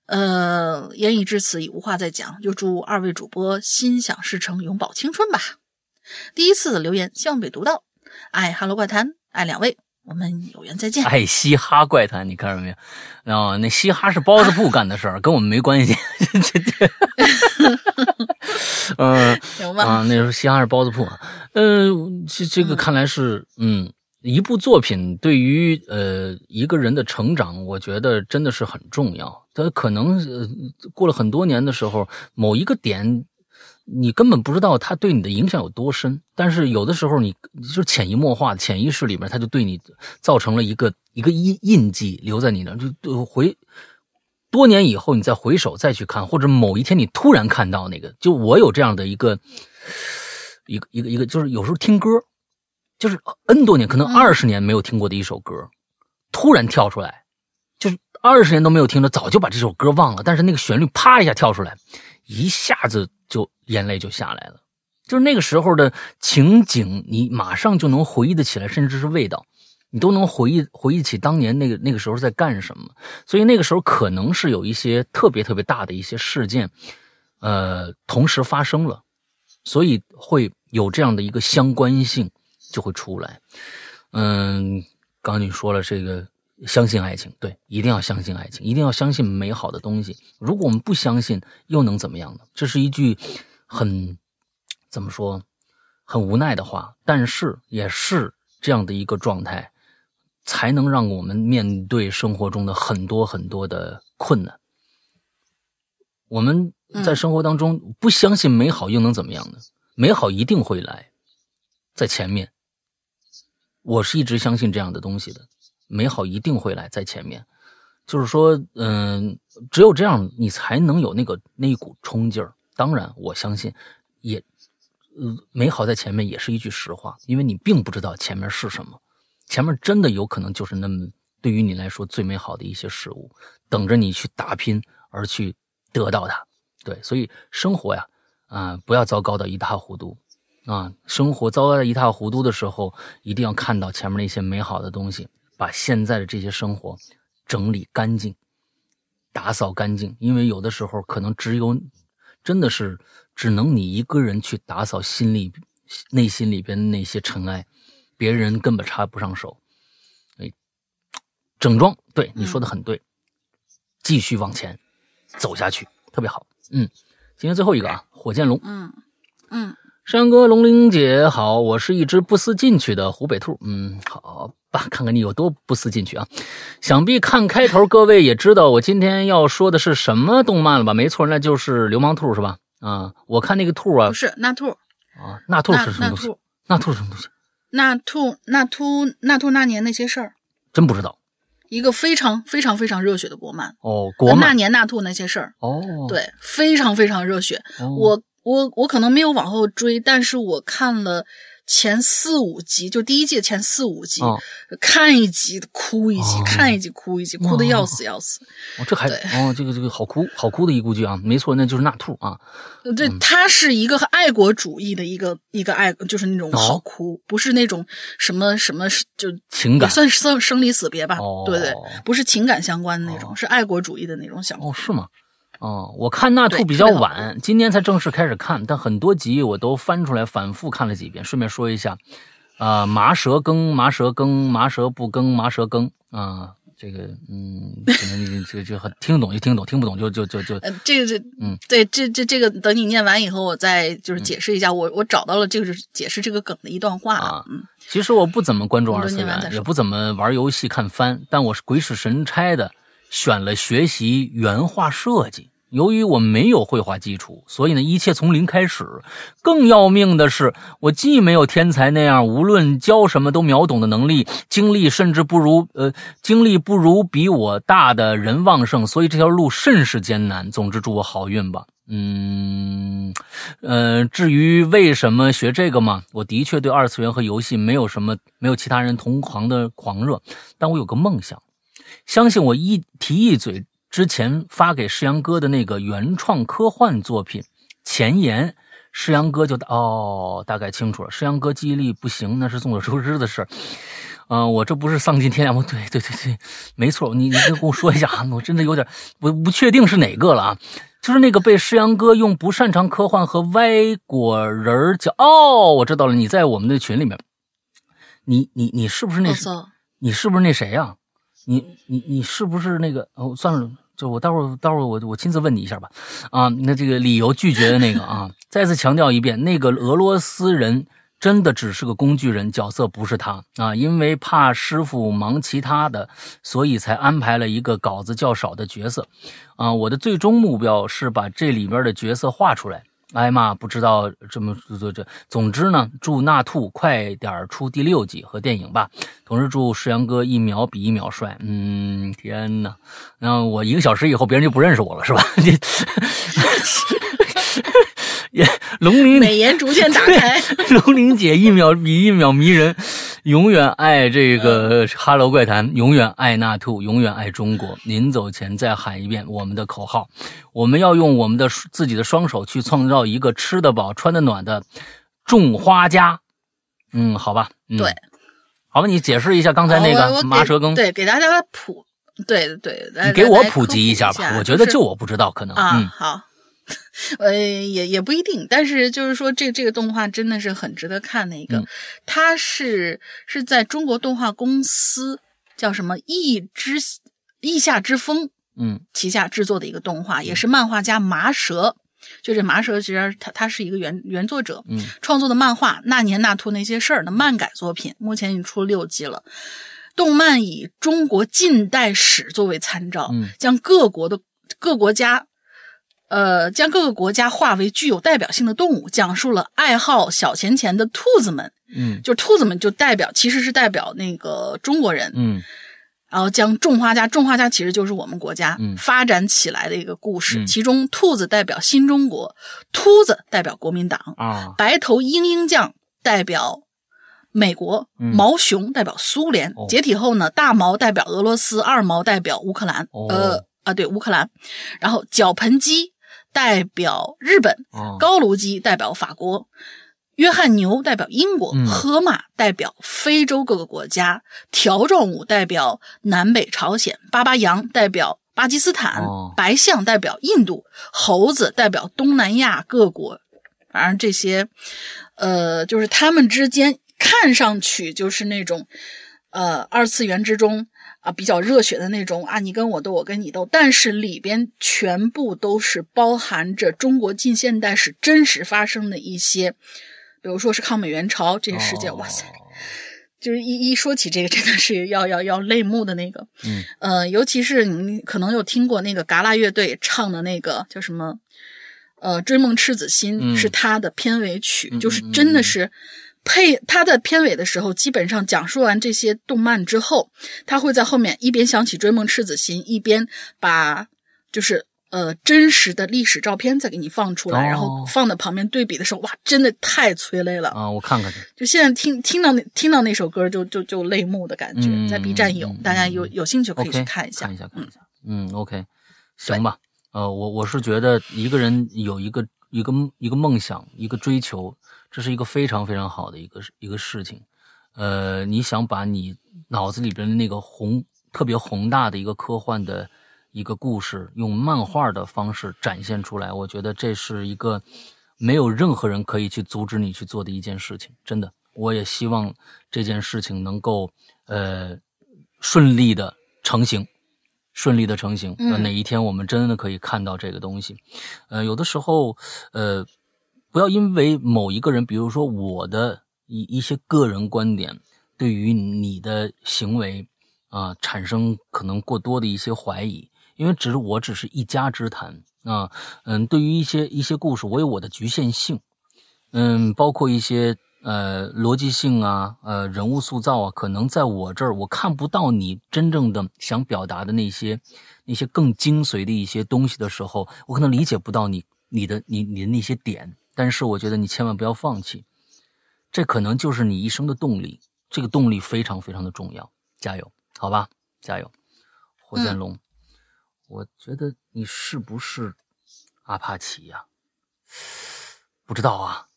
呃，言已至此，已无话再讲，就祝二位主播心想事成，永葆青春吧。第一次的留言，希望被读到。爱哈喽怪谈，爱两位，我们有缘再见。爱嘻哈怪谈，你看到没有？啊，那嘻哈是包子铺干的事儿，跟我们没关系。嗯行吧？啊，那时候嘻哈是包子铺啊。嗯，这这个看来是嗯。一部作品对于呃一个人的成长，我觉得真的是很重要。他可能呃过了很多年的时候，某一个点，你根本不知道他对你的影响有多深。但是有的时候你，你就潜移默化、潜意识里面，他就对你造成了一个一个印印记，留在你那儿。就回多年以后，你再回首再去看，或者某一天你突然看到那个，就我有这样的一个一个一个一个，就是有时候听歌。就是 N 多年，可能二十年没有听过的一首歌，突然跳出来，就是二十年都没有听的，早就把这首歌忘了。但是那个旋律啪一下跳出来，一下子就眼泪就下来了。就是那个时候的情景，你马上就能回忆得起来，甚至是味道，你都能回忆回忆起当年那个那个时候在干什么。所以那个时候可能是有一些特别特别大的一些事件，呃，同时发生了，所以会有这样的一个相关性。就会出来，嗯，刚刚你说了这个相信爱情，对，一定要相信爱情，一定要相信美好的东西。如果我们不相信，又能怎么样呢？这是一句很怎么说，很无奈的话，但是也是这样的一个状态，才能让我们面对生活中的很多很多的困难。我们在生活当中不相信美好，又能怎么样呢？美好一定会来，在前面。我是一直相信这样的东西的，美好一定会来在前面，就是说，嗯，只有这样，你才能有那个那一股冲劲儿。当然，我相信，也，呃，美好在前面也是一句实话，因为你并不知道前面是什么，前面真的有可能就是那么对于你来说最美好的一些事物，等着你去打拼而去得到它。对，所以生活呀，啊，不要糟糕的一塌糊涂。啊，生活糟糕的一塌糊涂的时候，一定要看到前面那些美好的东西，把现在的这些生活整理干净、打扫干净。因为有的时候可能只有，真的是只能你一个人去打扫心里、内心里边的那些尘埃，别人根本插不上手。哎，整装，对你说的很对，继续往前走下去，特别好。嗯，今天最后一个啊，火箭龙。嗯嗯。山哥、龙玲姐好，我是一只不思进取的湖北兔。嗯，好吧，看看你有多不思进取啊！想必看开头，各位也知道我今天要说的是什么动漫了吧？没错，那就是流氓兔是吧？啊，我看那个兔啊，不是那兔啊，那兔是什么东西？那兔是什么东西？那兔那兔那兔那年那些事儿，真不知道。一个非常非常非常热血的国漫哦，国漫那年那兔那些事儿哦，对，非常非常热血。哦、我。我我可能没有往后追，但是我看了前四五集，就第一季前四五集，哦、看一集哭一集，哦、看一集哭一集，哭的要死要死。哦，这还哦，这个这个好哭好哭的一部剧啊，没错，那就是那兔啊。对，嗯、它是一个爱国主义的一个一个爱，就是那种好哭，哦、不是那种什么什么就情感，算是生生离死别吧。哦、对对，不是情感相关的那种，是爱国主义的那种想。哦，是吗？哦，我看那兔比较晚，今年才正式开始看，但很多集我都翻出来反复看了几遍。顺便说一下，啊、呃，麻蛇羹，麻蛇羹，麻蛇不羹，麻蛇羹啊，这个嗯，可能你这这很听懂就听懂，听不懂就就就就，呃，这个这嗯，对，这这这个等你念完以后，我再就是解释一下。嗯、我我找到了就是解释这个梗的一段话啊，嗯，其实我不怎么关注二次元，也不怎么玩游戏看番，但我是鬼使神差的选了学习原画设计。由于我没有绘画基础，所以呢，一切从零开始。更要命的是，我既没有天才那样无论教什么都秒懂的能力，精力甚至不如呃精力不如比我大的人旺盛，所以这条路甚是艰难。总之，祝我好运吧。嗯，呃，至于为什么学这个嘛，我的确对二次元和游戏没有什么没有其他人同行的狂热，但我有个梦想，相信我一提一嘴之前发给世阳哥的那个原创科幻作品前言，世阳哥就哦大概清楚了。世阳哥记忆力不行，那是众所周知的事儿。嗯、我这不是丧尽天良吗？对对对对，没错，你你跟我说一下啊，我真的有点我不确定是哪个了啊。就是那个被诗阳哥用不擅长科幻和歪果仁儿讲哦，我知道了，你在我们的群里面，你你你是不是那你是不是那谁呀、你你你是不是那个？哦，算了，就我待会儿待会儿我我亲自问你一下吧。啊，那这个理由拒绝的那个啊，再次强调一遍，那个俄罗斯人真的只是个工具人，角色不是他啊，因为怕师傅忙其他的，所以才安排了一个稿子较少的角色。啊，我的最终目标是把这里边的角色画出来。哎妈，不知道这么这这，总之呢，祝纳兔快点出第六季和电影吧。同时祝石阳哥一秒比一秒帅。嗯，天哪！那我一个小时以后，别人就不认识我了，是吧？你 也 龙鳞美颜逐渐打开。龙鳞姐一秒比一秒迷人，永远爱这个《哈喽怪谈》，永远爱纳兔，永远爱中国。临走前再喊一遍我们的口号：我们要用我们的自己的双手去创造一个吃得饱、穿得暖的种花家。嗯，好吧，嗯、对，好吧，你解释一下刚才那个麻蛇羹，对，给大家普，对对，来你给我普及一下下吧。我觉得就我不知道，可能啊，嗯好，呃，也也不一定，但是就是说，这这个动画真的是很值得看的一个，嗯。它是是在中国动画公司叫什么翼之翼下之风嗯。旗下制作的一个动画，也是漫画家麻蛇。就这麻蛇，其实他他是一个原原作者，嗯。创作的漫画《那年那兔那些事儿》的漫改作品，目前已经出了六集了。动漫以中国近代史作为参照，嗯。将各国的各国家，呃，将各个国家化为具有代表性的动物，讲述了爱好小钱钱的兔子们，嗯就兔子们就代表其实是代表那个中国人，嗯然后将种花家，种花家其实就是我们国家、嗯发展起来的一个故事，嗯其中兔子代表新中国，秃子代表国民党，啊白头鹰鹰将代表美国，嗯毛熊代表苏联。哦解体后呢，大毛代表俄罗斯，二毛代表乌克兰。哦呃啊，对，乌克兰。然后脚盆鸡代表日本，哦高卢鸡代表法国。约翰牛代表英国，嗯河马代表非洲各个国家，条状舞代表南北朝鲜，巴巴羊代表巴基斯坦，哦白象代表印度，猴子代表东南亚各国。反正这些，呃，就是他们之间看上去就是那种，呃，二次元之中啊比较热血的那种啊，你跟我斗，我跟你斗，但是里边全部都是包含着中国近现代史真实发生的一些，比如说是抗美援朝这些事件，哦。哇塞，就是一一说起这个，真的是要要要泪目的那个。嗯。呃，尤其是你可能有听过那个嘎啦乐队唱的那个叫什么，呃，《追梦赤子心》嗯。是他的片尾曲，嗯就是嗯真的是配他的片尾的时候，基本上讲述完这些动漫之后，他会在后面一边想起《追梦赤子心》，一边把就是。呃，真实的历史照片再给你放出来，哦然后放在旁边对比的时候，哇，真的太催泪了。啊，我看看去。就现在听听到那听到那首歌就就就泪目的感觉，嗯在 B 站有，大家有有兴趣可以去看一下。看一下，看嗯一下。嗯，OK，行吧。呃，我我是觉得一个人有一个一个一个梦想，一个追求，这是一个非常非常好的一个一个事情。呃，你想把你脑子里边的那个宏特别宏大的一个科幻的一个故事，用漫画的方式展现出来，我觉得这是一个没有任何人可以去阻止你去做的一件事情。真的，我也希望这件事情能够呃顺利的成型。顺利的成型，嗯那哪一天我们真的可以看到这个东西？呃，有的时候，呃，不要因为某一个人，比如说我的一一些个人观点，对于你的行为啊、产生可能过多的一些怀疑，因为只是我只是一家之谈啊，嗯，对于一些一些故事，我有我的局限性，嗯，包括一些呃逻辑性啊，呃人物塑造啊，可能在我这儿我看不到你真正的想表达的那些那些更精髓的一些东西的时候，我可能理解不到你你的你你的那些点，但是我觉得你千万不要放弃，这可能就是你一生的动力，这个动力非常非常的重要，加油，好吧，加油，火箭龙。我觉得你是不是阿帕奇呀、不知道啊，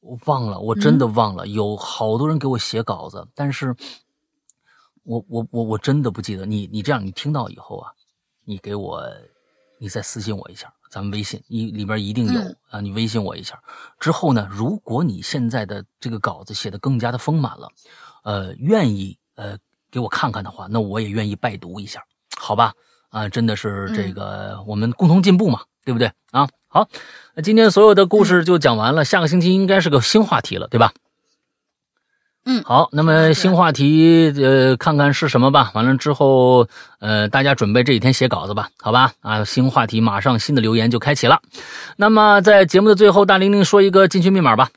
我忘了，我真的忘了。有好多人给我写稿子，但是我我我我真的不记得。你你这样，你听到以后啊，你给我，你再私信我一下，咱们微信一里边一定有、嗯啊，你微信我一下。之后呢，如果你现在的这个稿子写的更加的丰满了，呃，愿意呃给我看看的话，那我也愿意拜读一下，好吧？啊，真的是这个、我们共同进步嘛，对不对啊？好，那今天所有的故事就讲完了，下个星期应该是个新话题了，对吧？嗯好，那么新话题，呃，看看是什么吧。完了之后，呃，大家准备这几天写稿子吧，好吧？啊，新话题马上新的留言就开启了。那么在节目的最后，大玲玲说一个进群密码吧。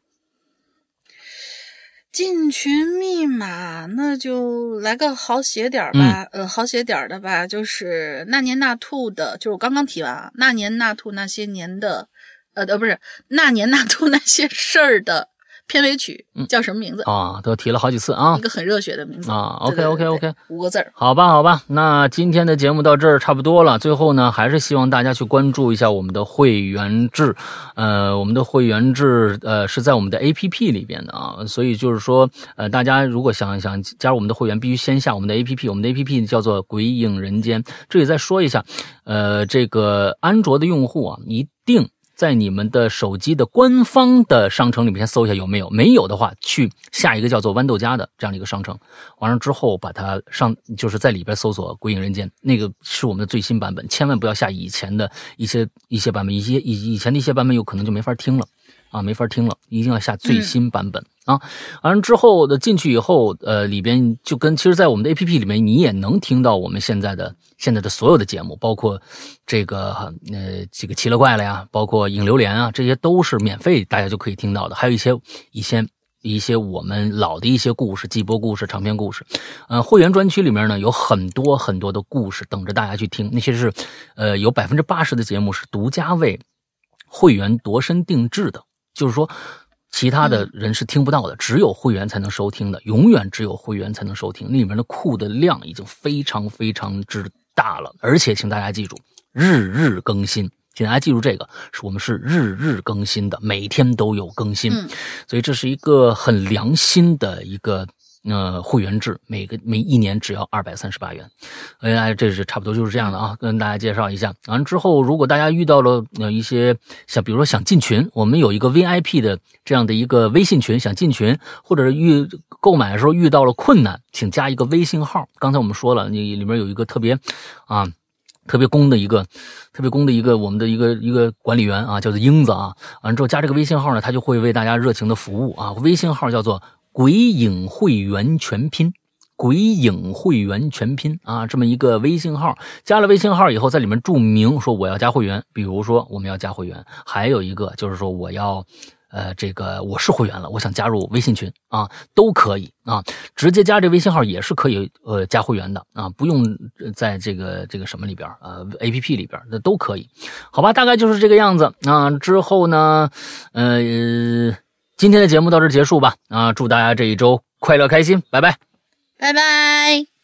进群密码，那就来个好写点儿吧，呃，好写点儿的吧，就是那年那兔的，就是我刚刚提完啊，那年那兔那些年的，呃，呃，不是那年那兔那些事儿的片尾曲，叫什么名字？啊，都提了好几次啊一。个很热血的名字啊对对对 OK，OK，OK 五个字儿。好吧，好吧，那今天的节目到这儿差不多了。最后呢，还是希望大家去关注一下我们的会员制。呃，我们的会员制呃是在我们的 APP 里边的啊，所以就是说，呃，大家如果想想加入我们的会员，必须先下我们的 APP。我们的 APP 叫做《鬼影人间》。这里再说一下，呃，这个安卓的用户啊，一定。在你们的手机的官方的商城里面先搜一下有没有，没有的话，去下一个叫做豌豆荚的这样的一个商城，完了之后把它上，就是在里边搜索《鬼影人间》，那个是我们的最新版本，千万不要下以前的一些一些版本，一些以以前的一些版本有可能就没法听了。啊，没法听了，一定要下最新版本、啊。完了之后的进去以后，呃，里边就跟其实，在我们的 A P P 里面，你也能听到我们现在的现在的所有的节目，包括这个呃这个奇了怪了呀，包括影榴莲啊，这些都是免费，大家就可以听到的，还有一些一些。一些我们老的一些故事，季播故事、长篇故事，呃，会员专区里面呢有很多很多的故事等着大家去听，那些是，呃，有百分之八十的节目是独家为会员度身定制的，就是说，其他的人是听不到的，只有会员才能收听的，永远只有会员才能收听。那里面的库的量已经非常非常之大了，而且请大家记住，日日更新。请大家记住这个，是我们是日日更新的，每天都有更新，嗯所以这是一个很良心的一个呃会员制，每个每一年只要二百三十八元。哎，这是差不多就是这样的啊，跟大家介绍一下。完之后，如果大家遇到了呃一些想，比如说想进群，我们有一个 VIP 的这样的一个微信群，想进群，或者是遇购买的时候遇到了困难，请加一个微信号。刚才我们说了，你里面有一个特别啊。特别公的一个，特别公的一个我们的一个一个管理员啊，叫做英子啊。完之后加这个微信号呢，他就会为大家热情的服务啊。微信号叫做“鬼影会员全拼”。鬼影会员全拼啊，这么一个微信号，加了微信号以后，在里面注明说我要加会员，比如说我们要加会员，还有一个就是说我要，呃，这个我是会员了，我想加入微信群啊，都可以啊，直接加这微信号也是可以呃加会员的啊，不用在这个这个什么里边呃 A P P 里边那都可以，好吧，大概就是这个样子啊。之后呢，呃，今天的节目到这结束吧啊，祝大家这一周快乐开心，拜拜。拜拜。